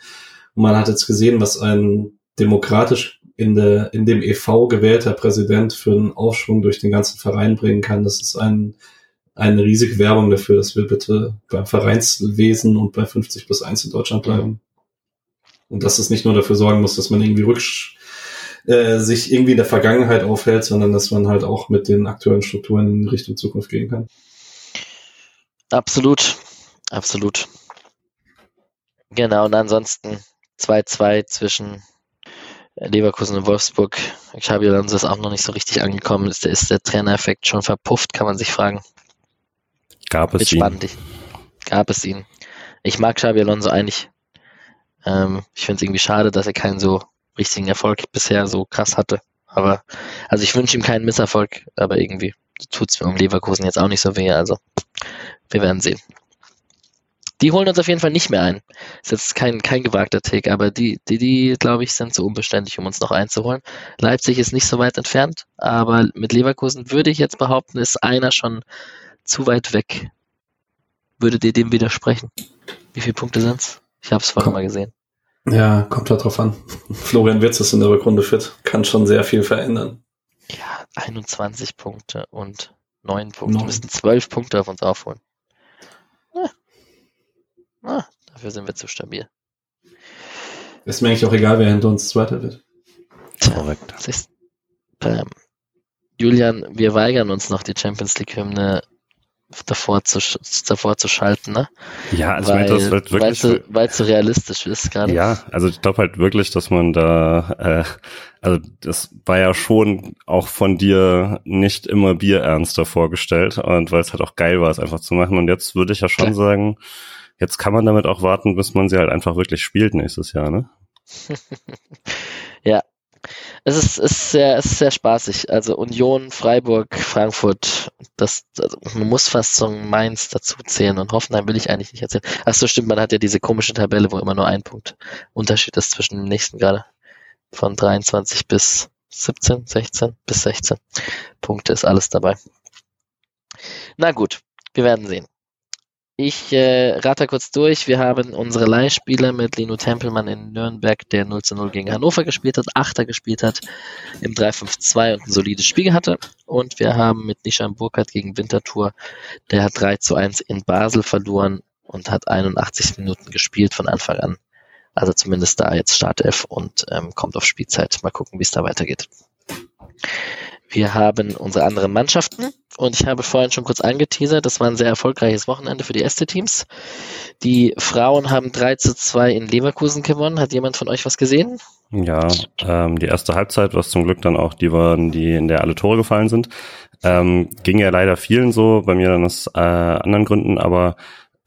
Und man hat jetzt gesehen, was ein demokratisch in, der, in dem EV gewählter Präsident für einen Aufschwung durch den ganzen Verein bringen kann. Das ist ein, eine riesige Werbung dafür, dass wir bitte beim Vereinswesen und bei 50 plus 1 in Deutschland bleiben. Und dass es nicht nur dafür sorgen muss, dass man irgendwie rücksch äh, sich irgendwie in der Vergangenheit aufhält, sondern dass man halt auch mit den aktuellen Strukturen in Richtung Zukunft gehen kann. Absolut, absolut. Genau, und ansonsten 2-2 zwischen Leverkusen und Wolfsburg. Xabi Alonso ist auch noch nicht so richtig angekommen. Ist der, ist der Trainereffekt schon verpufft, kann man sich fragen. Gab es ihn? Gab es ihn. Ich mag Xabi Alonso eigentlich. Ähm, ich finde es irgendwie schade, dass er keinen so richtigen Erfolg bisher so krass hatte. Aber, also ich wünsche ihm keinen Misserfolg, aber irgendwie tut es mir um Leverkusen jetzt auch nicht so weh. Also, wir werden sehen. Die holen uns auf jeden Fall nicht mehr ein. Ist jetzt kein, kein gewagter Take, aber die, die, die, glaube ich, sind zu unbeständig, um uns noch einzuholen. Leipzig ist nicht so weit entfernt, aber mit Leverkusen würde ich jetzt behaupten, ist einer schon zu weit weg. Würdet ihr dem widersprechen? Wie viele Punkte sind's? Ich habe es vorher mal gesehen. Ja, kommt halt drauf an. Florian Wirtz ist in der Rückrunde fit, kann schon sehr viel verändern. Ja, 21 Punkte und 9 Punkte. Wir müssten 12 Punkte auf uns aufholen. Ah. Ah, dafür sind wir zu stabil. Ist mir eigentlich auch egal, wer hinter uns Zweiter wird. Korrekt. Ähm, Julian, wir weigern uns noch die Champions League-Hymne davor zu, davor zu schalten, ne? Ja, also weil, das halt wirklich. Weil es so realistisch ist gerade. Ja, also ich glaube halt wirklich, dass man da, äh, also das war ja schon auch von dir nicht immer bierernster vorgestellt und weil es halt auch geil war, es einfach zu machen. Und jetzt würde ich ja schon Klar. sagen, jetzt kann man damit auch warten, bis man sie halt einfach wirklich spielt nächstes Jahr, ne? ja, es ist, ist, sehr, es ist sehr spaßig. Also Union, Freiburg, Frankfurt, das, also man muss fast ein Mainz dazu zählen und Hoffenheim will ich eigentlich nicht erzählen. Ach so, stimmt, man hat ja diese komische Tabelle, wo immer nur ein Punkt Unterschied ist zwischen dem nächsten gerade. Von 23 bis 17, 16 bis 16 Punkte ist alles dabei. Na gut, wir werden sehen. Ich äh, rate kurz durch. Wir haben unsere Leihspieler mit Lino Tempelmann in Nürnberg, der 0 zu 0 gegen Hannover gespielt hat, Achter gespielt hat, im 3-5-2 und ein solides Spiel hatte. Und wir haben mit Nishan Burkhardt gegen Winterthur, der hat 3 zu 1 in Basel verloren und hat 81 Minuten gespielt von Anfang an. Also zumindest da jetzt Startelf und ähm, kommt auf Spielzeit. Mal gucken, wie es da weitergeht. Wir haben unsere anderen Mannschaften und ich habe vorhin schon kurz angeteasert, das war ein sehr erfolgreiches Wochenende für die Este-Teams. Die Frauen haben 3 zu 2 in Leverkusen gewonnen. Hat jemand von euch was gesehen? Ja, ähm, die erste Halbzeit, was zum Glück dann auch die waren, die in der alle Tore gefallen sind. Ähm, ging ja leider vielen so, bei mir dann aus äh, anderen Gründen, aber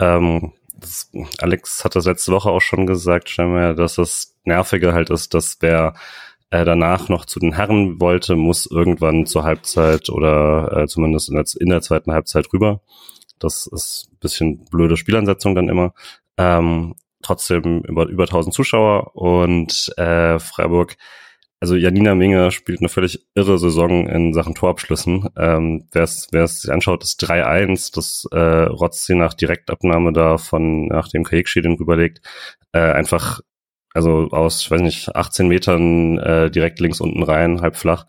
ähm, das, Alex hat das letzte Woche auch schon gesagt, scheinbar, dass das Nervige halt ist, dass wer äh, danach noch zu den Herren wollte, muss irgendwann zur Halbzeit oder äh, zumindest in der, in der zweiten Halbzeit rüber. Das ist ein bisschen blöde Spielansetzung dann immer. Ähm, trotzdem über, über 1000 Zuschauer und äh, Freiburg also Janina Minge spielt eine völlig irre Saison in Sachen Torabschlüssen. Ähm, wer es sich anschaut, ist 3-1, das äh, rotzt sie nach Direktabnahme da von, nachdem Kajikshi den rüberlegt, äh, einfach, also aus, ich weiß nicht, 18 Metern äh, direkt links unten rein, halb flach.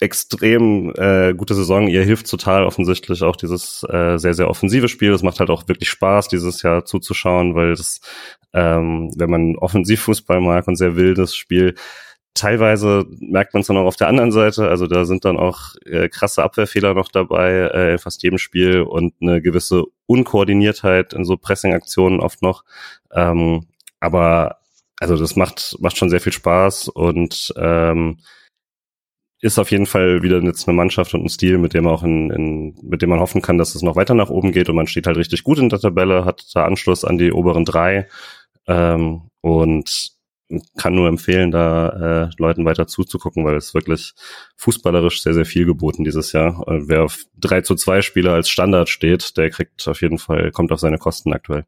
Extrem äh, gute Saison. Ihr hilft total offensichtlich auch dieses äh, sehr, sehr offensive Spiel. Das macht halt auch wirklich Spaß, dieses Jahr zuzuschauen, weil das, ähm, wenn man Offensivfußball mag und sehr wildes Spiel, teilweise merkt man es dann auch auf der anderen Seite. Also da sind dann auch äh, krasse Abwehrfehler noch dabei äh, in fast jedem Spiel und eine gewisse Unkoordiniertheit in so Pressing-Aktionen oft noch. Ähm, aber also das macht macht schon sehr viel Spaß und ähm, ist auf jeden Fall wieder jetzt eine Mannschaft und ein Stil, mit dem auch in, in mit dem man hoffen kann, dass es noch weiter nach oben geht und man steht halt richtig gut in der Tabelle, hat da Anschluss an die oberen drei ähm, und kann nur empfehlen, da äh, Leuten weiter zuzugucken, weil es wirklich fußballerisch sehr, sehr viel geboten dieses Jahr. Und wer auf 3 zu 2 Spieler als Standard steht, der kriegt auf jeden Fall, kommt auf seine Kosten aktuell.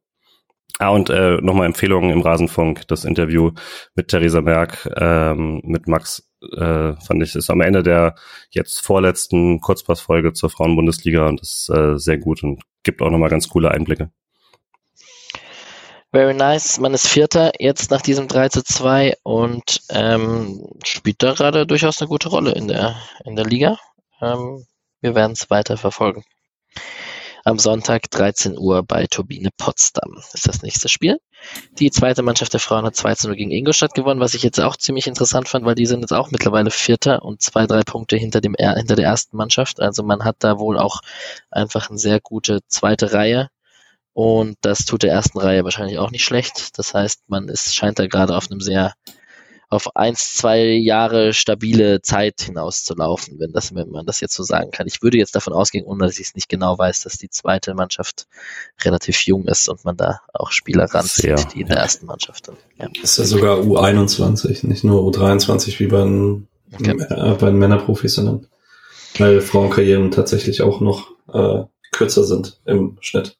Ah, und äh, nochmal Empfehlungen im Rasenfunk. Das Interview mit Theresa Merck, ähm, mit Max, äh, fand ich, ist am Ende der jetzt vorletzten Kurzpassfolge zur Frauenbundesliga und ist äh, sehr gut und gibt auch nochmal ganz coole Einblicke. Very nice. Man ist Vierter jetzt nach diesem 3 zu 2 und ähm, spielt da gerade durchaus eine gute Rolle in der, in der Liga. Ähm, wir werden es weiter verfolgen. Am Sonntag 13 Uhr bei Turbine Potsdam ist das nächste Spiel. Die zweite Mannschaft der Frauen hat 2 zu 0 gegen Ingolstadt gewonnen, was ich jetzt auch ziemlich interessant fand, weil die sind jetzt auch mittlerweile Vierter und zwei, drei Punkte hinter, dem, hinter der ersten Mannschaft. Also man hat da wohl auch einfach eine sehr gute zweite Reihe und das tut der ersten Reihe wahrscheinlich auch nicht schlecht. Das heißt, man ist, scheint da gerade auf einem sehr, auf eins, zwei Jahre stabile Zeit hinauszulaufen, wenn das, wenn man das jetzt so sagen kann. Ich würde jetzt davon ausgehen, ohne dass ich es nicht genau weiß, dass die zweite Mannschaft relativ jung ist und man da auch Spieler ranzieht, die in der ersten Mannschaft sind. Ja. Ist ja sogar U21, nicht nur U23 wie bei den, okay. äh, bei den Männerprofis, sondern weil Frauenkarrieren tatsächlich auch noch äh, kürzer sind im Schnitt.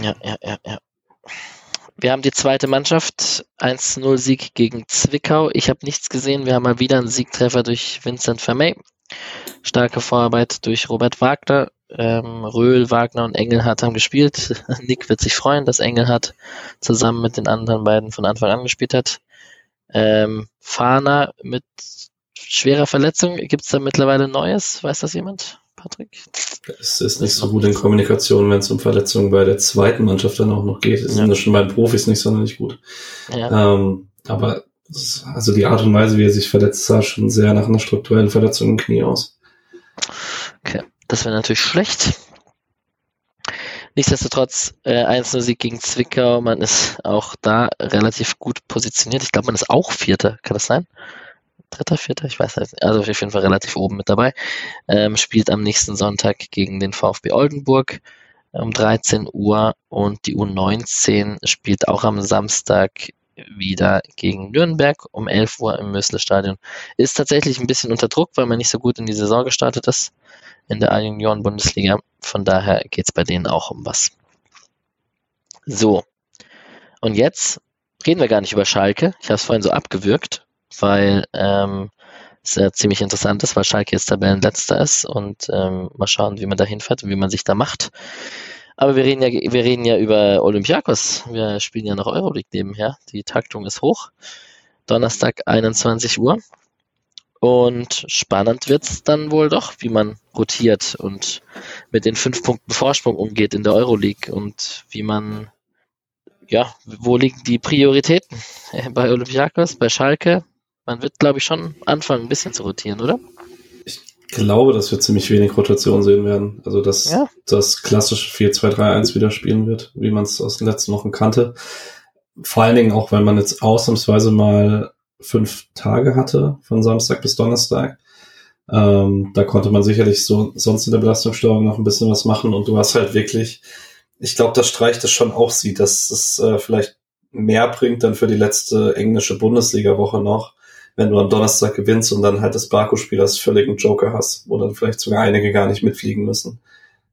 Ja, ja, ja, ja. Wir haben die zweite Mannschaft, 1-0 Sieg gegen Zwickau. Ich habe nichts gesehen. Wir haben mal wieder einen Siegtreffer durch Vincent Vermey. Starke Vorarbeit durch Robert Wagner. Ähm, Röhl, Wagner und Engelhardt haben gespielt. Nick wird sich freuen, dass Engelhardt zusammen mit den anderen beiden von Anfang an gespielt hat. Ähm, Fahner mit schwerer Verletzung. Gibt es da mittlerweile Neues? Weiß das jemand? Patrick? Es ist nicht so gut in Kommunikation, wenn es um Verletzungen bei der zweiten Mannschaft dann auch noch geht. Es ja. sind das schon bei den Profis nicht sonderlich gut. Ja. Ähm, aber also die Art und Weise, wie er sich verletzt, sah schon sehr nach einer strukturellen Verletzung im Knie aus. Okay, das wäre natürlich schlecht. Nichtsdestotrotz, äh, 1-0-Sieg gegen Zwickau, man ist auch da relativ gut positioniert. Ich glaube, man ist auch Vierter, kann das sein? Dritter, vierter, ich weiß nicht, also auf jeden Fall relativ oben mit dabei, ähm, spielt am nächsten Sonntag gegen den VfB Oldenburg um 13 Uhr und die U19 spielt auch am Samstag wieder gegen Nürnberg um 11 Uhr im Mösle-Stadion. Ist tatsächlich ein bisschen unter Druck, weil man nicht so gut in die Saison gestartet ist in der A-Junioren-Bundesliga. Von daher geht es bei denen auch um was. So. Und jetzt reden wir gar nicht über Schalke. Ich habe es vorhin so abgewürgt weil ähm, es ja ziemlich interessant ist, weil Schalke jetzt Tabellenletzter ist und ähm, mal schauen, wie man da hinfährt und wie man sich da macht. Aber wir reden ja, wir reden ja über Olympiakos. Wir spielen ja noch Euroleague nebenher. Die Taktung ist hoch. Donnerstag 21 Uhr. Und spannend wird es dann wohl doch, wie man rotiert und mit den fünf Punkten Vorsprung umgeht in der Euroleague und wie man, ja, wo liegen die Prioritäten? Bei Olympiakos, bei Schalke? Man wird, glaube ich, schon anfangen, ein bisschen zu rotieren, oder? Ich glaube, dass wir ziemlich wenig Rotation sehen werden. Also, dass ja. das klassische 4-2-3-1 wieder spielen wird, wie man es aus den letzten Wochen kannte. Vor allen Dingen auch, weil man jetzt ausnahmsweise mal fünf Tage hatte, von Samstag bis Donnerstag. Ähm, da konnte man sicherlich so sonst in der Belastungssteuerung noch ein bisschen was machen und du hast halt wirklich, ich glaube, dass Streich das schon auch sieht, dass es äh, vielleicht mehr bringt dann für die letzte englische Bundesliga-Woche noch, wenn du am Donnerstag gewinnst und dann halt das Baku-Spiel als völligen Joker hast, wo dann vielleicht sogar einige gar nicht mitfliegen müssen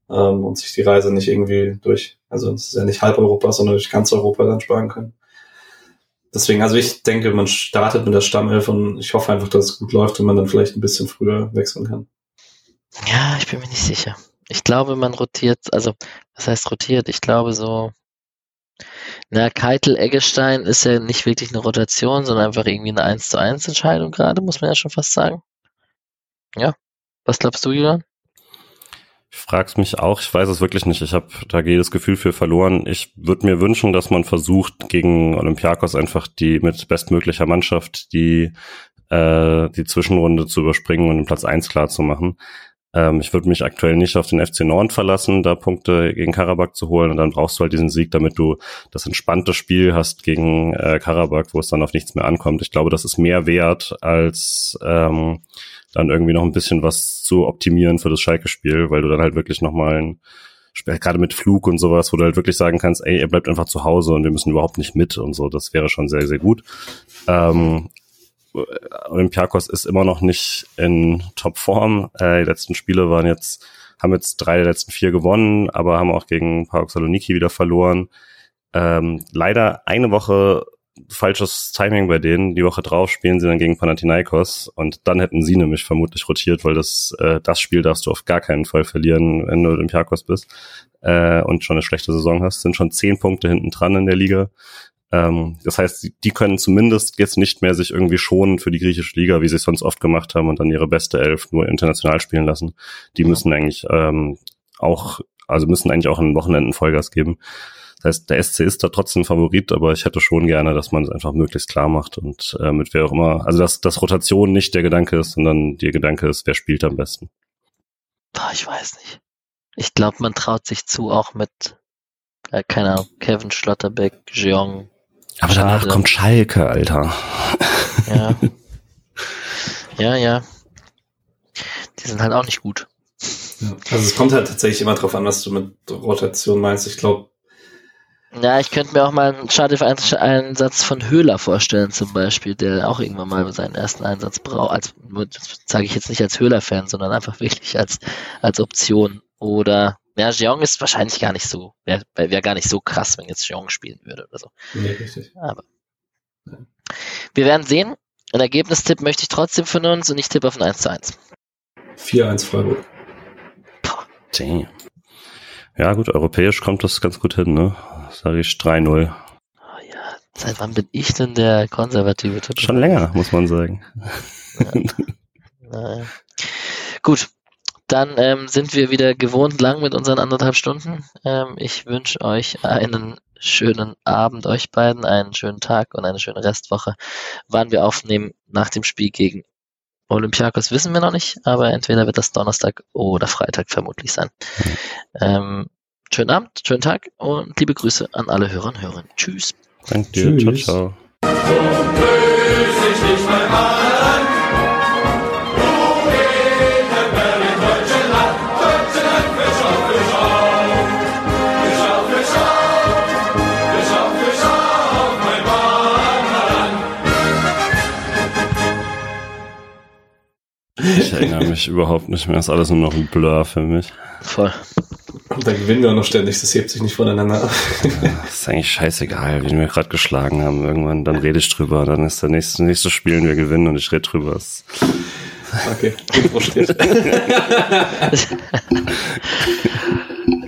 ähm, und sich die Reise nicht irgendwie durch, also es ist ja nicht halb Europa, sondern durch ganz Europa dann sparen können. Deswegen, also ich denke, man startet mit der Stammelf und ich hoffe einfach, dass es gut läuft und man dann vielleicht ein bisschen früher wechseln kann. Ja, ich bin mir nicht sicher. Ich glaube, man rotiert, also was heißt rotiert? Ich glaube so, na, Keitel Eggestein ist ja nicht wirklich eine Rotation, sondern einfach irgendwie eine 1 zu 1 Entscheidung gerade, muss man ja schon fast sagen. Ja. Was glaubst du, Julian? Ich frag's mich auch, ich weiß es wirklich nicht. Ich habe da jedes Gefühl für verloren. Ich würde mir wünschen, dass man versucht, gegen Olympiakos einfach die mit bestmöglicher Mannschaft die, äh, die Zwischenrunde zu überspringen und den Platz eins klar zu machen. Ähm, ich würde mich aktuell nicht auf den FC Nord verlassen, da Punkte gegen Karabakh zu holen. Und dann brauchst du halt diesen Sieg, damit du das entspannte Spiel hast gegen äh, Karabakh, wo es dann auf nichts mehr ankommt. Ich glaube, das ist mehr wert als ähm, dann irgendwie noch ein bisschen was zu optimieren für das Schalke-Spiel, weil du dann halt wirklich nochmal ein gerade mit Flug und sowas, wo du halt wirklich sagen kannst, ey, er bleibt einfach zu Hause und wir müssen überhaupt nicht mit und so. Das wäre schon sehr, sehr gut. Ähm, Olympiakos ist immer noch nicht in Topform. Äh, die letzten Spiele waren jetzt, haben jetzt drei der letzten vier gewonnen, aber haben auch gegen Park Saloniki wieder verloren. Ähm, leider eine Woche falsches Timing bei denen. Die Woche drauf spielen sie dann gegen Panathinaikos und dann hätten sie nämlich vermutlich rotiert, weil das, äh, das Spiel darfst du auf gar keinen Fall verlieren, wenn du Olympiakos bist äh, und schon eine schlechte Saison hast. Sind schon zehn Punkte hinten dran in der Liga. Ähm, das heißt, die können zumindest jetzt nicht mehr sich irgendwie schonen für die griechische Liga, wie sie es sonst oft gemacht haben und dann ihre beste Elf nur international spielen lassen. Die müssen eigentlich ähm, auch, also müssen eigentlich auch in Wochenenden Vollgas geben. Das heißt, der SC ist da trotzdem Favorit, aber ich hätte schon gerne, dass man es einfach möglichst klar macht und äh, mit wer auch immer. Also dass, dass Rotation nicht der Gedanke ist, sondern der Gedanke ist, wer spielt am besten. Boah, ich weiß nicht. Ich glaube, man traut sich zu, auch mit, äh, keine Ahnung, Kevin Schlotterbeck, Jeong. Aber Schade. danach kommt Schalke, Alter. Ja. ja, ja. Die sind halt auch nicht gut. Ja, also es kommt halt tatsächlich immer drauf an, was du mit Rotation meinst. Ich glaube, ja, ich könnte mir auch mal einen Schadef-Einsatz von Höhler vorstellen, zum Beispiel, der auch irgendwann mal seinen ersten Einsatz braucht. Als, sage ich jetzt nicht als Höhler-Fan, sondern einfach wirklich als, als Option. Oder, ja, Jeong ist wahrscheinlich gar nicht so, wäre wär gar nicht so krass, wenn jetzt Jeong spielen würde oder so. Nee, richtig. Aber. Wir werden sehen. Ein Ergebnistipp möchte ich trotzdem von uns und ich tippe auf ein 1 zu 1. 4-1 Freiburg. Damn. Ja, gut, europäisch kommt das ganz gut hin, ne? Sag ich 3-0. Oh ja, seit wann bin ich denn der konservative Typ? Schon länger, muss man sagen. Ja. naja. Gut, dann ähm, sind wir wieder gewohnt lang mit unseren anderthalb Stunden. Ähm, ich wünsche euch einen schönen Abend, euch beiden, einen schönen Tag und eine schöne Restwoche. Wann wir aufnehmen nach dem Spiel gegen Olympiakos wissen wir noch nicht, aber entweder wird das Donnerstag oder Freitag vermutlich sein. Ähm, schönen Abend, schönen Tag und liebe Grüße an alle Hörer und Hörerinnen. Tschüss. Danke dir. Tschüss. Ciao, ciao. Ich erinnere mich überhaupt nicht mehr. Das ist alles nur noch ein Blur für mich. Voll. Und dann gewinnen wir auch noch ständig, das hebt sich nicht voneinander ab. das ist eigentlich scheißegal, wie wir gerade geschlagen haben. Irgendwann, dann rede ich drüber, dann ist der nächste, nächste Spiel wir gewinnen und ich rede drüber. Okay, gut frustriert.